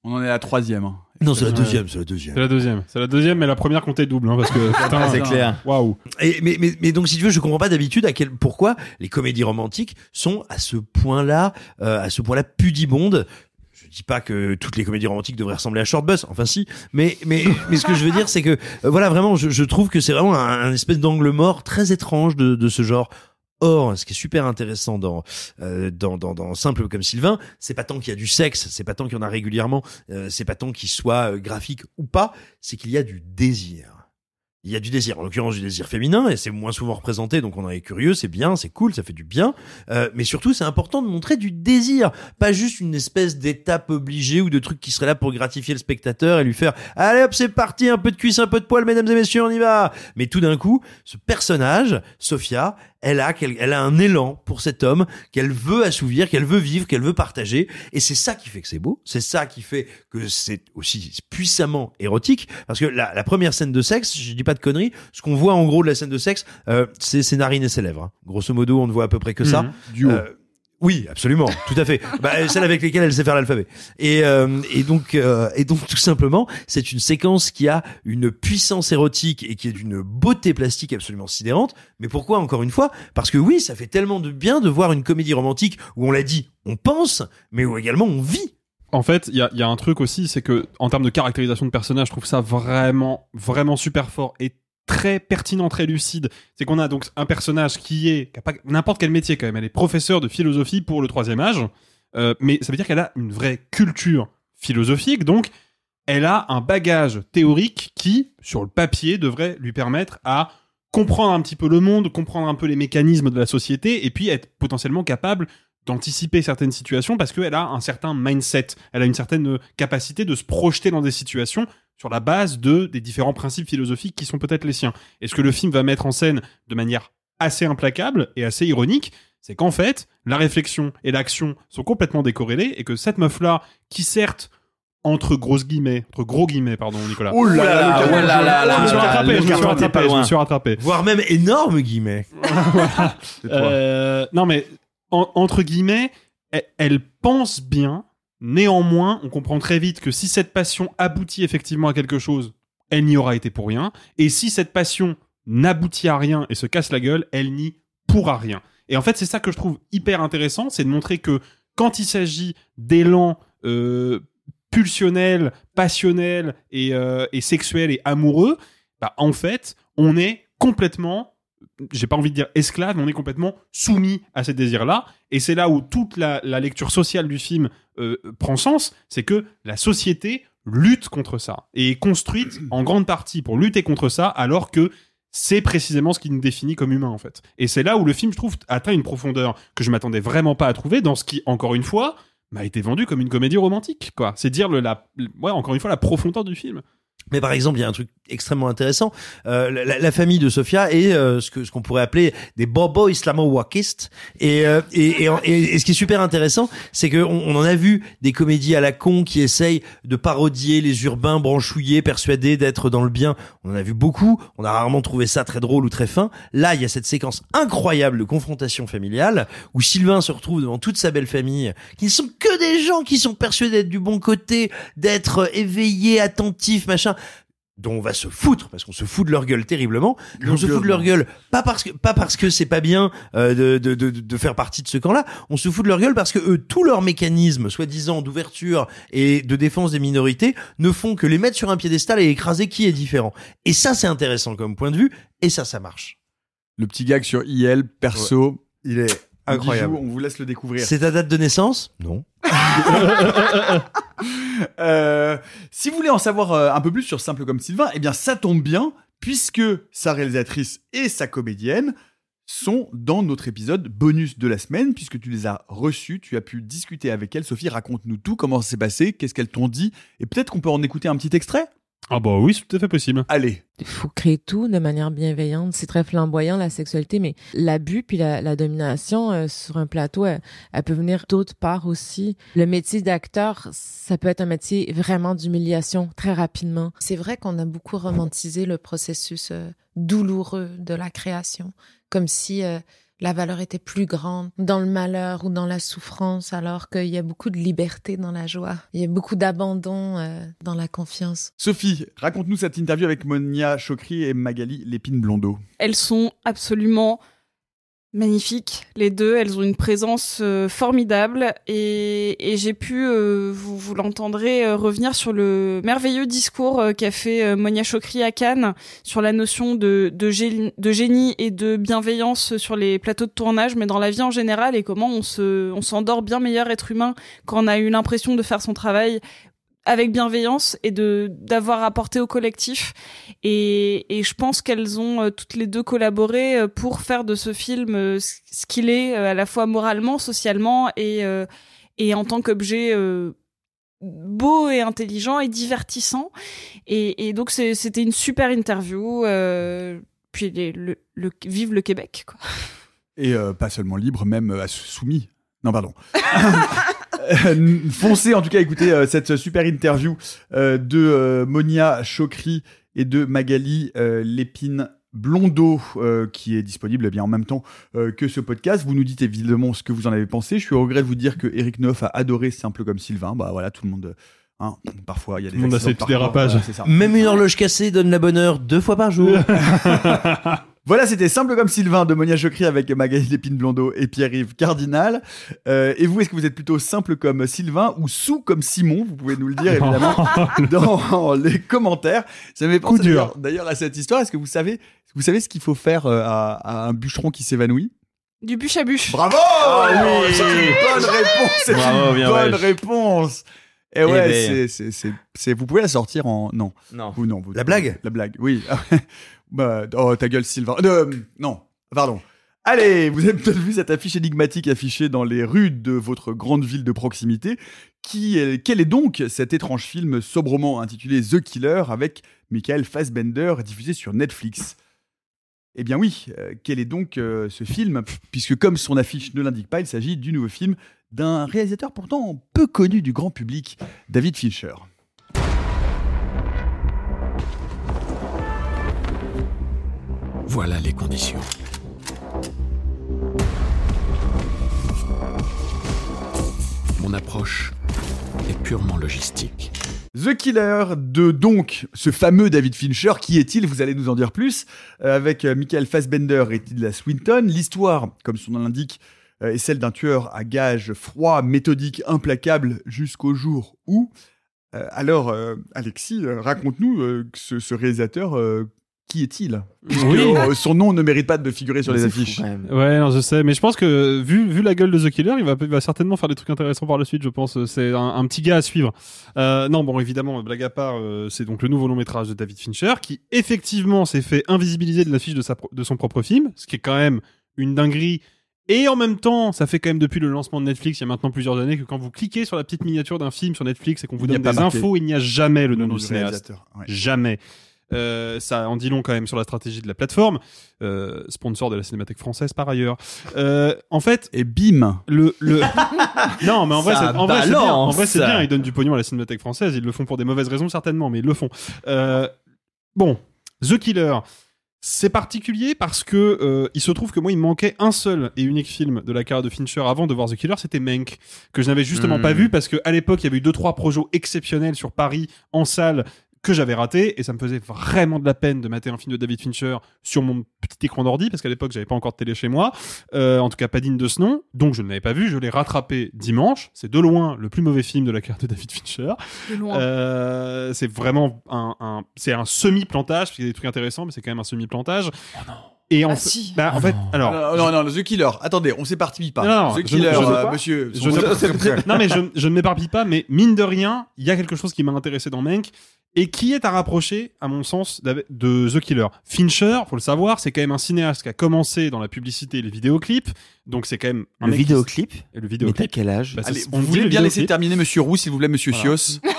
On en est à la troisième. hein. Non, c'est la deuxième, c'est la deuxième. C'est la deuxième. C'est la deuxième, mais la première comptait double, hein, parce que c'est clair. Waouh. Et, mais, mais, mais donc si tu veux, je comprends pas d'habitude à quel pourquoi les comédies romantiques sont à ce point-là, euh, à ce point-là pudibondes. Je dis pas que toutes les comédies romantiques devraient ressembler à Short Bus, enfin si, mais mais mais ce que je veux dire c'est que euh, voilà vraiment, je, je trouve que c'est vraiment un, un espèce d'angle mort très étrange de, de ce genre. Or, ce qui est super intéressant dans euh, dans, dans dans simple comme Sylvain, c'est pas tant qu'il y a du sexe, c'est pas tant qu'il y en a régulièrement, euh, c'est pas tant qu'il soit euh, graphique ou pas, c'est qu'il y a du désir. Il y a du désir, en l'occurrence du désir féminin, et c'est moins souvent représenté, donc on est curieux, c'est bien, c'est cool, ça fait du bien. Euh, mais surtout, c'est important de montrer du désir, pas juste une espèce d'étape obligée ou de truc qui serait là pour gratifier le spectateur et lui faire allez hop c'est parti, un peu de cuisse, un peu de poil, mesdames et messieurs, on y va. Mais tout d'un coup, ce personnage, Sophia, elle a, elle a un élan pour cet homme qu'elle veut assouvir, qu'elle veut vivre, qu'elle veut partager, et c'est ça qui fait que c'est beau, c'est ça qui fait que c'est aussi puissamment érotique, parce que la, la première scène de sexe, je dis pas de conneries, ce qu'on voit en gros de la scène de sexe, euh, c'est ses narines et ses lèvres. hein. Grosso modo, on ne voit à peu près que ça. Mhm. Du haut. Euh, oui, absolument, tout à fait. Bah, celle avec lesquelles elle sait faire l'alphabet. Et, euh, et donc, euh, et donc tout simplement, c'est une séquence qui a une puissance érotique et qui est d'une beauté plastique absolument sidérante. Mais pourquoi encore une fois? Parce que oui, ça fait tellement de bien de voir une comédie romantique où on l'a dit, on pense, mais où également on vit. En fait, il y a, y a un truc aussi, c'est que en termes de caractérisation de personnage, je trouve ça vraiment, vraiment super fort et très pertinent, très lucide. C'est qu'on a donc un personnage qui est n'importe quel métier quand même. Elle est professeure de philosophie pour le troisième âge, Euh, mais ça veut dire qu'elle a une vraie culture philosophique. Donc, elle a un bagage théorique qui, sur le papier, devrait lui permettre à comprendre un petit peu le monde, comprendre un peu les mécanismes de la société, et puis être potentiellement capable d'anticiper certaines situations parce qu'elle a un certain mindset, elle a une certaine euh, capacité de se projeter dans des situations sur la base de des différents principes philosophiques qui sont peut-être les siens. Et ce que le film va mettre en scène de manière assez implacable et assez ironique, c'est qu'en fait, la réflexion et l'action sont complètement décorrélées et que cette meuf-là, qui certes entre grosses guillemets, entre gros guillemets, pardon, Nicolas. Oh là là, le oh carton là là jaune. là Je me suis rattrapé, je me suis rattrapé, je me suis rattrapé. Voire même énorme guillemets. Toi. Euh, non, mais en- entre guillemets, elle, elle pense bien. Néanmoins, on comprend très vite que si cette passion aboutit effectivement à quelque chose, elle n'y aura été pour rien. Et si cette passion n'aboutit à rien et se casse la gueule, elle n'y pourra rien. Et en fait, c'est ça que je trouve hyper intéressant, c'est de montrer que quand il s'agit d'élan euh, pulsionnel, passionnel et, euh, et sexuel et amoureux, bah, en fait, on est complètement j'ai pas envie de dire esclave, mais on est complètement soumis à ces désirs-là. Et c'est là où toute la, la lecture sociale du film euh, prend sens, c'est que la société lutte contre ça et est construite en grande partie pour lutter contre ça, alors que c'est précisément ce qui nous définit comme humains en fait. Et c'est là où le film, je trouve, atteint une profondeur que je m'attendais vraiment pas à trouver dans ce qui, encore une fois, m'a été vendu comme une comédie romantique. quoi. C'est dire le, la, ouais, encore une fois la profondeur du film. Mais par exemple, il y a un truc extrêmement intéressant. Euh, la, la famille de Sofia est euh, ce que ce qu'on pourrait appeler des bobos islamo-wakistes. Et, euh, et, et, et- ce qui est super intéressant, c'est que on, on en a vu des comédies à la con qui essayent de parodier les urbains branchouillés, persuadés d'être dans le bien. On en a vu beaucoup. On a rarement trouvé ça très drôle ou très fin. Là, il y a cette séquence incroyable de confrontation familiale où Sylvain se retrouve devant toute sa belle famille, qui ne sont que des gens qui sont persuadés d'être du bon côté, d'être éveillés, attentifs, machin dont on va se foutre parce qu'on se fout de leur gueule terriblement on se fout de leur gueule pas parce que pas parce que c'est pas bien euh, de, de, de, de faire partie de ce camp-là. On se fout de leur gueule parce que eux tous leurs mécanismes soi-disant d'ouverture et de défense des minorités ne font que les mettre sur un piédestal et écraser qui est différent. Et ça c'est intéressant comme point de vue et ça ça marche. Le petit gag sur IL, perso. il est incroyable. On vous laisse le découvrir. c'est ta date de naissance? Non. Euh, si vous voulez en savoir euh, un peu plus sur Simple comme Sylvain, eh bien ça tombe bien, puisque sa réalisatrice et sa comédienne sont dans notre épisode bonus de la semaine, puisque tu les as reçus, tu as pu discuter avec elles. Sophie, raconte-nous tout, comment ça s'est passé, qu'est-ce qu'elles t'ont dit, et peut-être qu'on peut en écouter un petit extrait? Ah bah oui, c'est tout à fait possible. Allez. Il faut créer tout de manière bienveillante. C'est très flamboyant, la sexualité, mais l'abus puis la, la domination euh, sur un plateau, elle, elle peut venir d'autre part aussi. Le métier d'acteur, ça peut être un métier vraiment d'humiliation très rapidement. C'est vrai qu'on a beaucoup romantisé le processus euh, douloureux de la création, comme si euh, la valeur était plus grande dans le malheur ou dans la souffrance, alors qu'il y a beaucoup de liberté dans la joie. Il y a beaucoup d'abandon euh, dans la confiance. Sophie, raconte-nous cette interview avec Monia Chokri et Magali Lépine-Blondeau. Elles sont absolument magnifiques, les deux. Elles ont une présence euh, formidable et, et j'ai pu, euh, vous, l'entendrez, euh, revenir sur le merveilleux discours euh, qu'a fait Monia Chokri à Cannes sur la notion de génie et de bienveillance sur les plateaux de tournage, mais dans la vie en général et comment on se, on s'endort bien meilleur être humain quand on a eu l'impression de faire son travail avec bienveillance et de d'avoir apporté au collectif et, et je pense qu'elles ont euh, toutes les deux collaboré euh, pour faire de ce film euh, ce qu'il est à la fois moralement socialement et et en tant qu'objet beau et intelligent et divertissant et, et donc c'était une super interview euh, puis les- le, le vive le Québec quoi. Et euh, pas seulement libre, même euh, soumis. Non, pardon. Euh, Foncez en tout cas écouter euh, cette super interview euh, de euh, Monia Chokri et de Magali euh, Lépine. Blondeau euh, qui est disponible eh bien en même temps euh, que ce podcast. Vous nous dites évidemment ce que vous en avez pensé. Je suis au regret de vous dire que Eric Neuf a adoré Simple comme Sylvain. Bah voilà, tout le monde. euh, hein, parfois il y a des Tout a ses petits dérapages. voilà. Même une horloge cassée donne la bonne heure deux fois par jour. Voilà, c'était Simple comme Sylvain de Monia Chokri avec Magali Lépine Blondeau et Pierre-Yves Cardinal. Euh, et vous, est-ce que vous êtes plutôt simple comme Sylvain ou sous comme Simon? Vous pouvez nous le dire évidemment dans les commentaires. Ça m'est Coup pensé dur. d'ailleurs- à cette histoire. Est-ce que vous savez, vous savez ce qu'il faut faire euh, à, à un bûcheron qui s'évanouit? Du bûche à bûche. Bravo Ah oui. C'est une bonne réponse. C'est Bravo, une bien bonne wesh. réponse. Et Eh ouais, ben. c'est, c'est, c'est, c'est- vous pouvez la sortir en non. Non. Vous, non vous- La blague? La blague, oui. bah, oh, ta gueule, Sylvain. Euh, non, pardon. Allez, vous avez peut-être vu cette affiche énigmatique affichée dans les rues de votre grande ville de proximité. Qui est, quel est donc cet étrange film sobrement intitulé The Killer avec Michael Fassbender diffusé sur Netflix? Eh bien oui, euh, quel est donc euh, ce film? Puisque comme son affiche ne l'indique pas, il s'agit du nouveau film d'un réalisateur pourtant peu connu du grand public, David Fincher. Voilà les conditions. Mon approche est purement logistique. The Killer de donc ce fameux David Fincher. Qui est-il? Vous allez nous en dire plus. Euh, avec euh, Michael Fassbender et Tilda Swinton. L'histoire, comme son nom l'indique, euh, est celle d'un tueur à gages froid, méthodique, implacable jusqu'au jour où. Alors, Alexis, raconte-nous ce, ce réalisateur. Qui est-il Oui. euh, Son nom ne mérite pas de figurer sur les fou, affiches. Ouais, non, je sais, mais je pense que vu, vu la gueule de The Killer, il va, il va certainement faire des trucs intéressants par la suite, je pense. C'est un, un petit gars à suivre. Euh, non, bon, évidemment, blague à part, euh, c'est donc le nouveau long métrage de David Fincher qui, effectivement, s'est fait invisibiliser de l'affiche de, sa pro- de son propre film, ce qui est quand même une dinguerie. Et en même temps, ça fait quand même depuis le lancement de Netflix, il y a maintenant plusieurs années, que quand vous cliquez sur la petite miniature d'un film sur Netflix et qu'on vous donne pas des marqué infos, il n'y a jamais le nom du cinéaste. ouais. Jamais. Euh, ça en dit long quand même sur la stratégie de la plateforme, euh, sponsor de la Cinémathèque française par ailleurs. Euh, en fait, Et bim le le non mais en vrai en vrai c'est bien en vrai c'est bien ils donnent du pognon à la Cinémathèque française ils le font pour des mauvaises raisons certainement mais ils le font. Euh, bon, The Killer. C'est particulier parce que euh, il se trouve que moi il me manquait un seul et unique film de la carrière de Fincher avant de voir The Killer, c'était Mank que je n'avais justement Hmm. pas vu parce que à l'époque il y avait eu deux trois projets exceptionnels sur Paris en salle que j'avais raté et ça me faisait vraiment de la peine de mater un film de David Fincher sur mon petit écran d'ordi parce qu'à l'époque j'avais pas encore de télé chez moi. Euh, en tout cas pas digne de ce nom donc je ne l'avais pas vu je l'ai rattrapé dimanche. C'est de loin le plus mauvais film de la carrière de David Fincher. Euh, c'est vraiment un, un- c'est un semi plantage parce qu'il y a des trucs intéressants mais c'est quand même un semi plantage et en Ah, fait, si. bah, en fait alors Euh, non, non, non, The Killer. Attendez, on s'éparpille pas. Non, non, The je- Killer, je- euh, monsieur. je ne- non mais je, je ne m'éparpille pas, mais mine de rien, il y a quelque chose qui m'a intéressé dans Mank et qui est à rapprocher, à mon sens, de The Killer? Fincher, faut le savoir, c'est quand même un cinéaste qui a commencé dans la publicité et les vidéoclips, donc c'est quand même un Le qui- vidéoclip? Et le Mais t'as vidéoclip. quel âge? Bah, Allez, on vous voulez le bien laisser vidéoclip. terminer Monsieur Roux, s'il vous plaît, Monsieur Voilà. Chios?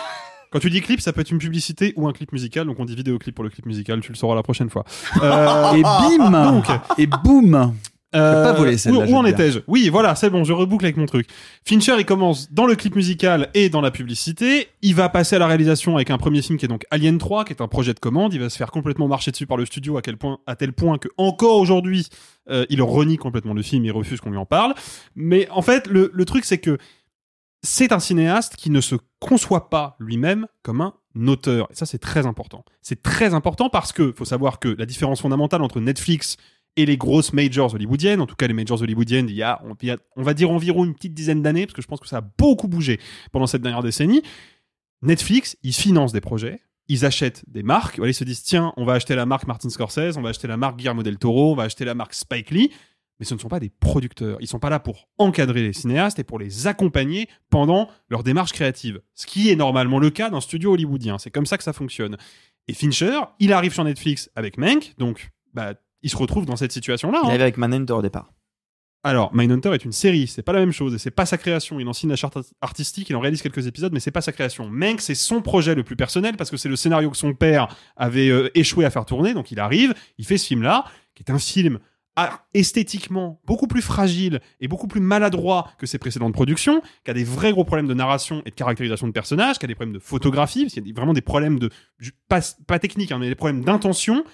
Quand tu dis clip, ça peut être une publicité ou un clip musical, donc on dit vidéoclip pour le clip musical, tu le sauras la prochaine fois. Euh, Et bim donc, Et boum Euh, pas celle-là, Où, où en étais-je? Oui, voilà, c'est bon, je reboucle avec mon truc. Fincher, il commence dans le clip musical et dans la publicité. Il va passer à la réalisation avec un premier film qui est donc Alien 3, qui est un projet de commande. Il va se faire complètement marcher dessus par le studio à quel point, à tel point que encore aujourd'hui, euh, il renie complètement le film, il refuse qu'on lui en parle. Mais en fait, le, le truc, c'est que c'est un cinéaste qui ne se conçoit pas lui-même comme un auteur. Et ça, c'est très important. C'est très important parce que faut savoir que la différence fondamentale entre Netflix et les grosses majors hollywoodiennes, en tout cas les majors hollywoodiennes, il y a, on, va dire environ une petite dizaine d'années, parce que je pense que ça a beaucoup bougé pendant cette dernière décennie. Netflix, ils financent des projets, ils achètent des marques, voilà, ils se disent tiens, on va acheter la marque Martin Scorsese, on va acheter la marque Guillermo del Toro, on va acheter la marque Spike Lee, mais ce ne sont pas des producteurs. Ils sont pas là pour encadrer les cinéastes et pour les accompagner pendant leur démarche créative. Ce qui est normalement le cas d'un studio hollywoodien. C'est comme ça que ça fonctionne. Et Fincher, il arrive sur Netflix avec Mank, donc bah, il se retrouve dans cette situation-là. Il hein. arrive avec Manhunter au départ. Alors, Mindhunter est une série, c'est pas la même chose, et c'est pas sa création. Il en signe la charte artistique, il en réalise quelques épisodes, mais c'est pas sa création. Mank, c'est son projet le plus personnel, parce que c'est le scénario que son père avait euh, échoué à faire tourner, donc il arrive, il fait ce film-là, qui est un film esthétiquement beaucoup plus fragile et beaucoup plus maladroit que ses précédentes productions, qui a des vrais gros problèmes de narration et de caractérisation de personnages, qui a des problèmes de photographie, parce qu'il y a vraiment des problèmes de, pas, pas techniques, hein, mais des problèmes d'intention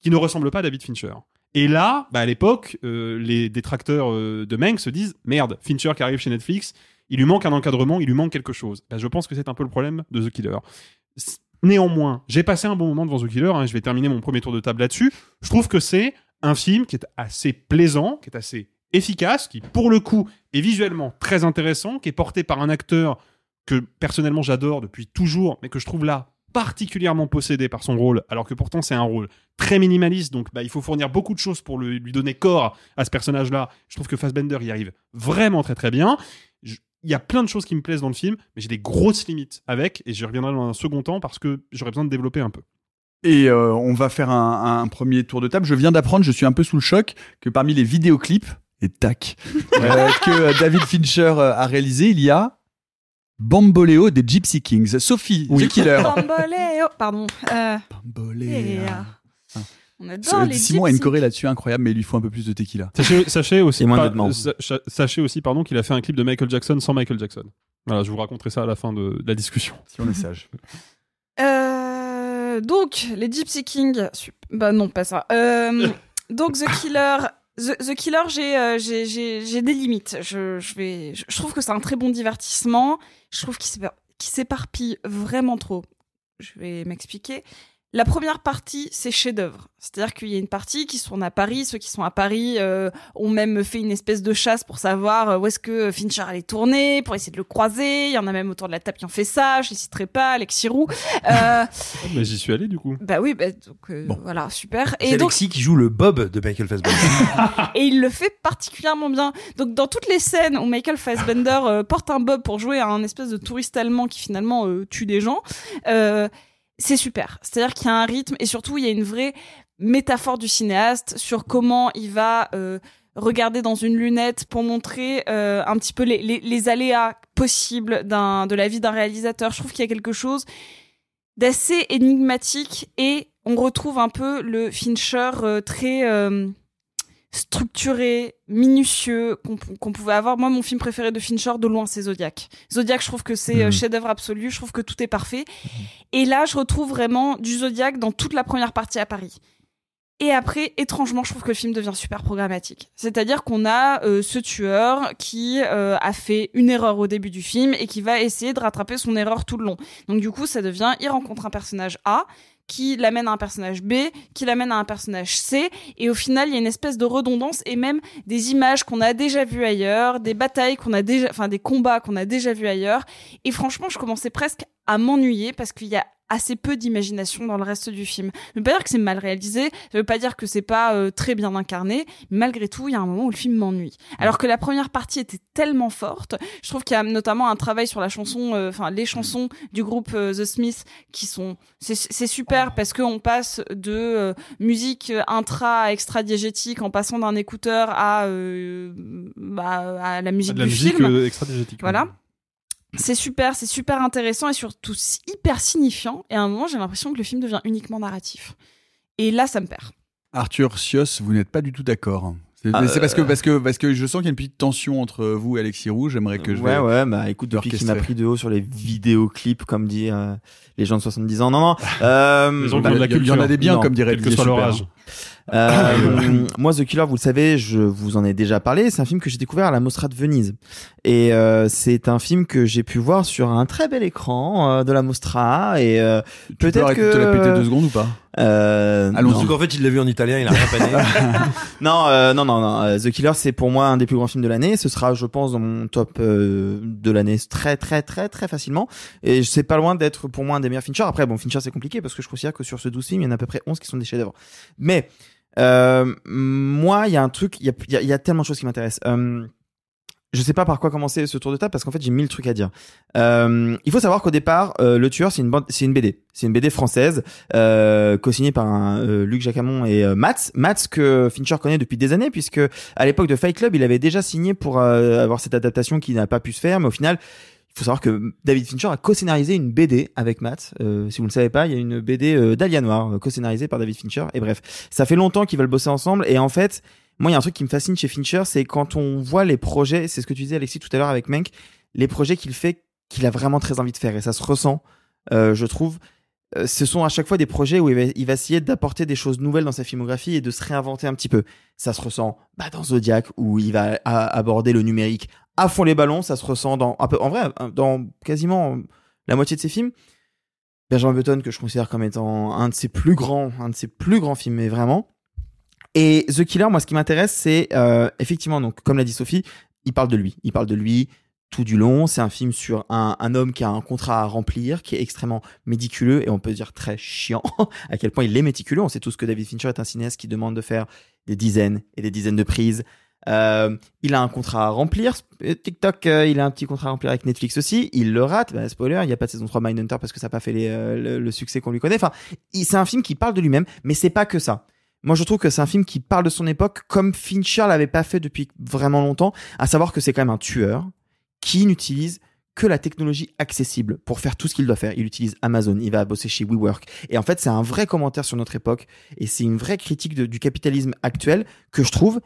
qui ne ressemblent pas à David Fincher. Et là, bah, à l'époque, euh, les détracteurs euh, de Mank se disent merde, Fincher qui arrive chez Netflix, il lui manque un encadrement, il lui manque quelque chose. Bah, je pense que c'est un peu le problème de The Killer. Néanmoins, j'ai passé un bon moment devant The Killer, hein, je vais terminer mon premier tour de table là-dessus. Je trouve que c'est un film qui est assez plaisant, qui est assez efficace, qui pour le coup est visuellement très intéressant, qui est porté par un acteur que personnellement j'adore depuis toujours, mais que je trouve là particulièrement possédé par son rôle, alors que pourtant c'est un rôle très minimaliste, donc bah, il faut fournir beaucoup de choses pour lui donner corps à ce personnage-là. Je trouve que Fassbender y arrive vraiment très très bien. Il y a plein de choses qui me plaisent dans le film, mais j'ai des grosses limites avec, et j'y reviendrai dans un second temps parce que j'aurais besoin de développer un peu. Et euh, on va faire un, un premier tour de table. Je viens d'apprendre, je suis un peu sous le choc, que parmi les vidéoclips, et tac, euh, que euh, David Fincher a réalisé, il y a Bamboléo des Gypsy Kings. Sophie, The Killer. Bamboléo, pardon. Euh, Bamboléo. Ah. On adore les Simon a une choré là-dessus incroyable, mais il lui faut un peu plus de tequila. Sachez, sachez aussi, Et moins sachez aussi pardon, qu'il a fait un clip de Michael Jackson sans Michael Jackson. Voilà, je vous raconterai ça à la fin de, de la discussion. Si on est sage. Euh, donc, les Gypsy Kings. sup- Bah non, pas ça. Euh, donc, The Killer. The, The Killer, j'ai euh, j'ai- j'ai j'ai des limites. Je, je, vais, je, trouve que c'est un très bon divertissement. Je trouve qu'il s'éparpille vraiment trop. Je vais m'expliquer. La première partie, c'est chef-d'œuvre. C'est-à-dire qu'il y a une partie qui se tourne à Paris. Ceux qui sont à Paris euh, ont même fait une espèce de chasse pour savoir euh, où est-ce que Fincher allait tourner, pour essayer de le croiser. Il y en a même autour de la table qui ont fait ça. Je les citerai pas, Alexis Roux. Euh, Mais j'y suis allé du coup. bah oui, bah, donc euh, voilà, super. C'est Et donc, Alexis qui joue le Bob de Michael Fassbender. et il le fait particulièrement bien. Donc dans toutes les scènes où Michael Fassbender euh, porte un bob pour jouer à un espèce de touriste allemand qui finalement euh, tue des gens, euh, c'est super. C'est-à-dire qu'il y a un rythme et surtout il y a une vraie métaphore du cinéaste sur comment il va euh, regarder dans une lunette pour montrer euh, un petit peu les, aléas possibles de la vie d'un réalisateur. Je trouve qu'il y a quelque chose d'assez énigmatique et on retrouve un peu le Fincher euh, très structuré, minutieux qu'on pouvait avoir. Moi, mon film préféré de Fincher, de loin, c'est Zodiac. Zodiac, je trouve que c'est euh, Mhm. chef-d'œuvre absolu. Je trouve que tout est parfait. Et là, je retrouve vraiment du Zodiac dans toute la première partie à Paris. Et après, étrangement, je trouve que le film devient super programmatique. C'est-à-dire qu'on a euh, ce tueur qui euh, a fait une erreur au début du film et qui va essayer de rattraper son erreur tout le long. Donc du coup, ça devient, il rencontre un personnage A qui l'amène à un personnage B, qui l'amène à un personnage C, et au final, il y a une espèce de redondance et même des images qu'on a déjà vues ailleurs, des batailles qu'on a déjà, enfin des combats qu'on a déjà vus ailleurs. Et franchement, je commençais presque à m'ennuyer parce qu'il y a assez peu d'imagination dans le reste du film. Ça veut pas dire que c'est mal réalisé, ça veut pas dire que c'est pas euh, très bien incarné, mais malgré tout, il y a un moment où le film m'ennuie. Alors que la première partie était tellement forte, je trouve qu'il y a notamment un travail sur la chanson, euh, enfin les chansons du groupe euh, The Smiths qui sont, c'est super parce qu'on passe de euh, musique intra extra diégétique en passant d'un écouteur à euh, bah, à la musique de la du musique film. euh, extra-diégétique. Voilà. C'est super, c'est super intéressant et surtout hyper signifiant. Et à un moment, j'ai l'impression que le film devient uniquement narratif. Et là, ça me perd. Arthur Sios, vous n'êtes pas du tout d'accord. C'est Ah, parce que euh, parce que parce que je sens qu'il y a une petite tension entre vous et Alexis Rouge. J'aimerais que je ouais, vais ouais, bah écoute, depuis qu'il m'a pris de haut sur les vidéoclips, comme dit euh, les gens de 70 ans, non, non. Euh, bah, ont de la il y en a des biens, Non. comme dirait Quel que soit leur âge. Euh, moi, The Killer, vous le savez, je vous en ai déjà parlé. C'est un film que j'ai découvert à la Mostra de Venise, et euh, c'est un film que j'ai pu voir sur un très bel écran euh, de la Mostra. Et euh, Tu peux peut-être que de te la péter deux secondes ou pas? Euh, Allons-y. qu'en fait, il l'a vu en italien, il a rien pané. non, euh, non, non, non. euh, The Killer, c'est pour moi un des plus grands films de l'année. Ce sera, je pense, dans mon top euh, de l'année très, très, très, très facilement. Et c'est pas loin d'être pour moi un des meilleurs Fincher. Après, bon, Fincher, c'est compliqué parce que je considère que sur ce 12 films, il y en a à peu près 11 qui sont des chefs-d'œuvre. Mais euh, moi, il y a un truc, il y a, il y a- il y a tellement de choses qui m'intéressent. Euh, je sais pas par quoi commencer ce tour de table parce qu'en fait j'ai mille trucs à dire. Euh, il faut savoir qu'au départ, euh, le tueur c'est une bande, c'est une BD, c'est une BD française euh, co-signée par un, euh, Luc Jacamon et euh, Mats, Mats que Fincher connaît depuis des années puisque à l'époque de Fight Club il avait déjà signé pour euh, avoir cette adaptation qui n'a pas pu se faire, mais au final il faut savoir que David Fincher a co-scénarisé une BD avec Matt. Euh, si vous ne le savez pas, il y a une BD euh, Noir, co-scénarisée par David Fincher. Et bref, ça fait longtemps qu'ils veulent bosser ensemble. Et en fait, moi, il y a un truc qui me fascine chez Fincher, c'est quand on voit les projets, c'est ce que tu disais Alexis tout à l'heure avec Menk, les projets qu'il fait, qu'il a vraiment très envie de faire. Et ça se ressent, euh, je trouve. Euh, ce sont à chaque fois des projets où il va, essayer d'apporter des choses nouvelles dans sa filmographie et de se réinventer un petit peu. Ça se ressent bah, dans Zodiac où il va aborder le numérique à fond les ballons. Ça se ressent dans, en vrai, dans quasiment la moitié de ses films. Benjamin Button que je considère comme étant un de ses plus grands, un de ses plus grands films, mais vraiment. Et The Killer, moi, ce qui m'intéresse, c'est euh, effectivement, donc, comme l'a dit Sophie, il parle de lui. Il parle de lui tout du long. C'est un film sur un, homme qui a un contrat à remplir, qui est extrêmement méticuleux et on peut dire très chiant. à quel point il est méticuleux. On sait tous que David Fincher est un cinéaste qui demande de faire des dizaines et des dizaines de prises. Euh, il a un contrat à remplir. TikTok, euh, il a un petit contrat à remplir avec Netflix aussi. Il le rate. Bah, spoiler, il n'y a pas de saison 3 Mindhunter parce que ça n'a pas fait euh, le, le succès qu'on lui connaît. Enfin, c'est un film qui parle de lui-même, mais c'est pas que ça. Moi, je trouve que c'est un film qui parle de son époque comme Fincher l'avait pas fait depuis vraiment longtemps, à savoir que c'est quand même un tueur qui n'utilise que la technologie accessible pour faire tout ce qu'il doit faire. Il utilise Amazon, il va bosser chez WeWork. Et en fait, c'est un vrai commentaire sur notre époque et c'est une vraie critique du capitalisme actuel que je trouve,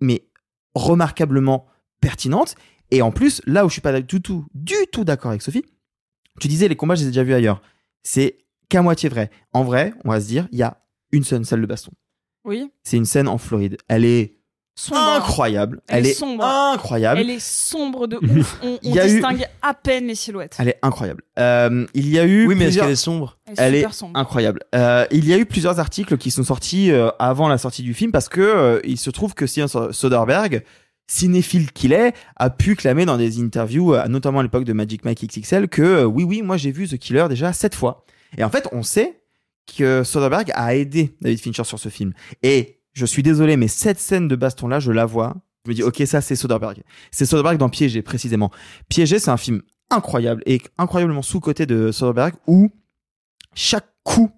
mais remarquablement pertinente. Et en plus, là où je suis pas du tout, du tout d'accord avec Sophie, tu disais les combats, je les ai déjà vus ailleurs. C'est qu'à moitié vrai. En vrai, on va se dire, il y a une seule salle de baston. Oui. C'est une scène en Floride. Elle est Sombre. incroyable. Elle, est, sombre. incroyable. Elle est sombre de ouf. On, Il on y a eu- distingue à peine les silhouettes. Elle est incroyable. Euh, il y a eu. Oui, mais est-ce plusieurs- qu'elle est sombre Elle est Elle est super sombre. incroyable. Euh, il y a eu plusieurs articles qui sont sortis euh, avant la sortie du film parce que euh, il se trouve que Steven Soderbergh, cinéphile qu'il est, a pu clamer dans des interviews, euh, notamment à l'époque de Magic Mike XXL, que euh, oui, oui, moi j'ai vu The Killer déjà sept fois. Et en fait, on sait que Soderbergh a aidé David Fincher sur ce film. Et je suis désolé, mais cette scène de baston-là, je la vois. Je me dis, ok, ça c'est Soderbergh. C'est Soderbergh dans Piégé, précisément. Piégé, c'est un film incroyable et incroyablement sous-côté de Soderbergh où chaque coup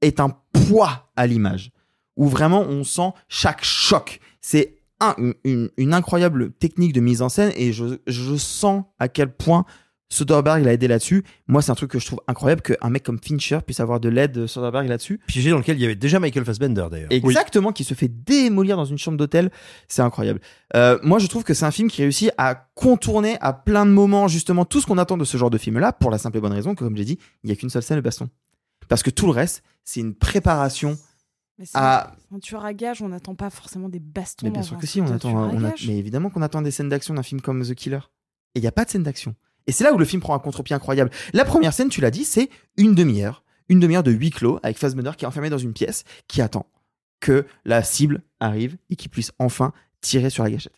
est un poids à l'image. Où vraiment on sent chaque choc. C'est un- une, incroyable technique de mise en scène et je sens à quel point Soderbergh l'a aidé là-dessus. Moi, c'est un truc que je trouve incroyable qu'un mec comme Fincher puisse avoir de l'aide de Soderbergh là-dessus. Piégé dans lequel il y avait déjà Michael Fassbender d'ailleurs. Exactement, qui se fait démolir dans une chambre d'hôtel. C'est incroyable. Euh, moi, je trouve que c'est un film qui réussit à contourner à plein de moments, justement, tout ce qu'on attend de ce genre de film-là, pour la simple et bonne raison que, comme j'ai dit, il n'y a qu'une seule scène de baston. Parce que tout le reste, c'est une préparation Mais c'est à. un tueur à gage, on n'attend pas forcément des bastons. Mais bien sûr que si, on attend. on a-. Mais évidemment qu'on attend des scènes d'action d'un film comme The Killer. Et il n'y a pas de scène d'action. Et c'est là où le film prend un contre-pied incroyable. La première scène, tu l'as dit, c'est une demi-heure. Une demi-heure de huis clos avec Fassbender qui est enfermé dans une pièce qui attend que la cible arrive et qu'il puisse enfin tirer sur la gâchette.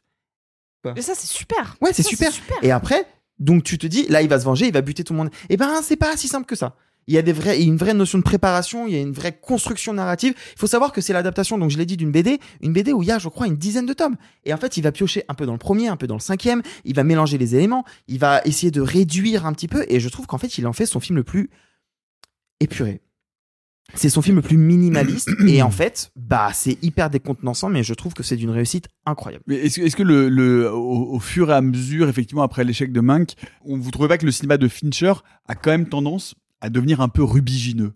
Mais ça, c'est super. Ouais, c'est Ça, super. Et après, donc tu te dis, là, il va se venger, il va buter tout le monde. Eh ben, c'est pas si simple que ça. Il y a des vrais, une vraie notion de préparation, il y a une vraie construction narrative. Il faut savoir que c'est l'adaptation, donc je l'ai dit, d'une BD, une BD où il y a, je crois, une dizaine de tomes. Et en fait, il va piocher un peu dans le premier, un peu dans le cinquième, il va mélanger les éléments, il va essayer de réduire un petit peu, et je trouve qu'en fait, il en fait son film le plus épuré. C'est son film le plus minimaliste, et en fait, bah, c'est hyper décontenançant, mais je trouve que c'est d'une réussite incroyable. Est-ce est-ce que le, le- au, au fur et à mesure, effectivement, après l'échec de Mank, on vous trouvez pas que le cinéma de Fincher a quand même tendance à devenir un peu rubigineux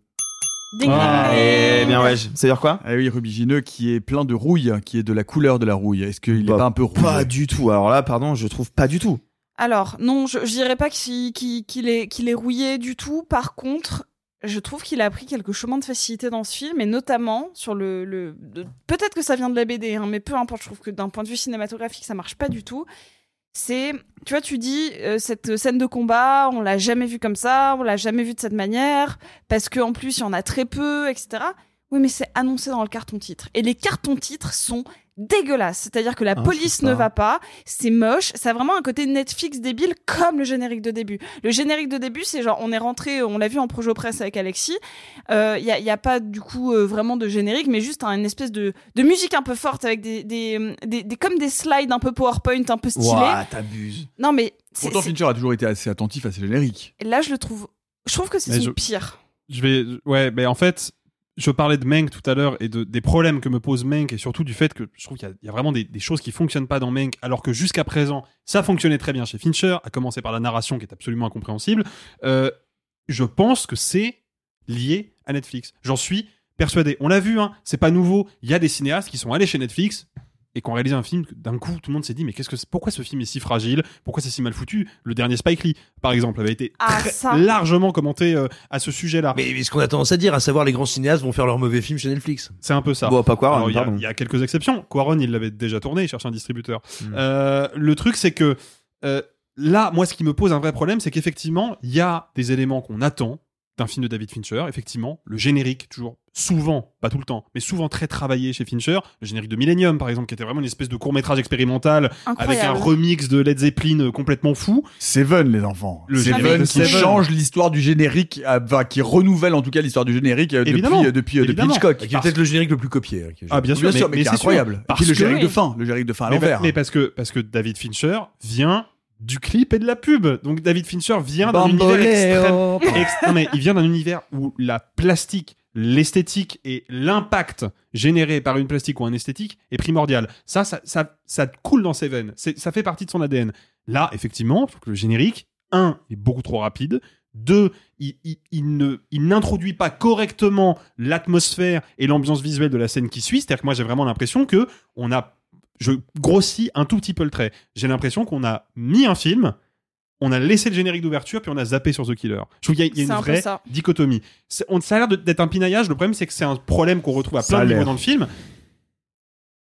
Ding, Ah, Eh bien ouais, je- c'est dire quoi? Ah oui, rubigineux qui est plein de rouille, qui est de la couleur de la rouille. Est-ce qu'il est Bah, pas un peu rouge Pas du tout. Alors là, pardon, je trouve pas du tout. Alors, non, je, je dirais pas qu'il est, rouillé du tout. Par contre, je trouve qu'il a pris quelques chemins de facilité dans ce film, et notamment sur le. Peut-être que ça vient de la BD, hein, mais peu importe, je trouve que d'un point de vue cinématographique, ça marche pas du tout. C'est. Tu vois, tu dis, euh, cette scène de combat, on l'a jamais vue comme ça, on l'a jamais vue de cette manière, parce qu'en plus, il y en a très peu, etc. Oui, mais c'est annoncé dans le carton-titre. Et les cartons-titres sont dégueulasses. C'est-à-dire que la Ah, police ne va pas, c'est moche, ça a vraiment un côté Netflix débile comme le générique de début. Le générique de début, c'est genre, on est rentré, on l'a vu en projet presse avec Alexis, il euh, y, a, y a pas du coup euh, vraiment de générique, mais juste un, une espèce de, de musique un peu forte avec des, des, des, des- comme des slides un peu PowerPoint, un peu stylés. Ouah, t'abuses. Non mais c'est- Pourtant, Fincher a toujours été assez attentif à ses génériques. là je le trouve, je trouve que c'est son je- pire. Je vais, ouais, mais en fait, je parlais de Mank tout à l'heure et de, des problèmes que me pose Mank et surtout du fait que je trouve qu'il y a- vraiment des, choses qui fonctionnent pas dans Mank alors que jusqu'à présent ça fonctionnait très bien chez Fincher, à commencer par la narration qui est absolument incompréhensible. Euh, je pense que c'est lié à Netflix. J'en suis persuadé. On l'a vu, hein, c'est pas nouveau. Il y a des cinéastes qui sont allés chez Netflix et qui ont réalisé un film d'un coup tout le monde s'est dit mais qu'est-ce que c'est- pourquoi ce film est si fragile? Pourquoi c'est si mal foutu? Le dernier Spike Lee par exemple avait été Ah, très- ça. largement commenté euh, à ce sujet-là Mais, mais ce qu'on a tendance à dire, à savoir les grands cinéastes vont faire leurs mauvais films chez Netflix. c'est un peu ça. Bon, pas Quaron, Alors, il y a- pardon. Il y, a quelques exceptions. Quaron, il l'avait déjà tourné, il cherchait un distributeur. Hmm. Euh, le truc, c'est que euh, là, moi, ce qui me pose un vrai problème, c'est qu'effectivement, il y a des éléments qu'on attend d'un film de David Fincher. Effectivement, le générique, toujours souvent, pas tout le temps, mais souvent très travaillé chez Fincher. Le générique de Millennium, par exemple, qui était vraiment une espèce de court métrage expérimental avec un remix de Led Zeppelin euh, complètement fou. Seven, les enfants. Le Seven générique de qui Seven. change l'histoire du générique, euh, enfin, qui renouvelle en tout cas l'histoire du générique euh, depuis, Évidemment. depuis, depuis Évidemment. Hitchcock. Qui est peut-être le générique le plus copié. hein, Ah, bien sûr, Bien sûr, mais, mais qui est c'est incroyable. Et Parce puis le que- générique de fin, le générique de fin à mais, l'envers. mais parce que parce que David Fincher vient du clip et de la pub. Donc David Fincher vient d'un univers extrême. ex- non, mais il vient d'un univers où la plastique, l'esthétique et l'impact généré par une plastique ou un esthétique est primordial. Ça, ça, ça, ça coule dans ses veines. Ça fait partie de son ADN. Là, effectivement, le générique, un, est beaucoup trop rapide. Deux, il, il- il il n'introduit pas correctement l'atmosphère et l'ambiance visuelle de la scène qui suit. C'est-à-dire que moi, j'ai vraiment l'impression que on a, je grossis un tout petit peu le trait. J'ai l'impression qu'on a mis un film, on a laissé le générique d'ouverture, puis on a zappé sur The Killer. Je trouve qu'il y a, il y a C'est un une vraie ça. dichotomie. On, ça a l'air d'être un pinaillage. Le problème, c'est que c'est un problème qu'on retrouve à Ça plein a de niveaux dans le film.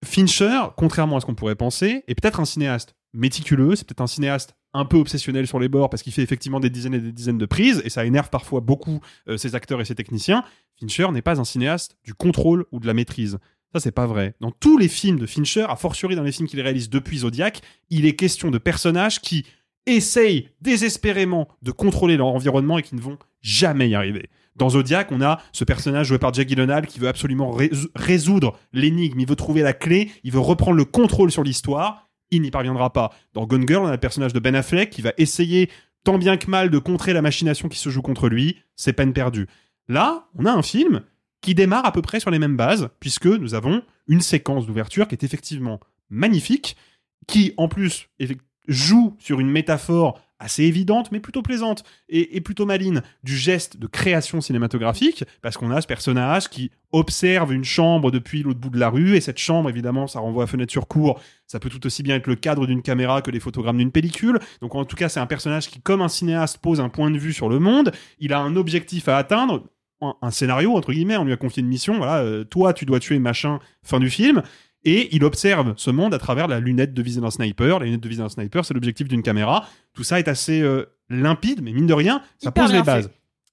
Fincher, contrairement à ce qu'on pourrait penser, est peut-être un cinéaste méticuleux, c'est peut-être un cinéaste un peu obsessionnel sur les bords parce qu'il fait effectivement des dizaines et des dizaines de prises et ça énerve parfois beaucoup euh, ses acteurs et ses techniciens. Fincher n'est pas un cinéaste du contrôle ou de la maîtrise. Ça, c'est pas vrai. Dans tous les films de Fincher, a fortiori dans les films qu'il réalise depuis Zodiac, il est question de personnages qui essayent désespérément de contrôler leur environnement et qui ne vont jamais y arriver. Dans Zodiac, on a ce personnage joué par Jake Gyllenhaal qui veut absolument rés- résoudre l'énigme, il veut trouver la clé, il veut reprendre le contrôle sur l'histoire, il n'y parviendra pas. Dans Gone Girl, on a le personnage de Ben Affleck qui va essayer tant bien que mal de contrer la machination qui se joue contre lui, c'est peine perdue. Là, on a un film qui démarre à peu près sur les mêmes bases, puisque nous avons une séquence d'ouverture qui est effectivement magnifique, qui en plus joue sur une métaphore assez évidente, mais plutôt plaisante et, plutôt maline du geste de création cinématographique, parce qu'on a ce personnage qui observe une chambre depuis l'autre bout de la rue, et cette chambre, évidemment, ça renvoie à fenêtre sur cour, ça peut tout aussi bien être le cadre d'une caméra que les photogrammes d'une pellicule. Donc en tout cas, c'est un personnage qui, comme un cinéaste, pose un point de vue sur le monde, il a un objectif à atteindre, un, un scénario, entre guillemets, on lui a confié une mission, voilà, euh, toi, tu dois tuer machin, fin du film, et il observe ce monde à travers la lunette de visée d'un sniper. La lunette de visée d'un sniper, c'est l'objectif d'une caméra. Tout ça est assez euh, limpide, mais mine de rien, ça Hyper pose les fait. bases.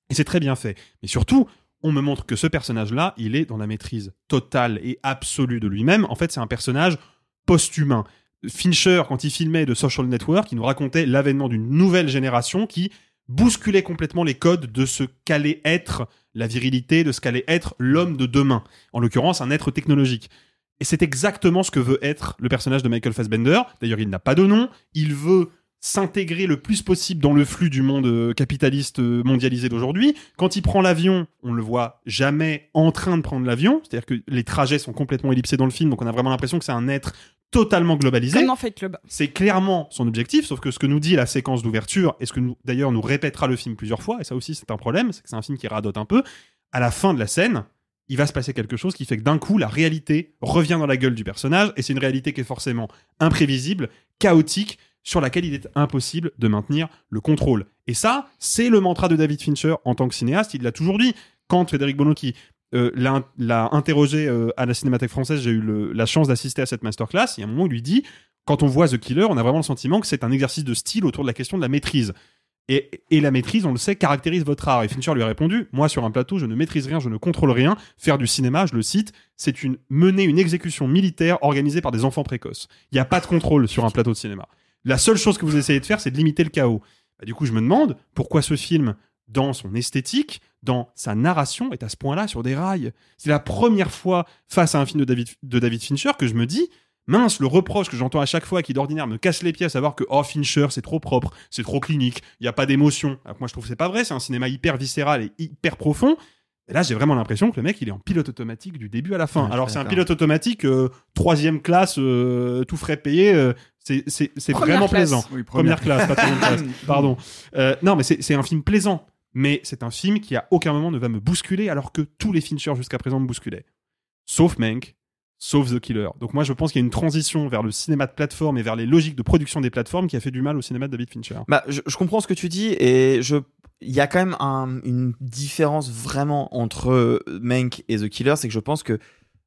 Et c'est très bien fait. Mais surtout, on me montre que ce personnage-là, il est dans la maîtrise totale et absolue de lui-même. En fait, c'est un personnage post-humain. Fincher, quand il filmait de Social Network, il nous racontait l'avènement d'une nouvelle génération qui bousculait complètement les codes de ce qu'allait être la virilité, de ce qu'allait être l'homme de demain. En l'occurrence, un être technologique. Et c'est exactement ce que veut être le personnage de Michael Fassbender. D'ailleurs, il n'a pas de nom. Il veut s'intégrer le plus possible dans le flux du monde euh, capitaliste euh, mondialisé d'aujourd'hui. Quand il prend l'avion, on le voit jamais en train de prendre l'avion. C'est-à-dire que les trajets sont complètement ellipsés dans le film, donc on a vraiment l'impression que c'est un être totalement globalisé. Comme Club. C'est clairement son objectif, sauf que ce que nous dit la séquence d'ouverture, et ce que d'ailleurs nous répétera le film plusieurs fois, et ça aussi c'est un problème, c'est que c'est un film qui radote un peu. à la fin de la scène, il va se passer quelque chose qui fait que d'un coup, la réalité revient dans la gueule du personnage, et c'est une réalité qui est forcément imprévisible, chaotique, sur laquelle il est impossible de maintenir le contrôle. Et ça, c'est le mantra de David Fincher en tant que cinéaste, il l'a toujours dit. Quand Frédéric Bonocchi euh, l'a interrogé euh, à la Cinémathèque française, j'ai eu la chance d'assister à cette masterclass, il y a un moment il lui dit, quand on voit The Killer, on a vraiment le sentiment que c'est un exercice de style autour de la question de la maîtrise. Et, la maîtrise, on le sait, caractérise votre art. Et Fincher lui a répondu Moi, sur un plateau, je ne maîtrise rien, je ne contrôle rien. Faire du cinéma, je le cite, c'est une mener une exécution militaire organisée par des enfants précoces. Il n'y a pas de contrôle sur un plateau de cinéma. La seule chose que vous essayez de faire, c'est de limiter le chaos. Bah, du coup, je me demande pourquoi ce film, dans son esthétique, dans sa narration, est à ce point-là sur des rails. C'est la première fois face à un film de David Fincher que je me dis mince, le reproche que j'entends à chaque fois qui d'ordinaire me casse les pieds à savoir que oh Fincher c'est trop propre, c'est trop clinique, il n'y a pas d'émotion. Moi je trouve que c'est pas vrai, c'est un cinéma hyper viscéral et hyper profond. Et là j'ai vraiment l'impression que le mec il est en pilote automatique du début à la fin. Ouais, Alors c'est un pilote automatique euh, troisième classe, euh, tout frais payé. euh, c'est c'est- c'est Première vraiment classe. plaisant. Oui, première première. classe, pas troisième classe. Pardon. Euh, non mais c'est c'est un film plaisant. Mais c'est un film qui à aucun moment ne va me bousculer alors que tous les Fincher jusqu'à présent me bousculaient. Sauf Mank, sauf The Killer. Donc moi je pense qu'il y a une transition vers le cinéma de plateforme et vers les logiques de production des plateformes qui a fait du mal au cinéma de David Fincher. Bah, je, comprends ce que tu dis et je il y a quand même un- une différence vraiment entre Mank et The Killer, c'est que je pense que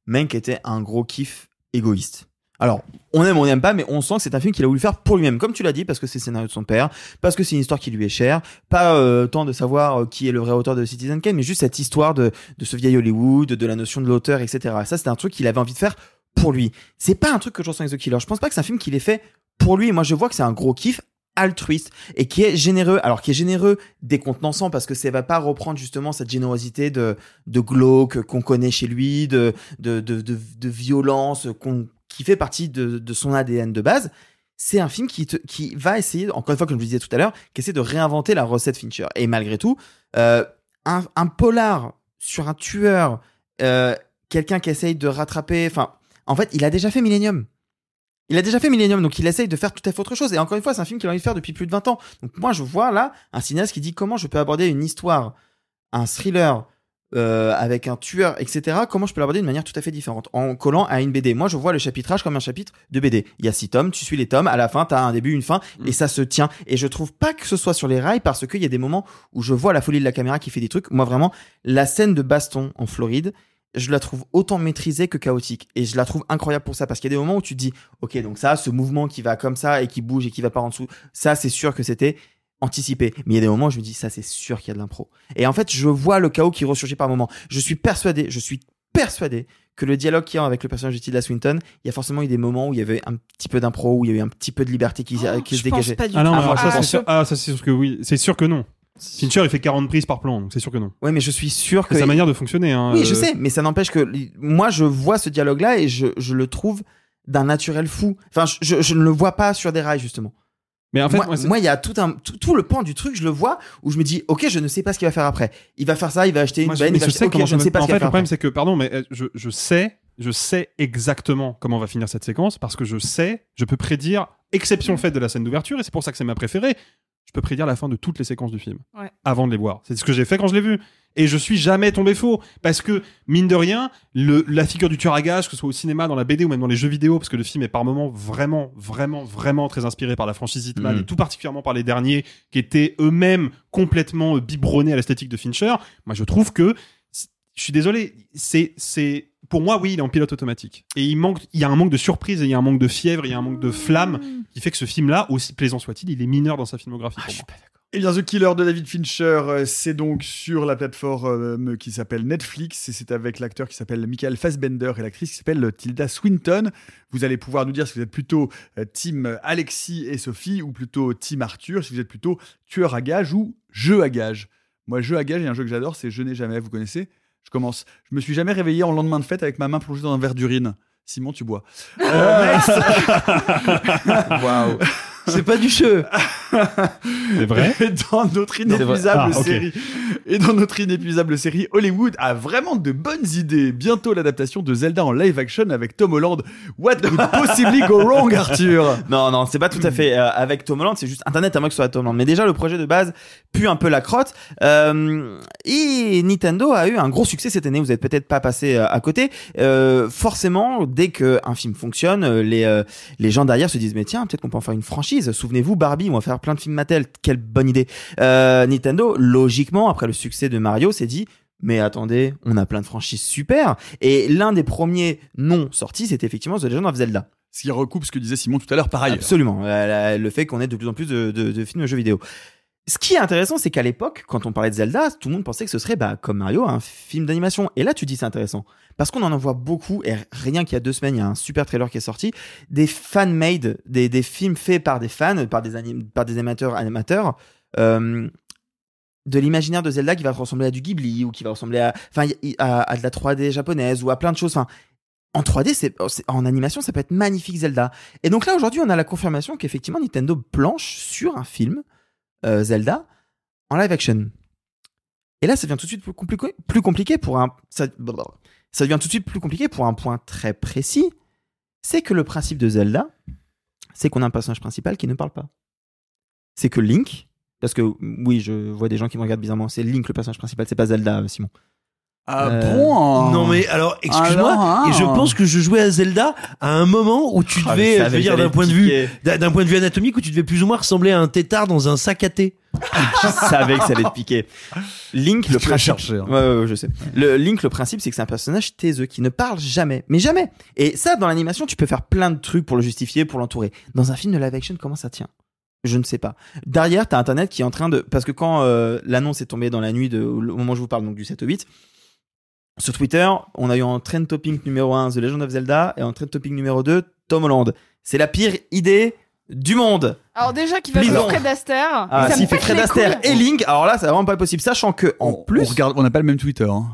Mank était un gros kiff égoïste. Alors, on aime, on n'aime pas, mais on sent que c'est un film qu'il a voulu faire pour lui-même, comme tu l'as dit, parce que c'est le scénario de son père, parce que c'est une histoire qui lui est chère, pas euh, tant de savoir euh, qui est le vrai auteur de Citizen Kane, mais juste cette histoire de, ce vieil Hollywood, de la notion de l'auteur, etc. Ça, c'était un truc qu'il avait envie de faire pour lui. C'est pas un truc que je ressens avec The Killer. Je pense pas que c'est un film qu'il ait fait pour lui. Moi, je vois que c'est un gros kiff altruiste et qui est généreux alors qui est généreux décontenançant parce que ça va pas reprendre justement cette générosité de de glauque qu'on connaît chez lui de, de violence qu'on qui fait partie de, son ADN de base c'est un film qui, qui va essayer, encore une fois, comme je le disais tout à l'heure, qui essaie de réinventer la recette Fincher. Et malgré tout, euh, un, un polar sur un tueur, euh, quelqu'un qui essaye de rattraper, enfin, en fait, il a déjà fait Millennium. Il a déjà fait Millennium, donc il essaye de faire tout à fait autre chose. Et encore une fois, c'est un film qu'il a envie de faire depuis plus de 20 ans. Donc moi, je vois là un cinéaste qui dit comment je peux aborder une histoire, un thriller euh, avec un tueur, etc. Comment je peux l'aborder d'une manière tout à fait différente? En collant à une BD. Moi, je vois le chapitrage comme un chapitre de BD. Il y a six tomes, tu suis les tomes, à la fin, t'as un début, une fin, et ça se tient. Et je trouve pas que ce soit sur les rails parce qu'il y a des moments où je vois la folie de la caméra qui fait des trucs. Moi, vraiment, la scène de baston en Floride, je la trouve autant maîtrisée que chaotique. Et je la trouve incroyable pour ça, parce qu'il y a des moments où tu te dis, ok, donc ça, ce mouvement qui va comme ça et qui bouge et qui va par en dessous, ça, c'est sûr que c'était anticipé. Mais il y a des moments où je me dis, ça, c'est sûr qu'il y a de l'impro. Et en fait, je vois le chaos qui ressurgit par moments. Je suis persuadé, je suis persuadé que le dialogue qu'il y a avec le personnage de Tilda Swinton, il y a forcément eu des moments où il y avait un petit peu d'impro, où il y a eu un petit peu de liberté qui, qui se Oh, pense dégageait. pas du Ah non, Ah, ça, je c'est sûr, ah, ça, c'est sûr que oui. C'est sûr que non. Fincher, il fait 40 prises par plan, donc c'est sûr que non. Ouais, mais je suis sûr que C'est sa manière de fonctionner. Hein, Oui, euh, je sais, mais ça n'empêche que moi, je vois ce dialogue-là et je, je le trouve d'un naturel fou. Enfin, je ne le vois pas sur des rails, justement. Mais en fait, moi, il y a tout, un, tout, tout le pan du truc, je le vois, où je me dis, ok, je ne sais pas ce qu'il va faire après. Il va faire ça, il va acheter une Moi, benne, il va je acheter- sais ok, comment je ne sais pas En ce fait, va le problème, c'est que, pardon, mais euh, je, je sais, je sais exactement comment va finir cette séquence parce que je sais, je peux prédire, exception faite de la scène d'ouverture, et c'est pour ça que c'est ma préférée, je peux prédire la fin de toutes les séquences du film Ouais. avant de les voir. C'est ce que j'ai fait quand je l'ai vu. Et je suis jamais tombé faux. Parce que, mine de rien, le, la figure du tueur à gages, que ce soit au cinéma, dans la BD ou même dans les jeux vidéo, parce que le film est par moments vraiment, vraiment, vraiment très inspiré par la franchise Hitman, Mhm. et tout particulièrement par les derniers, qui étaient eux-mêmes complètement euh, biberonnés à l'esthétique de Fincher. Moi, je trouve que, je suis désolé, c'est, c'est, pour moi, oui, il est en pilote automatique. Et il manque, il y a un manque de surprise, et il y a un manque de fièvre, il y a un manque de flamme, qui fait que ce film-là, aussi plaisant soit-il, il est mineur dans sa filmographie. pour moi. Eh bien, The Killer de David Fincher, euh, c'est donc sur la plateforme euh, qui s'appelle Netflix et c'est avec l'acteur qui s'appelle Michael Fassbender et l'actrice qui s'appelle euh, Tilda Swinton. Vous allez pouvoir nous dire si vous êtes plutôt euh, team Alexis et Sophie ou plutôt team Arthur, si vous êtes plutôt tueur à gage ou jeu à gage. Moi, jeu à gage, il y a un jeu que j'adore, c'est Je n'ai jamais, vous connaissez? Je commence. Je me suis jamais réveillé en lendemain de fête avec ma main plongée dans un verre d'urine. Simon, tu bois. Euh, Waouh. C'est pas du jeu. C'est vrai Et dans notre inépuisable Ah, série et dans notre inépuisable série Hollywood a vraiment de bonnes idées. Bientôt l'adaptation de Zelda en live action avec Tom Holland. What could possibly go wrong, Arthur? Non, non, c'est pas tout à fait euh, avec Tom Holland, c'est juste Internet à moins que ce soit Tom Holland. Mais déjà, le projet de base pue un peu la crotte. Euh, et Nintendo a eu un gros succès cette année, vous êtes peut-être pas passé euh, à côté. Euh, forcément, dès qu'un film fonctionne, les, les gens derrière se disent, mais tiens, peut-être qu'on peut en faire une franchise. Souvenez-vous, Barbie, on va faire plein de films Mattel. Quelle bonne idée. Euh, Nintendo, logiquement, après le succès de Mario, s'est dit, mais attendez, on a plein de franchises super. Et l'un des premiers noms sortis, c'était effectivement The Legend of Zelda. Ce qui recoupe ce que disait Simon tout à l'heure, pareil. Absolument. Euh, Le fait qu'on ait de plus en plus de, de- de films de jeux vidéo. Ce qui est intéressant, c'est qu'à l'époque, quand on parlait de Zelda, tout le monde pensait que ce serait, bah, comme Mario, un film d'animation. Et là, tu dis c'est intéressant. Parce qu'on en voit beaucoup, et rien qu'il y a deux semaines, il y a un super trailer qui est sorti, des fan-made, des, des films faits par des fans, par des, anim- par des animateurs, euh, de l'imaginaire de Zelda qui va ressembler à du Ghibli, ou qui va ressembler à, enfin, à, de la 3D japonaise, ou à plein de choses. En 3D, c'est, c'est- en animation, ça peut être magnifique Zelda. Et donc là, aujourd'hui, on a la confirmation qu'effectivement, Nintendo planche sur un film euh, Zelda en live action. Et là, ça devient tout de suite plus compliqué, pour un. Ça devient tout de suite plus compliqué pour un point très précis. C'est que le principe de Zelda, c'est qu'on a un personnage principal qui ne parle pas. C'est que Link, parce que oui, je vois des gens qui me regardent bizarrement, c'est Link le personnage principal, c'est pas Zelda, euh, Simon. Ah Euh, bon? Non mais alors excuse-moi hein. et je pense que je jouais à Zelda à un moment où tu Ah, devais je veux dire d'un point de vue d'un point de vue anatomique où tu devais plus ou moins ressembler à un tétard dans un sac à thé. je savais que ça allait te piquer. Link, le principe. cherché, hein? Ouais, ouais, ouais, je sais. Le Link, le principe, c'est que c'est un personnage taiseux qui ne parle jamais, mais jamais. Et ça, dans l'animation, tu peux faire plein de trucs pour le justifier, pour l'entourer. Dans un film de live action, comment ça tient? Je ne sais pas. Derrière, t'as Internet qui est en train de, parce que quand euh, l'annonce est tombée dans la nuit de, au moment où je vous parle, donc du 7 au 8. Sur Twitter, on a eu en trend topic numéro 1 The Legend of Zelda et en trend topic numéro 2 Tom Holland. C'est la pire idée du monde. Alors déjà qu'il va jouer. Fred Astaire, Ah, ça s'il me fait Fred les Astaire et Link, alors là, c'est vraiment pas possible. Sachant que, en On plus, regarde, on n'a pas le même Twitter. hein.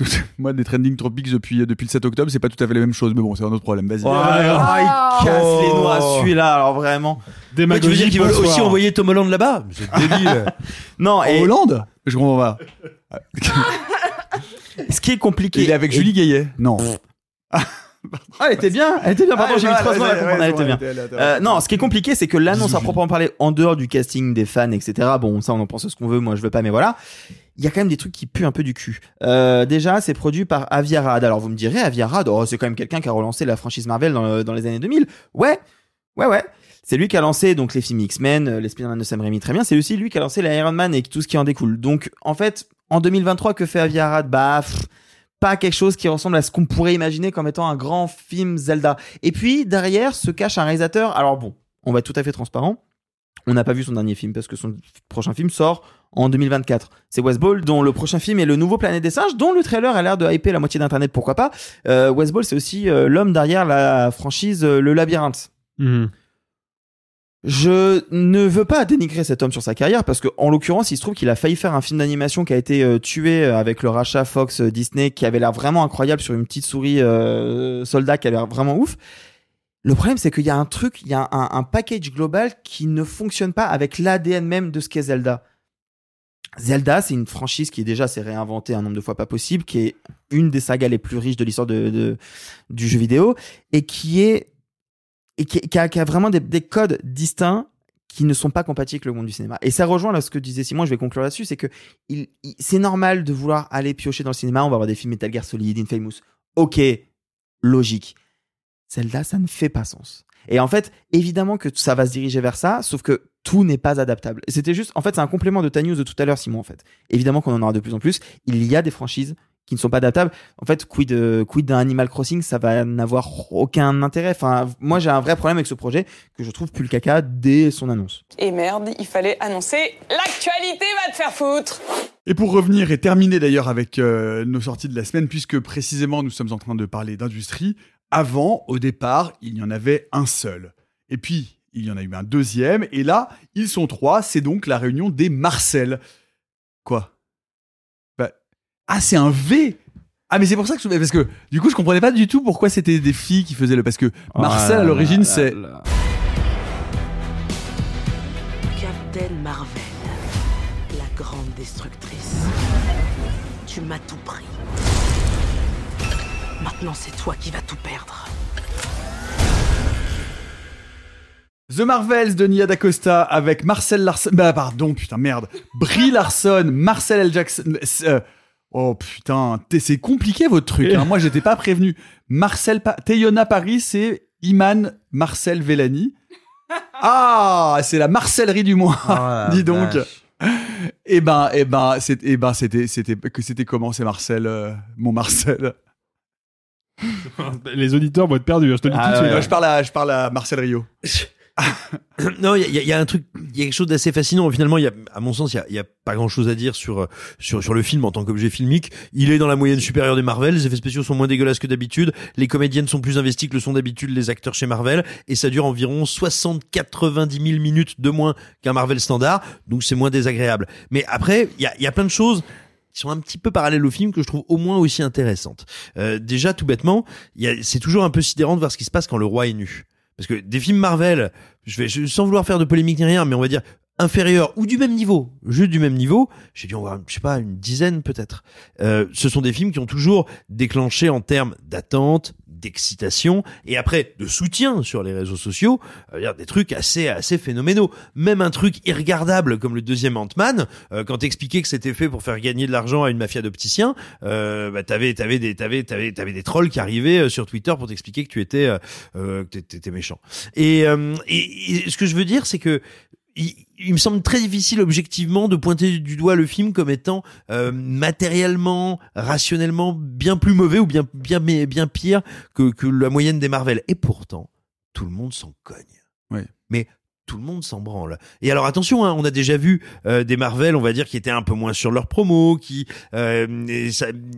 Moi, des trending topics depuis, depuis le 7 octobre, c'est pas tout à fait la même chose, mais bon, c'est un autre problème. Vas-y. Ouais, ah, il casse Oh. les noix celui-là, alors vraiment. Ouais, tu veux dire qu'ils veulent aussi envoyer Tom Holland là-bas? C'est débile. Non, En et Hollande? Je comprends pas. ce qui est compliqué. Il est avec et- Julie Gaillet Non. Ah, elle était bien, elle était bien, pardon, Ah, j'ai mis trois secondes à comprendre, ouais, elle était bien. elle était- elle était- Euh, non, ce qui est compliqué, c'est que l'annonce à proprement parler, en dehors du casting des fans, etc. Bon, ça, on en pense ce qu'on veut, moi, je veux pas, mais voilà. Il y a quand même des trucs qui puent un peu du cul. Euh, déjà, c'est produit par Avi Arad. Alors, vous me direz, Avi Arad, oh, c'est quand même quelqu'un qui a relancé la franchise Marvel dans, le- dans les années 2000. Ouais, ouais, ouais. C'est lui qui a lancé donc les films X-Men, euh, les Spider-Man de Sam Raimi, très bien. C'est aussi lui qui a lancé les Iron Man et tout ce qui en découle. Donc, en fait, en 2023, que fait Avi Arad? Bah, pas quelque chose qui ressemble à ce qu'on pourrait imaginer comme étant un grand film Zelda. Et puis, derrière se cache un réalisateur. Alors bon, on va être tout à fait transparent. On n'a pas vu son dernier film parce que son prochain film sort en 2024. C'est West Ball, dont le prochain film est le nouveau Planète des Singes, dont le trailer a l'air de hyper la moitié d'internet, pourquoi pas. Euh, West Ball, c'est aussi euh, l'homme derrière la franchise euh, Le Labyrinthe. Mhm. Je ne veux pas dénigrer cet homme sur sa carrière parce que, en l'occurrence, il se trouve qu'il a failli faire un film d'animation qui a été euh, tué euh, avec le rachat Fox euh, Disney, qui avait l'air vraiment incroyable sur une petite souris soldat qui a l'air vraiment ouf. Le problème, c'est qu'il y a un truc, il y a un, package global qui ne fonctionne pas avec l'ADN même de ce qu'est Zelda. Zelda, c'est une franchise qui déjà s'est réinventée un nombre de fois pas possible, qui est une des sagas les plus riches de l'histoire de- du jeu vidéo et qui est et qui, a, vraiment des, des codes distincts qui ne sont pas compatibles avec le monde du cinéma. Et ça rejoint là ce que disait Simon, je vais conclure là-dessus, c'est que c'est normal de vouloir aller piocher dans le cinéma, on va avoir des films Metal Gear Solid, Infamous. Ok, logique. Zelda, ça ne fait pas sens. Et en fait, évidemment que ça va se diriger vers ça, sauf que tout n'est pas adaptable. C'était juste, en fait, c'est un complément de ta news de tout à l'heure, Simon, en fait. Évidemment qu'on en aura de plus en plus. Il y a des franchises qui ne sont pas adaptables. En fait, quid, euh, quid d'un Animal Crossing, ça va n'avoir aucun intérêt. Enfin, moi, j'ai un vrai problème avec ce projet que je trouve plus le caca dès son annonce. Et merde, il fallait annoncer l'actualité va te faire foutre. Et pour revenir et terminer d'ailleurs avec euh, nos sorties de la semaine, puisque précisément nous sommes en train de parler d'industrie, avant, au départ, il y en avait un seul. Et puis, il y en a eu un deuxième, et là, ils sont trois, c'est donc la réunion des Marcel. Quoi? Ah, c'est un V ah mais c'est pour ça que je... parce que du coup je comprenais pas du tout pourquoi c'était des filles qui faisaient le parce que Oh Marcel là à l'origine c'est Captain Marvel, la grande destructrice. Tu m'as tout pris. Maintenant, c'est toi qui vas tout perdre. The Marvels de Nia DaCosta avec Marcel Larson. Bah, pardon, putain, merde. Brie Larson, Marcel L. Jackson. euh, oh putain, c'est compliqué votre truc. hein. Moi, j'étais pas prévenu. Marcel pa Teyona Paris, c'est Iman Marcel Vellani. Ah, c'est la marcellerie du mois. la Dis donc. vache. Eh ben, eh ben, eh ben, c'était, c'était, que c'était comment, c'est Marcel, euh, mon Marcel? Les auditeurs vont être perdus, hein, je te le dis Ah, tout de suite. ouais, je parle à, je parle à Marcel Rio. non, il y, y a un truc, il y a quelque chose d'assez fascinant. Finalement, il y a, à mon sens, il y y a pas grand chose à dire sur, euh, sur, sur le film en tant qu'objet filmique. Il est dans la moyenne supérieure des Marvel. Les effets spéciaux sont moins dégueulasses que d'habitude. Les comédiennes sont plus investies que le sont d'habitude les acteurs chez Marvel. Et ça dure environ 60-90 000 minutes de moins qu'un Marvel standard. Donc c'est moins désagréable. Mais après, il y a, y a plein de choses qui sont un petit peu parallèles au film que je trouve au moins aussi intéressantes. Euh, déjà, tout bêtement, c'est toujours un peu sidérant de voir ce qui se passe quand le roi est nu. Parce que des films Marvel, je vais, sans vouloir faire de polémique ni rien, mais on va dire inférieurs ou du même niveau, juste du même niveau, j'ai dû en voir, je sais pas, une dizaine peut-être. Euh, ce sont des films qui ont toujours déclenché en termes d'attente, d'excitation et après de soutien sur les réseaux sociaux, euh, des trucs assez assez phénoménaux. Même un truc irregardable comme le deuxième Ant-Man, euh, quand t'expliquais que c'était fait pour faire gagner de l'argent à une mafia d'opticiens, euh, bah t'avais t'avais des t'avais t'avais t'avais des trolls qui arrivaient euh, sur Twitter pour t'expliquer que tu étais euh, euh, que t'étais- méchant. Et, et, et ce que je veux dire, c'est que il me semble très difficile objectivement de pointer du doigt le film comme étant euh, matériellement, rationnellement bien plus mauvais ou bien bien mais bien pire que, que la moyenne des Marvel. Et pourtant, tout le monde s'en cogne. Ouais. Mais tout le monde s'en branle. Et alors attention, hein, on a déjà vu euh, des Marvel, on va dire, qui étaient un peu moins sur leur promo, qui euh,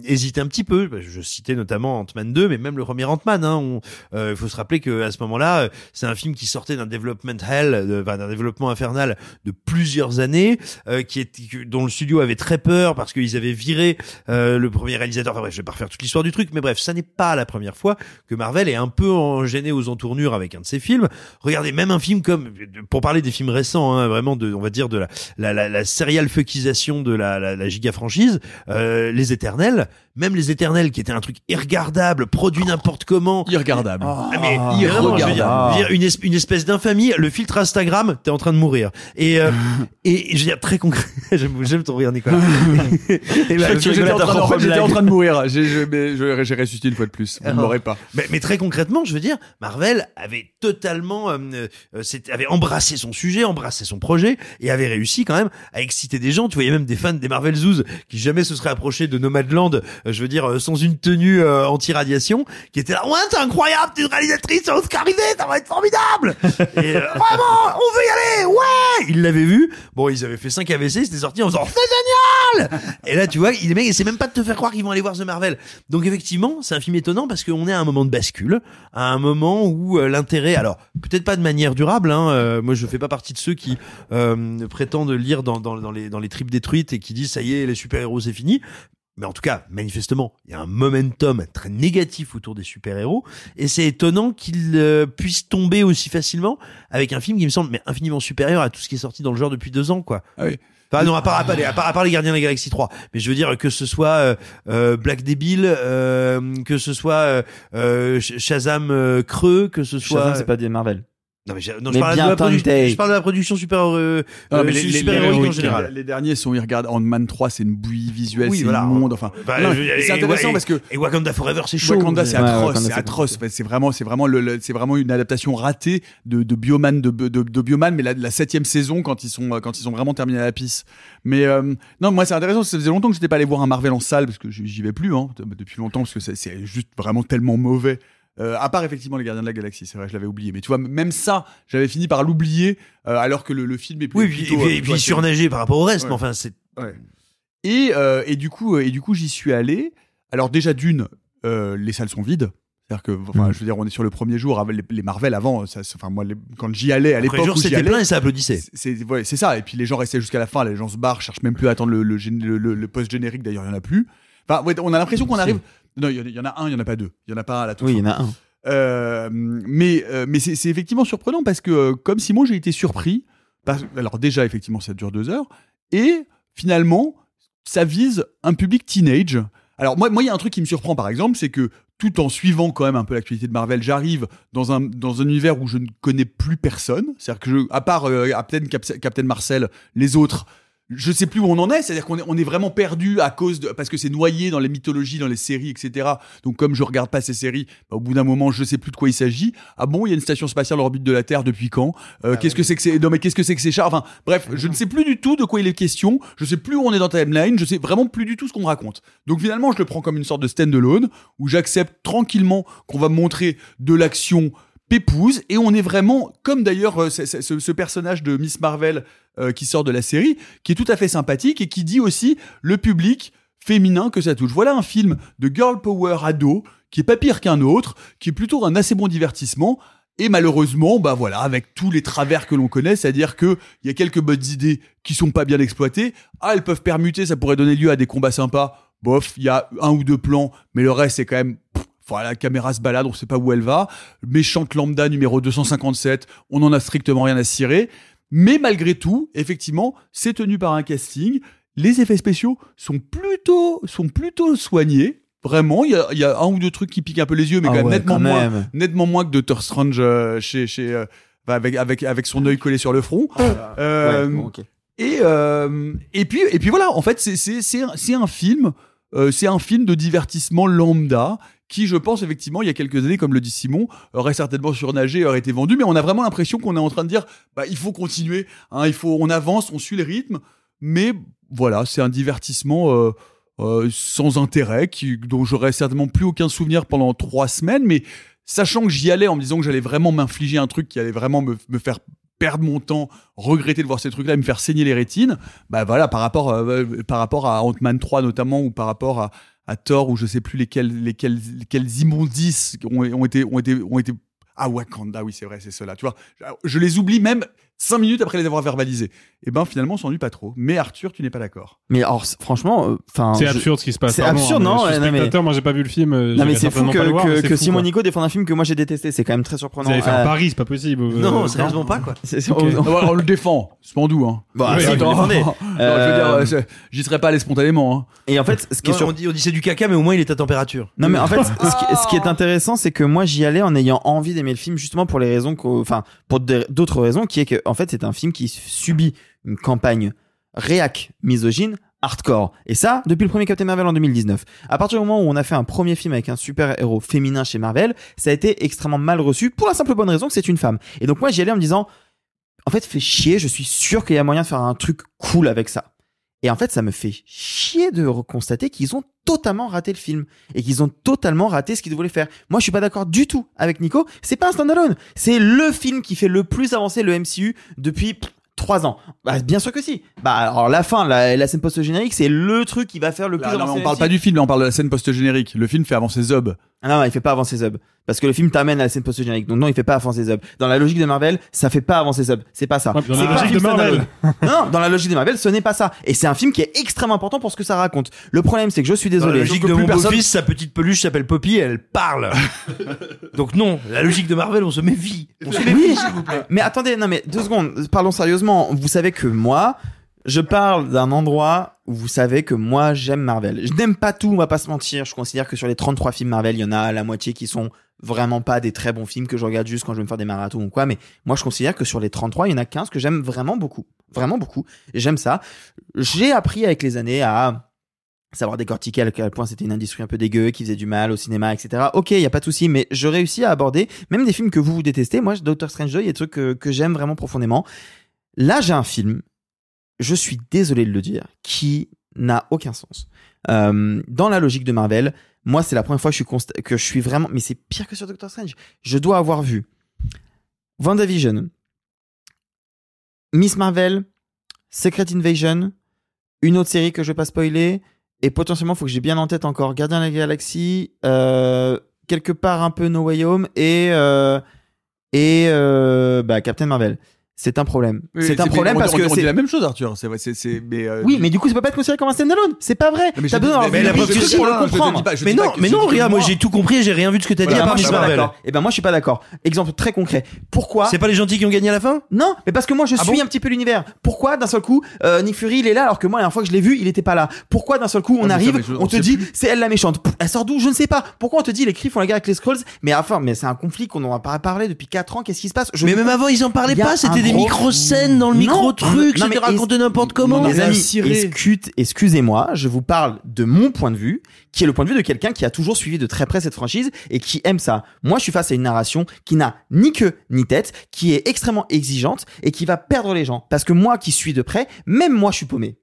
hésitaient un petit peu. Je citais notamment Ant-Man 2, mais même le premier Ant-Man. hein, on- euh, Il faut se rappeler que à ce moment-là, euh, c'est un film qui sortait d'un development hell, d'un développement infernal de plusieurs années, euh, qui que- dont le studio avait très peur parce qu'ils avaient viré euh, le premier réalisateur. Enfin bref, je vais pas refaire toute l'histoire du truc, mais bref, ça n'est pas la première fois que Marvel est un peu en- gêné aux entournures avec un de ses films. Regardez, même un film comme, pour parler des films récents, hein, vraiment de, on va dire de la, la, la, la serial fuckisation de la, la, la giga franchise, euh, Les Éternels, même Les Éternels qui était un truc irregardable, produit n'importe comment. Irregardable. Ah, mais vraiment, je veux dire, je veux dire, une, es- une espèce d'infamie. Le filtre Instagram, t'es en train de mourir. Et, euh, et, je veux dire, très concret, j'aime j'aime ton rire, Nicolas. et bah, J'étais en, en train de mourir. J'ai, ressuscité une fois de plus. Vous ne Alors, l'aurez pas. Mais, mais très concrètement, je veux dire, Marvel avait totalement, euh, euh, c'était- avait embrassé son sujet, embrassé son projet, et avait réussi quand même à exciter des gens. Tu voyais même des fans des Marvel Zoos qui jamais se seraient approchés de Nomadland, je veux dire, euh, sans une tenue euh, anti-radiation, qui étaient là, ouais, c'est incroyable, t'es une réalisatrice oscarisée, ça va être formidable. et euh, vraiment, on veut y aller, ouais. Ils l'avaient vu. Bon, ils avaient fait 5 AVC, ils étaient sortis en faisant, c'est génial. et là, tu vois, les mecs, c'est même pas de te faire croire qu'ils vont aller voir The Marvel. Donc effectivement, c'est un film étonnant parce qu'on est à un moment de bascule, à un moment où euh, l'intérêt, alors peut-être pas de manière durable, hein, euh, moi je fais pas partie de ceux qui euh, prétendent lire dans, dans, dans les, dans les tripes détruites et qui disent ça y est, les super-héros c'est fini. Mais en tout cas, manifestement, il y a un momentum très négatif autour des super-héros, et c'est étonnant qu'il euh, puisse tomber aussi facilement avec un film qui me semble mais infiniment supérieur à tout ce qui est sorti dans le genre depuis deux ans, quoi. Ah oui. Enfin, non, à part, à, part, les- à part- à part les Gardiens de la Galaxie 3. Mais je veux dire que ce soit euh, euh, Black Débile, euh, que ce soit euh, Sh- Shazam euh, Creux, que ce soit... Shazam, c'est pas des Marvel. Non, mais, j'ai- non, Mais je, parle de bien la production, tenté. je parle de la production super, euh, euh, mais les, les- super les- héroïque en général. les derniers sont irregardables. Ant-Man 3, c'est une bouillie visuelle, Oui, c'est voilà. Enfin, Bah, c'est intéressant et- parce que Et Wakanda Forever, c'est chaud. Wakanda, c'est Ouais, atroce, c'est c'est atroce. Enfin, c'est vraiment, c'est vraiment le, le- c'est vraiment une adaptation ratée de, de Bioman, de, de, de Bioman, mais la, la septième saison quand ils sont, quand ils ont vraiment terminé la piste. Mais euh, non, moi c'est intéressant. Ça faisait longtemps que j'étais pas allé voir un Marvel en salle parce que j'y vais plus, hein, depuis longtemps parce que c'est juste vraiment tellement mauvais. Euh, à part effectivement les Gardiens de la Galaxie, c'est vrai, je l'avais oublié. Mais tu vois, même ça, j'avais fini par l'oublier euh, alors que le, le film est plus Oui, plutôt, et puis, euh, et plutôt puis assez- surnagé par rapport au reste, Ouais. mais enfin, c'est... Ouais. Et, euh, et du coup, et du coup, j'y suis allé. Alors déjà d'une, les salles sont vides. C'est-à-dire que, enfin, Mm. je veux dire, on est sur le premier jour. Les, les Marvel avant, ça, enfin moi, les- quand j'y allais à l'époque jour, c'était plein et ça applaudissait. c'est- ouais, c'est ça. Et puis les gens restaient jusqu'à la fin. Les gens se barrent, cherchent même plus à attendre le, le, gén- le- le- le post-générique. D'ailleurs, il y en a plus. Enfin, ouais, on a l'impression qu'on arrive. Non, il y en a- un, il y en a pas deux. Il y en a pas à la toute Oui, il y en a un. Euh, mais euh, mais c'est effectivement surprenant parce que euh, comme Simon, j'ai été surpris Parce- alors déjà, effectivement, ça dure deux heures. Et finalement, ça vise un public teenage. Alors moi, moi, il y a un truc qui me surprend, par exemple, c'est que tout en suivant quand même un peu l'actualité de Marvel, j'arrive dans un, dans un univers où je ne connais plus personne. C'est-à-dire que, je, à part euh, Captain, Cap- Captain Marcel, les autres, je sais plus où on en est. C'est-à-dire qu'on est, on est vraiment perdu à cause de, parce que c'est noyé dans les mythologies, dans les séries, etc. Donc comme je regarde pas ces séries, bah, au bout d'un moment, je sais plus de quoi il s'agit. Ah bon, il y a une station spatiale en orbite de la Terre depuis quand? Euh, Qu'est-ce que c'est que c'est? Non mais qu'est-ce que c'est que ces chars? Enfin bref, je ne sais plus du tout de quoi il est question. Je sais plus où on est dans timeline. Je sais vraiment plus du tout ce qu'on me raconte. Donc finalement, je le prends comme une sorte de stand-alone où j'accepte tranquillement qu'on va me montrer de l'action pépouse et on est vraiment comme d'ailleurs euh, ce, personnage de Miss Marvel euh, qui sort de la série qui est tout à fait sympathique et qui dit aussi le public féminin que ça touche. Voilà un film de girl power ado qui est pas pire qu'un autre, qui est plutôt un assez bon divertissement et malheureusement, bah voilà, avec tous les travers que l'on connaît, c'est-à-dire que il y a quelques bonnes idées qui sont pas bien exploitées. Ah, elles peuvent permuter, ça pourrait donner lieu à des combats sympas. Bof, il y a un ou deux plans, mais le reste c'est quand même voilà, la caméra se balade, on sait pas où elle va. Méchante lambda numéro 257, on en a strictement rien à cirer. Mais malgré tout, effectivement, c'est tenu par un casting. Les effets spéciaux sont plutôt, sont plutôt soignés. Vraiment, il y a, il y a un ou deux trucs qui piquent un peu les yeux, mais Ah quand ouais, nettement quand moins, même. nettement moins que Doctor Strange euh, chez, chez, euh, bah, avec, avec, avec son œil collé sur le front. Euh, Ouais, bon, ok. et, euh, et puis, et puis voilà, en fait, c'est, c'est, c'est, un, c'est un film, euh, c'est un film de divertissement lambda qui, je pense, effectivement, il y a quelques années, comme le dit Simon, aurait certainement surnagé, aurait été vendu, mais on a vraiment l'impression qu'on est en train de dire, bah, il faut continuer, hein, il faut, on avance, on suit le rythme, mais voilà, c'est un divertissement euh, euh, sans intérêt, qui, dont j'aurais certainement plus aucun souvenir pendant trois semaines, mais sachant que j'y allais en me disant que j'allais vraiment m'infliger un truc qui allait vraiment me, faire perdre mon temps, regretter de voir ces trucs-là, me faire saigner les rétines, bah voilà, par rapport, euh, par rapport à Ant-Man 3 notamment, ou par rapport à, à Thor, ou je sais plus lesquels, lesquels, lesquels immondices ont, ont été, ont été, ont été, ah Wakanda, oui c'est vrai, c'est cela, tu vois, je les oublie même cinq minutes après les avoir verbalisés. Et ben finalement, on s'ennuie pas trop. Mais Arthur, tu n'es pas d'accord. Mais alors, c- franchement, euh. C'est je- absurde ce qui se passe. C'est absurde, hein, non mais Je suis ouais, non, mais- spectateur, moi j'ai pas vu le film. euh, Non mais c'est fou que, voir, que, fou, Simon quoi. Nico défende un film que moi j'ai détesté. C'est quand même très surprenant. Vous allez faire Euh, Paris, c'est pas possible. euh, Non, sérieusement pas, quoi. c'est- c'est- Ok. on- Ah, on le défend, Spandou. Hein. Bah, Oui, Euh, euh, j'y serais pas allé spontanément. Hein. Et en fait, ce qui est sur- on dit, on dit c'est du caca, mais au moins il est à température. Non mais en fait, ce qui, est intéressant, c'est que moi j'y allais en ayant envie d'aimer le film justement pour les raisons, enfin pour d'autres raisons, qui est que en fait c'est un film qui subit une campagne réac misogyne hardcore. Et ça, depuis le premier Captain Marvel en 2019. À partir du moment où on a fait un premier film avec un super héros féminin chez Marvel, ça a été extrêmement mal reçu pour la simple bonne raison que c'est une femme. Et donc moi j'y allais en me disant, en fait fait chier, je suis sûr qu'il y a moyen de faire un truc cool avec ça. Et en fait, ça me fait chier de constater qu'ils ont totalement raté le film et qu'ils ont totalement raté ce qu'ils voulaient faire. Moi, je suis pas d'accord du tout avec Nico. C'est pas un standalone. C'est le film qui fait le plus avancer le MCU depuis trois ans. Bah, bien sûr que si. Bah, alors la fin, la, la scène post-générique, c'est le truc qui va faire le plus Là, non, mais avancer. on le parle pas du film, là, on parle de la scène post-générique. Le film fait avancer Zob. Ah non, il fait pas avancer Zub. Parce que le film t'amène à la scène post-générique. Donc non, il fait pas avancer Zub. Dans la logique de Marvel, ça fait pas avancer Zub. C'est pas ça. Dans C'est la pas un logique film de Marvel. standalone. non, non, dans la logique de Marvel, ce n'est pas ça. Et c'est un film qui est extrêmement important pour ce que ça raconte. Le problème, c'est que je suis Dans la désolé. logique Donc, de mon personne- beau-fils, sa petite peluche s'appelle Poppy, elle parle. Donc non, la logique de Marvel, on se méfie. On se méfie, Oui, s'il vous plaît. mais attendez, non mais deux secondes, parlons sérieusement. Vous savez que moi, je parle d'un endroit où vous savez que moi j'aime Marvel. Je n'aime pas tout, on va pas se mentir. Je considère que sur les 33 films Marvel, il y en a la moitié qui sont vraiment pas des très bons films que je regarde juste quand je veux me faire des marathons ou quoi. Mais moi je considère que sur les 33, il y en a 15 que j'aime vraiment beaucoup. Vraiment beaucoup. J'aime ça. J'ai appris avec les années à savoir décortiquer à quel point c'était une industrie un peu dégueu, qui faisait du mal au cinéma, etc. Ok, il y a pas de souci, mais je réussis à aborder même des films que vous vous détestez. Moi, Doctor Strange 2, il y a des trucs que, que j'aime vraiment profondément. Là, j'ai un film, je suis désolé de le dire, qui n'a aucun sens. Euh, dans la logique de Marvel, moi, c'est la première fois que je suis, vraiment... Mais c'est pire que sur Doctor Strange. Je dois avoir vu WandaVision, Miss Marvel, Secret Invasion, une autre série que je vais pas spoiler, et potentiellement, faut que j'ai bien en tête encore Gardien de la Galaxie, euh, quelque part un peu No Way Home, et, euh, et bah, Captain Marvel. C'est un problème. Oui, c'est un problème parce que c'est la même chose, Arthur. C'est vrai, c'est, c'est, mais euh, oui, mais du coup, ça peut pas être considéré comme un standalone. C'est pas vrai. mais T'as besoin mais la preuve, pour le comprendre. Mais non, mais non, regarde, moi j'ai tout compris, j'ai rien vu de ce que t'as dit à part. Et ben moi je suis pas d'accord. Exemple très concret. Pourquoi C'est pas les gentils qui ont gagné à la fin? Non, mais parce que moi je Ah suis un petit peu l'univers. Pourquoi d'un seul coup euh, Nick Fury il est là alors que moi la dernière fois que je l'ai vu il était pas là? Pourquoi d'un seul coup on Ah, arrive, on te dit c'est elle la méchante. Elle sort d'où? Je ne sais pas. Pourquoi on te dit les cris font la guerre avec les Skrulls? Mais enfin mais c'est un conflit qu'on n'en a pas parlé depuis 4 ans. Qu'est-ce qui se passe? Mais même avant, ils en parlaient pas, c'était un des micro-scènes dans le micro-truc, c'était raconté n'importe comment. Les amis, excusez-moi, je vous parle de mon point de vue, qui est le point de vue de quelqu'un qui a toujours suivi de très près cette franchise et qui aime ça. Moi, je suis face à une narration qui n'a ni queue ni tête, qui est extrêmement exigeante et qui va perdre les gens. Parce que moi qui suis de près, même moi, je suis paumé.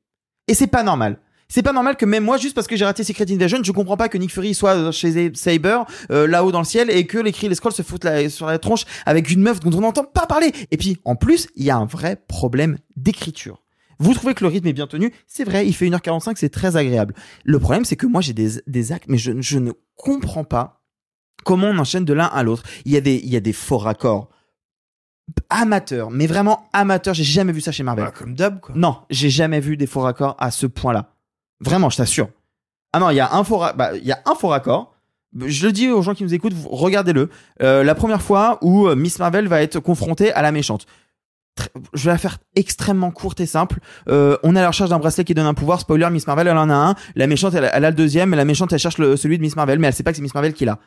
Et c'est pas normal. C'est pas normal que même moi, juste parce que j'ai raté Secret Invasion, je comprends pas que Nick Fury soit chez Saber, euh, là-haut dans le ciel, et que les cris, les scrolls se foutent la- sur la tronche avec une meuf dont on n'entend pas parler. Et puis, en plus, il y a un vrai problème d'écriture. Vous trouvez que le rythme est bien tenu C'est vrai, il fait 1h45, c'est très agréable. Le problème, c'est que moi, j'ai des, des actes, mais je, je ne comprends pas comment on enchaîne de l'un à l'autre. Il y a des, il y a des faux raccords amateurs, mais vraiment amateurs. J'ai jamais vu ça chez Marvel. Bah, comme d'hab, quoi. Non, j'ai jamais vu des faux raccords à ce point-là. Vraiment, je t'assure. Ah non, il y a un faux, bah, y a un faux raccord. Je le dis aux gens qui nous écoutent, regardez-le. Euh, la première fois où euh, Miss Marvel va être confrontée à la méchante. Je vais la faire extrêmement courte et simple. Euh, on est à la recherche d'un bracelet qui donne un pouvoir. Spoiler, Miss Marvel, elle en a un. La méchante, elle, a le deuxième. La méchante, elle cherche le- celui de Miss Marvel, mais elle sait pas que c'est Miss Marvel qui l'a.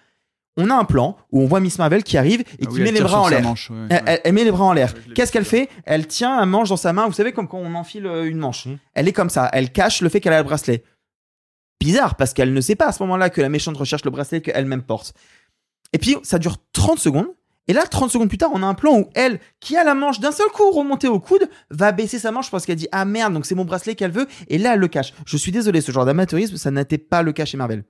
On a un plan où on voit Miss Marvel qui arrive et Ah qui oui, met les bras en l'air. manche, ouais, elle, ouais. elle- elle met les bras en l'air. Qu'est-ce qu'elle fait Elle tient un manche dans sa main. Vous savez comme quand on enfile euh, une manche. Elle est comme ça. Elle cache le fait qu'elle a le bracelet. Bizarre parce qu'elle ne sait pas à ce moment-là que la méchante recherche le bracelet qu'elle-même porte. Et puis ça dure 30 secondes. Et là, 30 secondes plus tard, on a un plan où elle, qui a la manche d'un seul coup remontée au coude, va baisser sa manche parce qu'elle dit Ah merde, donc c'est mon bracelet qu'elle veut. Et là, elle le cache. Je suis désolé, ce genre d'amateurisme, ça n'était pas le cas chez Marvel.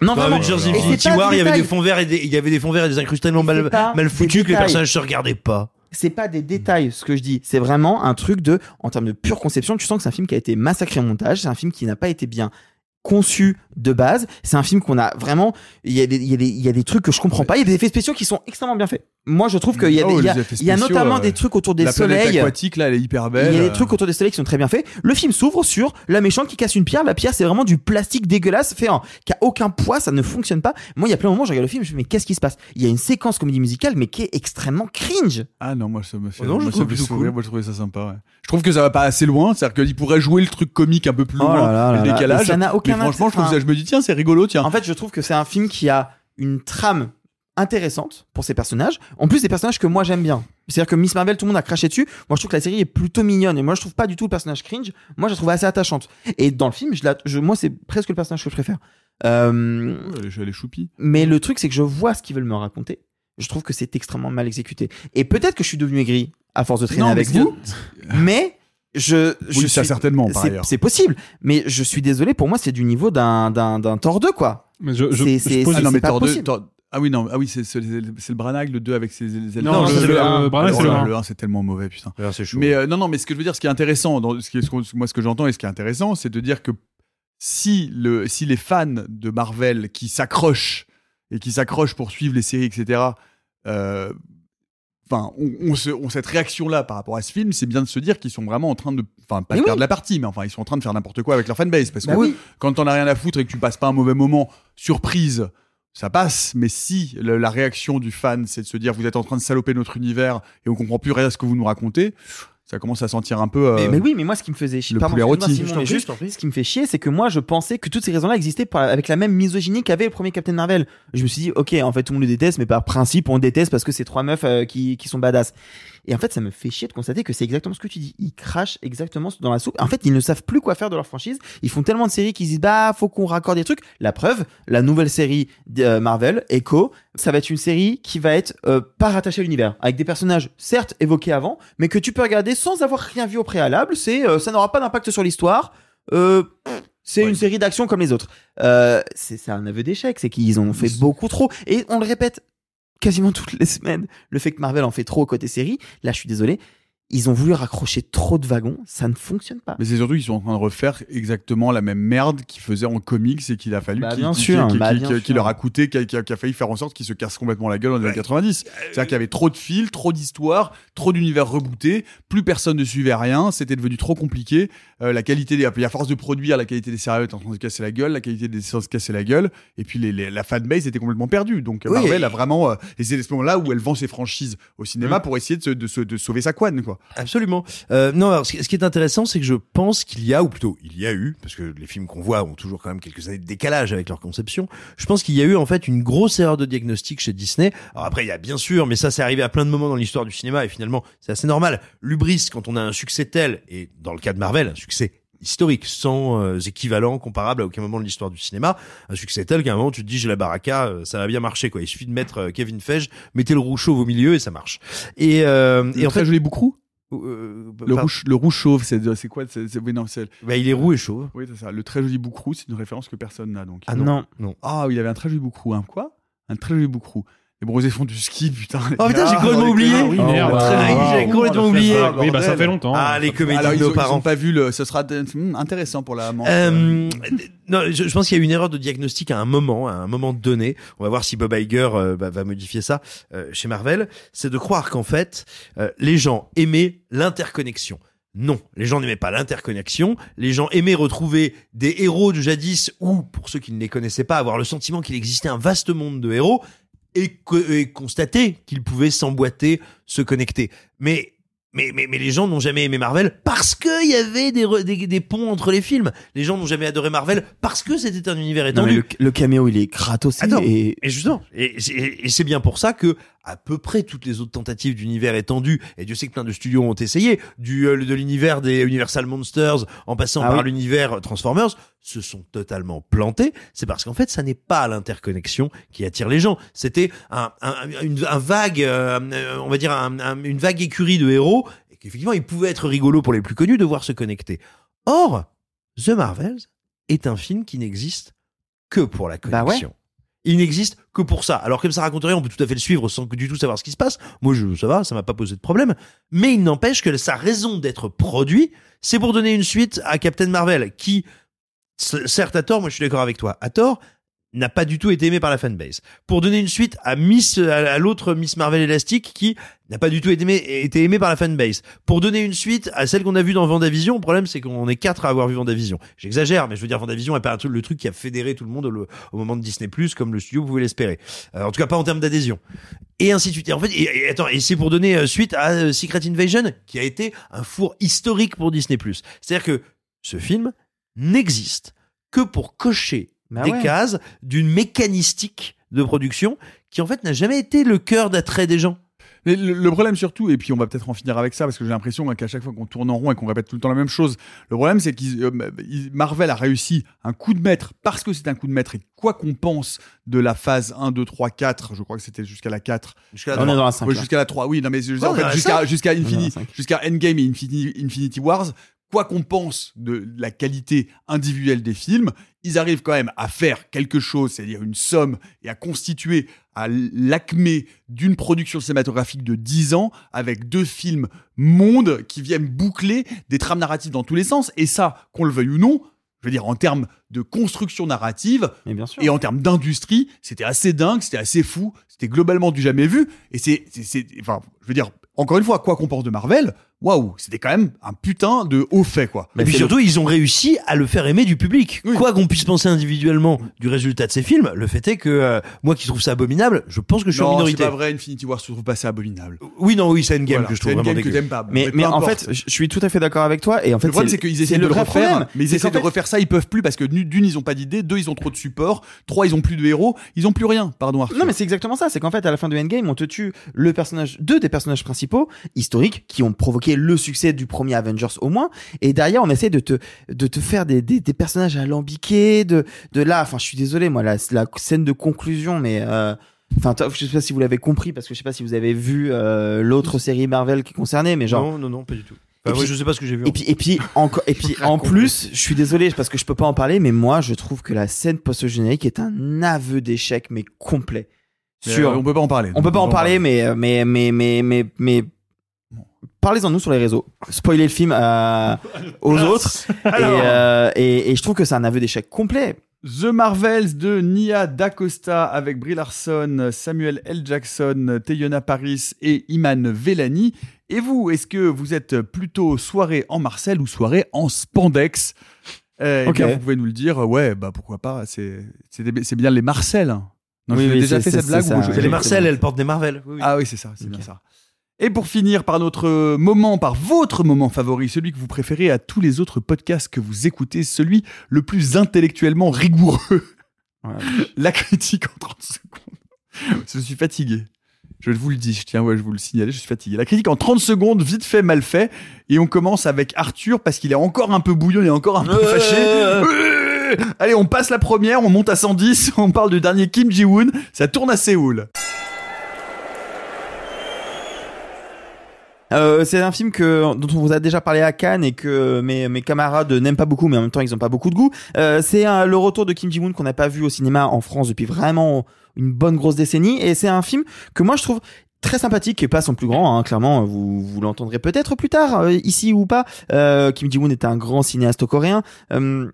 Non, Dans vraiment. Pas War, des il y avait détails. des fonds verts et des, il y avait des fonds verts et des incrustations mal, mal foutus que les personnages se regardaient pas. c'est pas des détails ce que je dis, c'est vraiment un truc de, en termes de pure conception, tu sens que c'est un film qui a été massacré en montage, c'est un film qui n'a pas été bien conçu de base, c'est un film qu'on a vraiment, il y a des, il y a des, il y a des trucs que je comprends pas, il y a des effets spéciaux qui sont extrêmement bien faits. Moi, je trouve qu'il y a, des- Oh, il y a, les effets il y a spéciaux, notamment euh, des trucs autour des la planète soleils. aquatique là, elle est hyper belle. Il y a des trucs autour des soleils qui sont très bien faits. Le film s'ouvre sur la méchante qui casse une pierre. La pierre, c'est vraiment du plastique dégueulasse, fait en, qui a aucun poids, ça ne fonctionne pas. Moi, il y a plein de moments, je regarde le film, je me dis, mais qu'est-ce qui se passe? Il y a une séquence comédie musicale, mais qui est extrêmement cringe. Ah non, moi ça me fait, Oh non, je moi, trouve ça me fait plutôt sourire, cool. moi je trouvais ça sympa. ouais. Je trouve que ça va pas assez loin, c'est-à-dire qu'il pourrait jouer le truc comique un peu plus Oh loin, le décalage. Ça n'a aucun mais franchement, je, trouve intérêt. ça, je me dis tiens, c'est rigolo, tiens. En fait, je trouve que c'est un film qui a une trame intéressante pour ses personnages. En plus, des personnages que moi j'aime bien. C'est-à-dire que Miss Marvel, tout le monde a craché dessus. Moi, je trouve que la série est plutôt mignonne. Et moi, je trouve pas du tout le personnage cringe. Moi, je la trouve assez attachante. Et dans le film, je la, je, moi, c'est presque le personnage que je préfère. Euh, Ouais, elle est- elle est choupie. mais le truc, c'est que je vois ce qu'ils veulent me raconter. Je trouve que c'est extrêmement mal exécuté. Et peut-être que je suis devenu aigri à force de traîner Non, avec vous. mais je, je Oui, ça, suis- certainement, par c'est- ailleurs. C'est possible. Mais je suis désolé. Pour moi, c'est du niveau d'un d'un d'un Thor 2, quoi. Mais je- je- pose- Ah non, mais pas Thor 2, possible. Thor- Ah oui, non, ah oui, c'est c'est- c'est le Branagh, le 2 avec ses ailes. Non, le- le- un. le Branagh, Oh c'est le là, un. le 1, c'est tellement mauvais, putain. c'est chaud. Mais euh, non, non, mais ce que je veux dire, ce qui est intéressant, dans, ce qui est- ce qu'on- moi, ce que j'entends et ce qui est intéressant, c'est de dire que si, le, si les fans de Marvel qui s'accrochent et qui s'accrochent pour suivre les séries, etc., euh, enfin, ont ce- ont cette réaction-là par rapport à ce film, c'est bien de se dire qu'ils sont vraiment en train de, enfin, pas de perdre la partie, mais enfin, ils sont en train de faire n'importe quoi avec leur fanbase. Parce Bah que oui. quand t'en as rien à foutre et que tu passes pas un mauvais moment, surprise, ça passe. Mais si le- la réaction du fan, c'est de se dire vous êtes en train de saloper notre univers et on comprend plus rien à ce que vous nous racontez, ça commence à sentir un peu. euh, Mais, mais oui, mais moi, ce qui me faisait chier, le pardon, poulet rôti. Simon, juste, ce qui me fait chier, c'est que moi, je pensais que toutes ces raisons-là existaient avec la même misogynie qu'avait le premier Captain Marvel. Je me suis dit, ok, en fait, tout le monde le déteste, mais par principe, on le déteste parce que c'est trois meufs euh, qui, qui sont badass. Et en fait, ça me fait chier de constater que c'est exactement ce que tu dis. Ils crachent exactement dans la soupe. En fait, ils ne savent plus quoi faire de leur franchise. Ils font tellement de séries qu'ils se disent, bah, faut qu'on raccorde des trucs. La preuve, la nouvelle série euh, Marvel, Echo, ça va être une série qui va être euh, pas rattachée à l'univers, avec des personnages certes évoqués avant, mais que tu peux regarder sans avoir rien vu au préalable. C'est, euh, ça n'aura pas d'impact sur l'histoire. Euh, c'est une série d'action comme les autres. Euh, c'est c'est un aveu d'échec, c'est qu'ils ont fait beaucoup trop. Et on le répète quasiment toutes les semaines, le fait que Marvel en fait trop côté série, là je suis désolé, ils ont voulu raccrocher trop de wagons, ça ne fonctionne pas. Mais c'est surtout qu'ils sont en train de refaire exactement la même merde qu'ils faisaient en comics et qu'il a fallu Bah, bien sûr, bah, bien qu'il sûr. leur a coûté, qui a, qui a- qui a failli faire en sorte qu'ils se cassent complètement la gueule en 1990. C'est-à-dire qu'il y avait trop de fils, trop d'histoires, trop d'univers rebootés, plus personne ne suivait rien, c'était devenu trop compliqué. Euh, la qualité des, à force de produire, la qualité des scénarios était en train de se casser la gueule, la qualité des dessins se casser la gueule, et puis les, les- la fanbase était complètement perdue. Donc Oui, Marvel et- a vraiment, euh, et c'est à ce moment-là où elle vend ses franchises au cinéma Mm. pour essayer de, se- de se- de sauver sa couenne, quoi. Absolument. Euh, non, alors, ce qui est intéressant, c'est que je pense qu'il y a, ou plutôt il y a eu, parce que les films qu'on voit ont toujours quand même quelques années de décalage avec leur conception, je pense qu'il y a eu en fait une grosse erreur de diagnostic chez Disney. Alors après, il y a bien sûr, mais ça c'est arrivé à plein de moments dans l'histoire du cinéma, et finalement c'est assez normal. L'ubris, quand on a un succès tel, et dans le cas de Marvel, un succès historique, sans euh, équivalent comparable à aucun moment de l'histoire du cinéma, un succès tel qu'à un moment tu te dis j'ai la baraka, euh, ça va bien marcher quoi. Il suffit de mettre euh, Kevin Feige, mettez le rouge chauve au milieu et ça marche. Et, euh, et en très fait, joli boucrou? Euh, Le rouge, le rouge chauve, c'est c'est quoi oui, non, c'est- Bah, il est roux et chauve. Oui, c'est ça. Le très joli boucrou, c'est une référence que personne n'a donc. Ah non. Non. Ah, oui, il avait un très joli boucrou. Un quoi? Un très joli boucrou. Les brosés font du ski, putain. Oh putain, j'ai complètement les oublié. oui, merde. Oh, Ah, oui, boucrou. complètement Oh, le oublié. Oui, bah ça fait longtemps. Ah, les comédies Alors, de ils, nos ont, ils parents. ont pas vu le. Ce sera hum, intéressant pour la manche. Euh, non, je, je pense qu'il y a eu une erreur de diagnostic à un moment, à un moment donné. On va voir si Bob Iger euh, bah, va modifier ça euh, chez Marvel. C'est de croire qu'en fait, euh, les gens aimaient l'interconnexion. Non, les gens n'aimaient pas l'interconnexion. Les gens aimaient retrouver des héros de jadis ou, pour ceux qui ne les connaissaient pas, avoir le sentiment qu'il existait un vaste monde de héros et, que- et constater qu'ils pouvaient s'emboîter, se connecter. Mais mais, mais, mais les gens n'ont jamais aimé Marvel parce qu'il y avait des, re- des, des ponts entre les films. Les gens n'ont jamais adoré Marvel parce que c'était un univers Non, mais étendu. le, le caméo, il est gratos Attends, et et justement, et c'est bien pour ça que à peu près toutes les autres tentatives d'univers étendu, et Dieu sait que plein de studios ont essayé, du euh, de l'univers des Universal Monsters en passant Ah par oui. l'univers Transformers, se sont totalement plantés. C'est parce qu'en fait, ça n'est pas l'interconnexion qui attire les gens. C'était un, un, une- un vague, euh, euh, on va dire un- un- une vague écurie de héros, et qu'effectivement, il pouvait être rigolo pour les plus connus de voir se connecter. Or, The Marvels est un film qui n'existe que pour la Bah ouais. Il n'existe que pour ça. Alors comme ça raconte rien, on peut tout à fait le suivre sans que du tout savoir ce qui se passe. Moi, je, ça va, ça m'a pas posé de problème. Mais il n'empêche que sa raison d'être produit, c'est pour donner une suite à Captain Marvel, qui, certes à tort, moi je suis d'accord avec toi, à tort, n'a pas du tout été aimé par la fanbase. Pour donner une suite à Miss, à, l'autre Miss Marvel élastique qui n'a pas du tout été aimé, été aimé par la fanbase. Pour donner une suite à celle qu'on a vue dans Vendavision, le problème c'est qu'on est quatre à avoir vu Vendavision. J'exagère, mais je veux dire Vendavision est pas un le truc qui a fédéré tout le monde au, moment de Disney comme le studio pouvait l'espérer. Euh, en tout cas pas en termes d'adhésion. Et ainsi de suite. Et en fait, et, et attends, et c'est pour donner euh, suite à euh, Secret Invasion, qui a été un four historique pour Disney. C'est-à-dire que ce film n'existe que pour cocher Bah des ouais. cases d'une mécanistique de production qui en fait n'a jamais été le cœur d'attrait des gens. Mais le, le problème surtout, et puis on va peut-être en finir avec ça, parce que j'ai l'impression qu'à chaque fois qu'on tourne en rond et qu'on répète tout le temps la même chose, le problème c'est que Marvel a réussi un coup de maître parce que c'est un coup de maître et quoi qu'on pense de la phase 1, 2, 3, 4, je crois que c'était jusqu'à la 4. Jusqu'à la On est 3. dans la 5. Ouais, là. jusqu'à la 3, oui, non mais Ouais, en fait, jusqu'à 5. jusqu'à On est dans Infini, la 5. jusqu'à Endgame et Infinity, Infinity Wars, quoi qu'on pense de la qualité individuelle des films, ils arrivent quand même à faire quelque chose, c'est-à-dire une somme et à constituer à l'acmé d'une production cinématographique de 10 ans avec deux films monde qui viennent boucler des trames narratives dans tous les sens. Et ça, qu'on le veuille ou non, je veux dire, en termes de construction narrative Mais bien sûr. et en termes d'industrie, c'était assez dingue, c'était assez fou, c'était globalement du jamais vu. Et c'est, c'est, c'est- enfin, je veux dire, encore une fois, quoi qu'on pense de Marvel, waouh, c'était quand même un putain de haut fait, quoi. Et puis surtout, ils ont réussi à le faire aimer du public. Oui. Quoi qu'on puisse penser individuellement du résultat de ces films, le fait est que euh, moi qui trouve ça abominable, je pense que je suis en non, c'est minorité. pas vrai, Infinity War se trouve pas assez abominable. Oui, non, oui, c'est Endgame Voilà, que je trouve c'est vraiment que dégueu. t'aimes pas. Bon, Mais, mais en importe. fait, je suis tout à fait d'accord avec toi. Et en fait, le problème, c'est qu'ils essaient de le refaire, problème. mais ils C'est essaient de fait- refaire ça, ils peuvent plus parce que d'une, ils ont pas d'idée, deux, ils ont trop de support, trois, ils ont plus de héros, ils ont plus rien. Pardon, Arthur. Non, mais c'est exactement ça. C'est qu'en fait, à la fin de Endgame, on te tue le personnage, deux des personnages principaux historiques qui ont provoqué le succès du premier Avengers au moins. Et derrière, on essaie de te, de te faire des, des, des personnages alambiqués, de, de là. Enfin, je suis désolé, moi, la, la scène de conclusion, mais, euh, Enfin, toi, je sais pas si vous l'avez compris parce que je sais pas si vous avez vu euh, l'autre série Marvel qui est concernée, mais genre. Non, non, non, pas du tout. Moi, puis- je sais pas ce que j'ai vu. Et puis, et puis, encore, et puis, en plus, je suis désolé parce que je peux pas en parler, mais moi, je trouve que la scène post-générique est un aveu d'échec, mais complet. Sur, euh, on peut pas en parler. on peut pas en parler, mais, euh, mais, mais, mais, mais, mais, parlez-en nous sur les réseaux. Spoiler le film euh, aux autres. Et, euh, et, et je trouve que c'est un aveu d'échec complet. The Marvels de Nia D'Acosta avec Brie Larson, Samuel L. Jackson, Teyona Paris et Iman Vellani. Et vous, est-ce que vous êtes plutôt soirée en Marcel ou soirée en spandex? Euh, bien, vous pouvez nous le dire. Ouais, bah pourquoi pas. C'est bien les Marcel. hein. Non, Oui, oui, déjà fait cette blague ça, les Marcel, elles portent des Marvel. Oui, oui. Ah oui, c'est ça, c'est bien ça. Et pour finir par notre moment, par votre moment favori, celui que vous préférez à tous les autres podcasts que vous écoutez, celui le plus intellectuellement rigoureux. La critique en 30 secondes. Je suis fatigué. Je vous le dis, je tiens, ouais, je vous le signaler, je suis fatigué. La critique en 30 secondes, vite fait, mal fait. Et on commence avec Arthur parce qu'il est encore un peu bouillon, il est encore un peu fâché. Euh, Allez, on passe la première, on monte à 110, on parle du dernier Kim Ji-woon, ça tourne à Séoul. Euh, c'est un film que dont on vous a déjà parlé à Cannes et que mes, mes camarades n'aiment pas beaucoup, mais en même temps ils ont pas beaucoup de goût. Euh, c'est un- le retour de Kim Ji-woon qu'on n'a pas vu au cinéma en France depuis vraiment une bonne grosse décennie, et c'est un film que moi je trouve très sympathique et pas son plus grand hein, clairement vous vous l'entendrez peut-être plus tard euh, ici ou pas. Euh, Kim Ji-woon est un grand cinéaste coréen. Euh,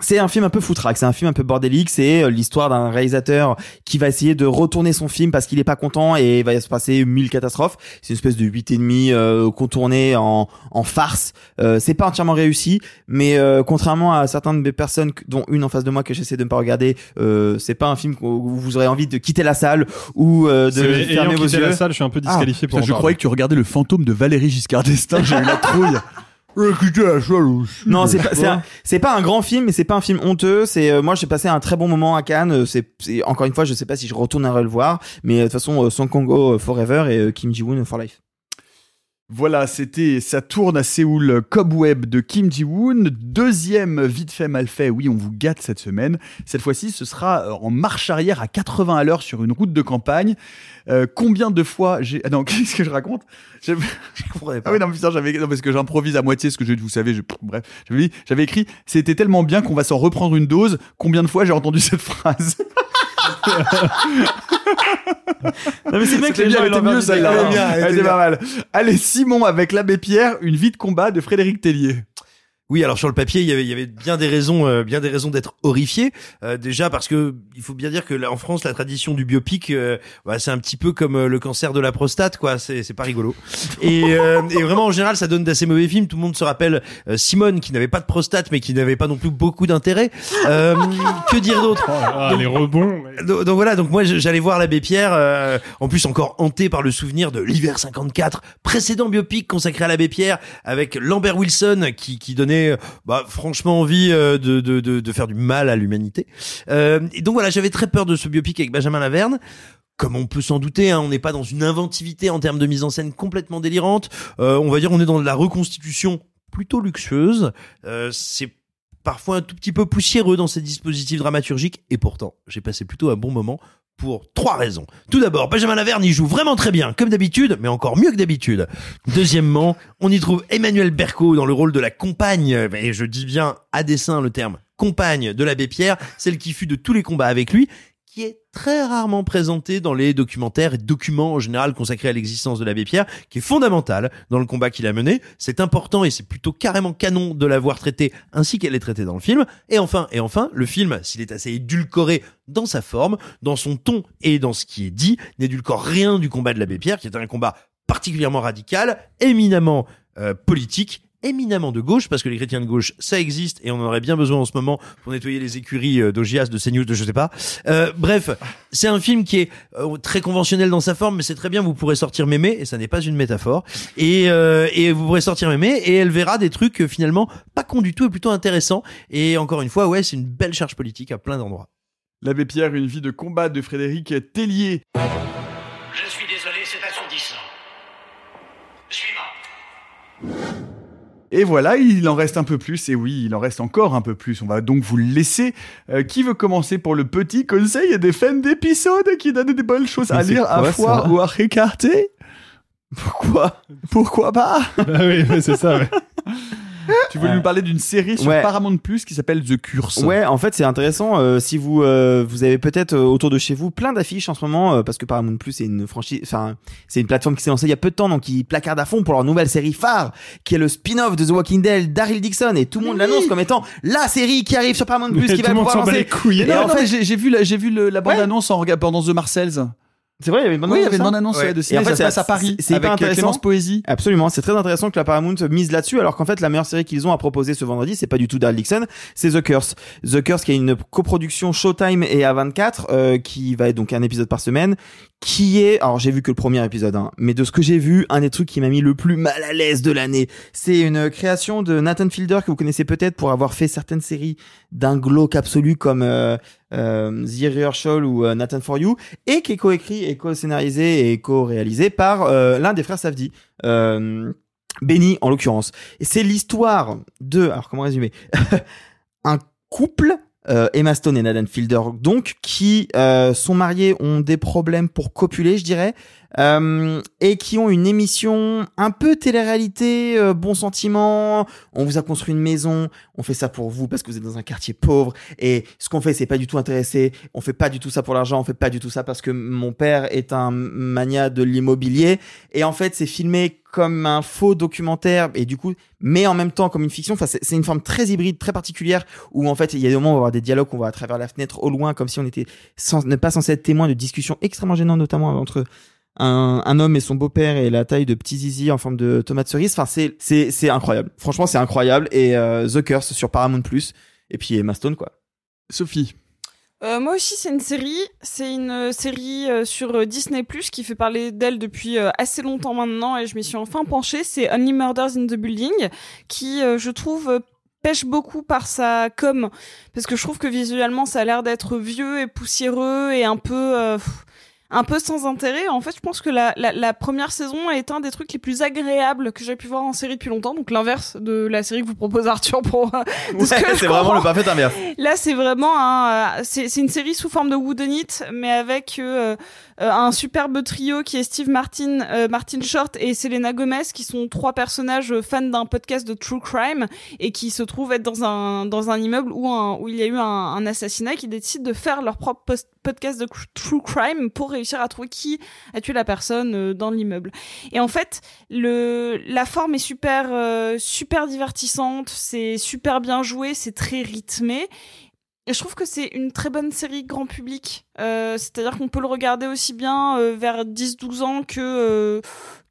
c'est un film un peu foutraque, c'est un film un peu bordélique, c'est euh, l'histoire d'un réalisateur qui va essayer de retourner son film parce qu'il est pas content et il va se passer mille catastrophes. C'est une espèce de huit et demi euh, contourné en, en farce. Euh, c'est pas entièrement réussi, mais euh, contrairement à certaines des personnes, dont une en face de moi que j'essaie de ne pas regarder, euh, c'est pas un film où vous aurez envie de quitter la salle ou euh, de fermer vos yeux. la salle, je suis un peu disqualifié pour en je parler. croyais que tu regardais le fantôme de Valérie Giscard d'Estaing, j'ai eu la trouille. Écoutez la salle aussi. Non, c'est pas, c'est un- c'est pas un grand film, mais c'est pas un film honteux. C'est euh, moi, j'ai passé un très bon moment à Cannes. Euh, C'est, c'est- encore une fois, je sais pas si je retournerai le voir, mais euh, de toute façon, euh, Song Kang-ho euh, Forever et euh, Kim Ji-woon for Life. Voilà, c'était Ça tourne à Séoul, Cobweb de Kim Ji-woon. Deuxième vite fait mal fait, oui, on vous gâte cette semaine. Cette fois-ci, ce sera euh, en marche arrière à 80 à l'heure sur une route de campagne. Euh, combien de fois j'ai... Ah non, qu'est-ce que je raconte? Je comprenais Ah oui, non, putain, j'avais... Non, parce que j'improvise à moitié ce que je... Vous savez, je... Bref, j'avais écrit « C'était tellement bien qu'on va s'en reprendre une dose. » Combien de fois j'ai entendu cette phrase? Non, mais c'est bien que les gens, mieux celle-là. hein. Elle elle était pas mal. Allez, Simon avec l'abbé Pierre, une vie de combat de Frédéric Tellier. Oui, alors sur le papier, il y avait, il y avait bien des raisons, euh, bien des raisons d'être horrifié. Euh, déjà parce que il faut bien dire que là, en France, la tradition du biopic, euh, bah, c'est un petit peu comme euh, le cancer de la prostate, quoi. C'est, c'est pas rigolo. Et, euh, et vraiment, en général, ça donne d'assez mauvais films. Tout le monde se rappelle euh, Simone qui n'avait pas de prostate, mais qui n'avait pas non plus beaucoup d'intérêt. Euh, que dire d'autre? Ah, les rebonds. Donc, voilà, donc moi j'allais voir l'abbé Pierre, euh, en plus encore hanté par le souvenir de l'hiver 54, précédent biopic consacré à l'abbé Pierre, avec Lambert Wilson qui, qui donnait bah, franchement envie euh, de, de, de, de faire du mal à l'humanité. Euh, et donc voilà, j'avais très peur de ce biopic avec Benjamin Laverne. Comme on peut s'en douter, hein, on n'est pas dans une inventivité en termes de mise en scène complètement délirante. Euh, on va dire on est dans de la reconstitution plutôt luxueuse. Euh, c'est parfois un tout petit peu poussiéreux dans ces dispositifs dramaturgiques et pourtant j'ai passé plutôt un bon moment pour trois raisons. Tout d'abord, Benjamin Laverne y joue vraiment très bien, comme d'habitude, mais encore mieux que d'habitude. Deuxièmement, on y trouve Emmanuel Berco dans le rôle de la compagne, et je dis bien à dessein le terme compagne de l'abbé Pierre, celle qui fut de tous les combats avec lui, qui est très rarement présentée dans les documentaires et documents en général consacrés à l'existence de l'abbé Pierre, qui est fondamentale dans le combat qu'il a mené. C'est important et c'est plutôt carrément canon de l'avoir traité ainsi qu'elle est traitée dans le film. Et enfin, et enfin, le film, s'il est assez édulcoré dans sa forme, dans son ton et dans ce qui est dit, n'édulcore rien du combat de l'abbé Pierre, qui est un combat particulièrement radical, éminemment euh, politique éminemment de gauche parce que les chrétiens de gauche ça existe et on en aurait bien besoin en ce moment pour nettoyer les écuries euh, d'Ogias de CNews de je sais pas. Euh, bref c'est un film qui est euh, très conventionnel dans sa forme mais c'est très bien vous pourrez sortir mémé et ça n'est pas une métaphore. Et, euh, et vous pourrez sortir mémé et elle verra des trucs euh, finalement pas cons du tout et plutôt intéressants. Et encore une fois ouais c'est une belle charge politique à plein d'endroits. L'abbé Pierre, une vie de combat de Frédéric Tellier. Et voilà, il en reste un peu plus, et oui, il en reste encore un peu plus. On va donc vous le laisser. Euh, qui veut commencer pour le petit conseil des fans d'épisodes qui donnent des bonnes choses à Mais lire, à quoi, ça ou à récarter? Pourquoi? Pourquoi pas? Bah oui, c'est ça, ouais. tu voulais nous parler d'une série sur Ouais. Paramount Plus qui s'appelle The Curse. Ouais, en fait, c'est intéressant. euh, si vous euh, vous avez peut-être euh, autour de chez vous plein d'affiches en ce moment, euh, parce que Paramount Plus c'est une franchise, enfin c'est une plateforme qui s'est lancée il y a peu de temps, donc ils placardent à fond pour leur nouvelle série phare, qui est le spin-off de The Walking Dead, Daryl Dixon, et tout le monde l'annonce comme étant la série qui arrive sur Paramount Plus, qui tout va pouvoir lancer. les couilles. Et Non, en non, fait, j'ai vu, la- j'ai vu le- la bande-annonce en regardant The Marcells. C'est vrai, il y avait une bande Oui, il y annonce avait une ça bande-annonce ouais, de Et série, en fait, ça passe à Paris, c'est- avec, intéressant. Clémence Poésie. Absolument, c'est très intéressant que la Paramount mise là-dessus, alors qu'en fait, la meilleure série qu'ils ont à proposer ce vendredi, c'est pas du tout Daryl Dixon, c'est The Curse. The Curse, qui est une coproduction Showtime et A24, euh, qui va être donc un épisode par semaine, qui est, alors j'ai vu que le premier épisode, hein, mais de ce que j'ai vu, un des trucs qui m'a mis le plus mal à l'aise de l'année, c'est une création de Nathan Fielder que vous connaissez peut-être pour avoir fait certaines séries d'un glauque absolu comme euh, euh, The Rehearsal ou euh, Nathan For You, et qui est coécrit et co-scénarisé et co-réalisé par euh, l'un des frères Safdie. Euh, Benny en l'occurrence. Et c'est l'histoire de, alors comment résumer, un couple, euh, Emma Stone et Nathan Fielder, donc, qui euh, sont mariés, ont des problèmes pour copuler, je dirais, euh, et qui ont une émission un peu télé-réalité, euh, bon sentiment, on vous a construit une maison, on fait ça pour vous parce que vous êtes dans un quartier pauvre, et ce qu'on fait, c'est pas du tout intéressé, on fait pas du tout ça pour l'argent, on fait pas du tout ça parce que mon père est un mania de l'immobilier, et en fait, c'est filmé comme un faux documentaire et du coup mais en même temps comme une fiction. Enfin c'est une forme très hybride très particulière où en fait il y a des moments où on va avoir des dialogues qu'on voit à travers la fenêtre au loin comme si on était sans, ne pas censé être témoin de discussions extrêmement gênantes notamment entre un, un homme et son beau-père et la taille de petits zizi en forme de tomate cerise enfin c'est c'est c'est incroyable franchement c'est incroyable et euh, The Curse sur Paramount Plus et puis Emma Stone quoi Sophie Euh, moi aussi, c'est une série. C'est une euh, série euh, sur Disney Plus qui fait parler d'elle depuis euh, assez longtemps maintenant et je m'y suis enfin penchée. C'est Only Murders in the Building qui, euh, je trouve, pêche beaucoup par sa com parce que je trouve que visuellement, ça a l'air d'être vieux et poussiéreux et un peu. euh, pff, un peu sans intérêt. En fait, je pense que la, la, la première saison est un des trucs les plus agréables que j'ai pu voir en série depuis longtemps. Donc l'inverse de la série que vous propose Arthur pour je c'est vraiment le parfait inverse Là, c'est vraiment un, euh, c'est une série sous forme de whodunit, mais avec euh, euh, un superbe trio qui est Steve Martin, euh, Martin Short et Selena Gomez, qui sont trois personnages fans d'un podcast de true crime et qui se trouvent être dans un dans un immeuble où un, où il y a eu un, un assassinat, qui décident de faire leur propre podcast de true crime pour réussir à trouver qui a tué la personne euh, dans l'immeuble. Et en fait, la forme est super euh, super divertissante, c'est super bien joué, c'est très rythmé. Et je trouve que c'est une très bonne série grand public. Euh, C'est-à-dire qu'on peut le regarder aussi bien vers 10-12 ans que,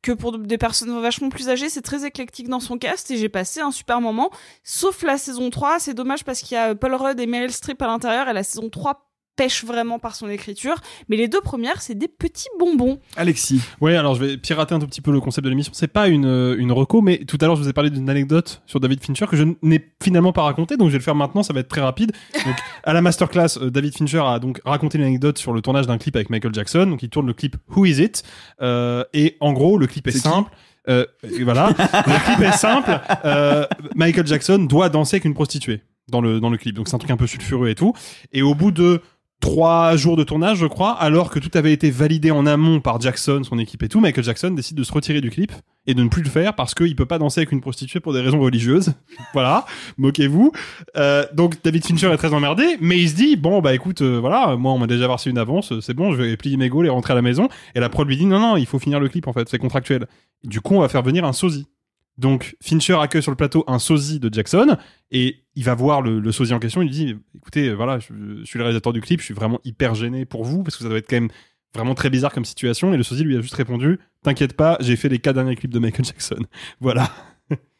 que pour des personnes vachement plus âgées. C'est très éclectique dans son cast et j'ai passé un super moment. Sauf la saison 3. C'est dommage parce qu'il y a Paul Rudd et Meryl Streep à l'intérieur et la saison 3 pêche vraiment par son écriture. Mais les deux premières, c'est des petits bonbons. Alexis. Ouais, alors je vais pirater un tout petit peu le concept de l'émission. C'est pas une, euh, une reco, mais tout à l'heure je vous ai parlé d'une anecdote sur David Fincher que je n'ai finalement pas raconté, donc je vais le faire maintenant, ça va être très rapide. Donc, à la masterclass, euh, David Fincher a donc raconté une anecdote sur le tournage d'un clip avec Michael Jackson. Donc il tourne le clip Who Is It? Euh, Et en gros, le clip est, simple. Euh, et voilà, le clip est simple. Euh, Michael Jackson doit danser avec une prostituée dans le dans le clip. Donc c'est un truc un peu sulfureux et tout. Et au bout de trois jours de tournage, je crois, alors que tout avait été validé en amont par Jackson, son équipe et tout, Michael Jackson décide de se retirer du clip et de ne plus le faire parce qu'il peut pas danser avec une prostituée pour des raisons religieuses. voilà, moquez-vous. Euh, donc David Fincher est très emmerdé, mais il se dit bon bah écoute, euh, voilà, moi on m'a déjà versé une avance, c'est bon, je vais plier mes gaules et rentrer à la maison. Et la prod lui dit non non, il faut finir le clip en fait, c'est contractuel. Du coup on va faire venir un sosie. Donc Fincher accueille sur le plateau un sosie de Jackson et il va voir le, le sosie en question. Il lui dit écoutez, euh, voilà, je, je suis le réalisateur du clip, je suis vraiment hyper gêné pour vous parce que ça doit être quand même vraiment très bizarre comme situation. Et le sosie lui a juste répondu t'inquiète pas, j'ai fait les quatre derniers clips de Michael Jackson. Voilà.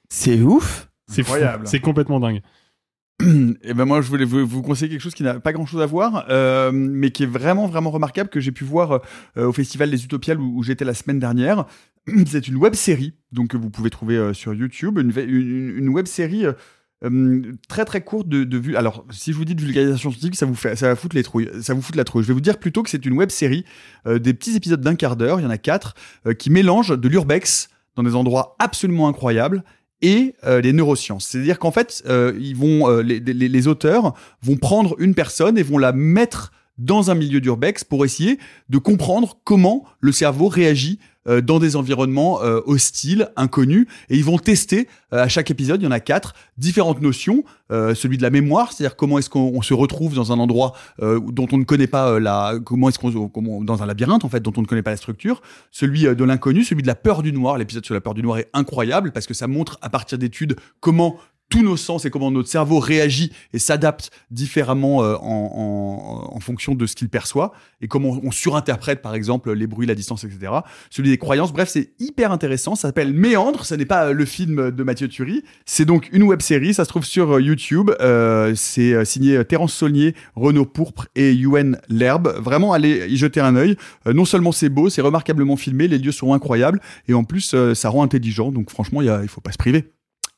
C'est ouf. C'est fou. Incroyable. C'est complètement dingue. Et ben moi je voulais vous, vous conseiller quelque chose qui n'a pas grand chose à voir, euh, mais qui est vraiment vraiment remarquable que j'ai pu voir euh, au festival des Utopiales où, où j'étais la semaine dernière. C'est une web série donc que vous pouvez trouver euh, sur YouTube, une, web série euh, très très courte de, vue. Alors si je vous dis de vulgarisation scientifique, ça vous fait ça va foutre les trouilles, ça vous fout la trouille. Je vais vous dire plutôt que c'est une web série euh, des petits épisodes d'un quart d'heure, il y en a quatre, qui mélangent de l'urbex dans des endroits absolument incroyables et les neurosciences. C'est-à-dire qu'en fait, ils vont, les auteurs vont prendre une personne et vont la mettre dans un milieu d'urbex pour essayer de comprendre comment le cerveau réagit euh, dans des environnements euh, hostiles, inconnus, et ils vont tester euh, à chaque épisode, il y en a quatre, différentes notions. Euh, celui de la mémoire, c'est-à-dire comment est-ce qu'on on se retrouve dans un endroit euh, dont on ne connaît pas la, comment est-ce qu'on, dans un labyrinthe en fait, dont on ne connaît pas la structure. Celui de l'inconnu, celui de la peur du noir. L'épisode sur la peur du noir est incroyable parce que ça montre à partir d'études comment tous nos sens et comment notre cerveau réagit et s'adapte différemment euh, en, en, en fonction de ce qu'il perçoit et comment on surinterprète par exemple les bruits, la distance, etc. Celui des croyances, bref, c'est hyper intéressant. Ça s'appelle Méandre, ce n'est pas euh, le film de Mathieu Turi, c'est donc une web série, ça se trouve sur euh, YouTube. Euh, c'est euh, signé Terence Saulnier, Renaud Pourpre et Yuen L'Herbe. Vraiment, allez y jeter un œil. Euh, non seulement c'est beau, c'est remarquablement filmé, les lieux sont incroyables et en plus ça rend intelligent. Donc franchement, il faut pas se priver,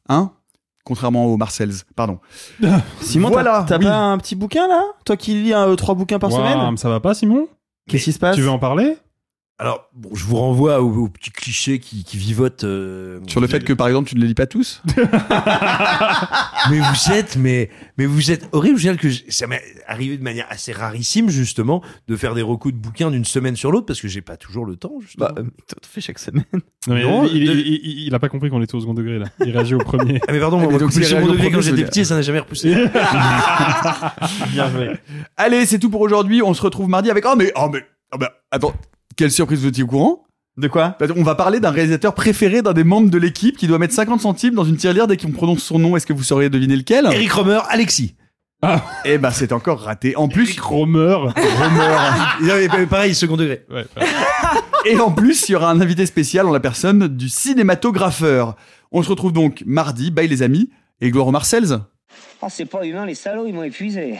hein? Contrairement aux Marcells, pardon. Simon, Voilà, t'as oui. pas un petit bouquin là? Toi qui lis euh, trois bouquins par semaine? Ça va pas, Simon? Qu'est-ce qui se passe? Tu veux en parler? Alors, bon, je vous renvoie au, au petit cliché qui, qui vivote. euh, Sur le fait que par exemple tu ne les lis pas tous mais vous êtes, mais, mais vous êtes horrible. Je veux dire que ça m'est arrivé de manière assez rarissime, justement, de faire des recos de bouquins d'une semaine sur l'autre parce que j'ai pas toujours le temps, justement. Bah, euh, t'en fais chaque semaine. Non, mais Non, il, de- il- il- il a pas compris qu'on était au second degré là. Il réagit au premier. Ah, mais pardon, Ah, on mais m'a donc, coupé le c'est second degré quand premier, j'étais petit, ça n'a jamais repoussé. Bien joué. Allez, c'est tout pour aujourd'hui. On se retrouve mardi avec. Oh, mais. Oh, mais. oh, bah, attends, quelle surprise vous étiez au courant? De quoi? On va parler d'un réalisateur préféré d'un des membres de l'équipe qui doit mettre 50 centimes dans une tirelire dès qu'on prononce son nom. Est-ce que vous sauriez deviner lequel? Eric Romer, Alexis. Eh ben, c'est encore raté. En plus. Romer. Il avait- Pareil, second degré. Ouais, Et en plus, il y aura un invité spécial en la personne du cinématographeur. On se retrouve donc mardi. Bye les amis. Et gloire aux Marcells. Oh, c'est pas humain, les salauds, ils m'ont épuisé.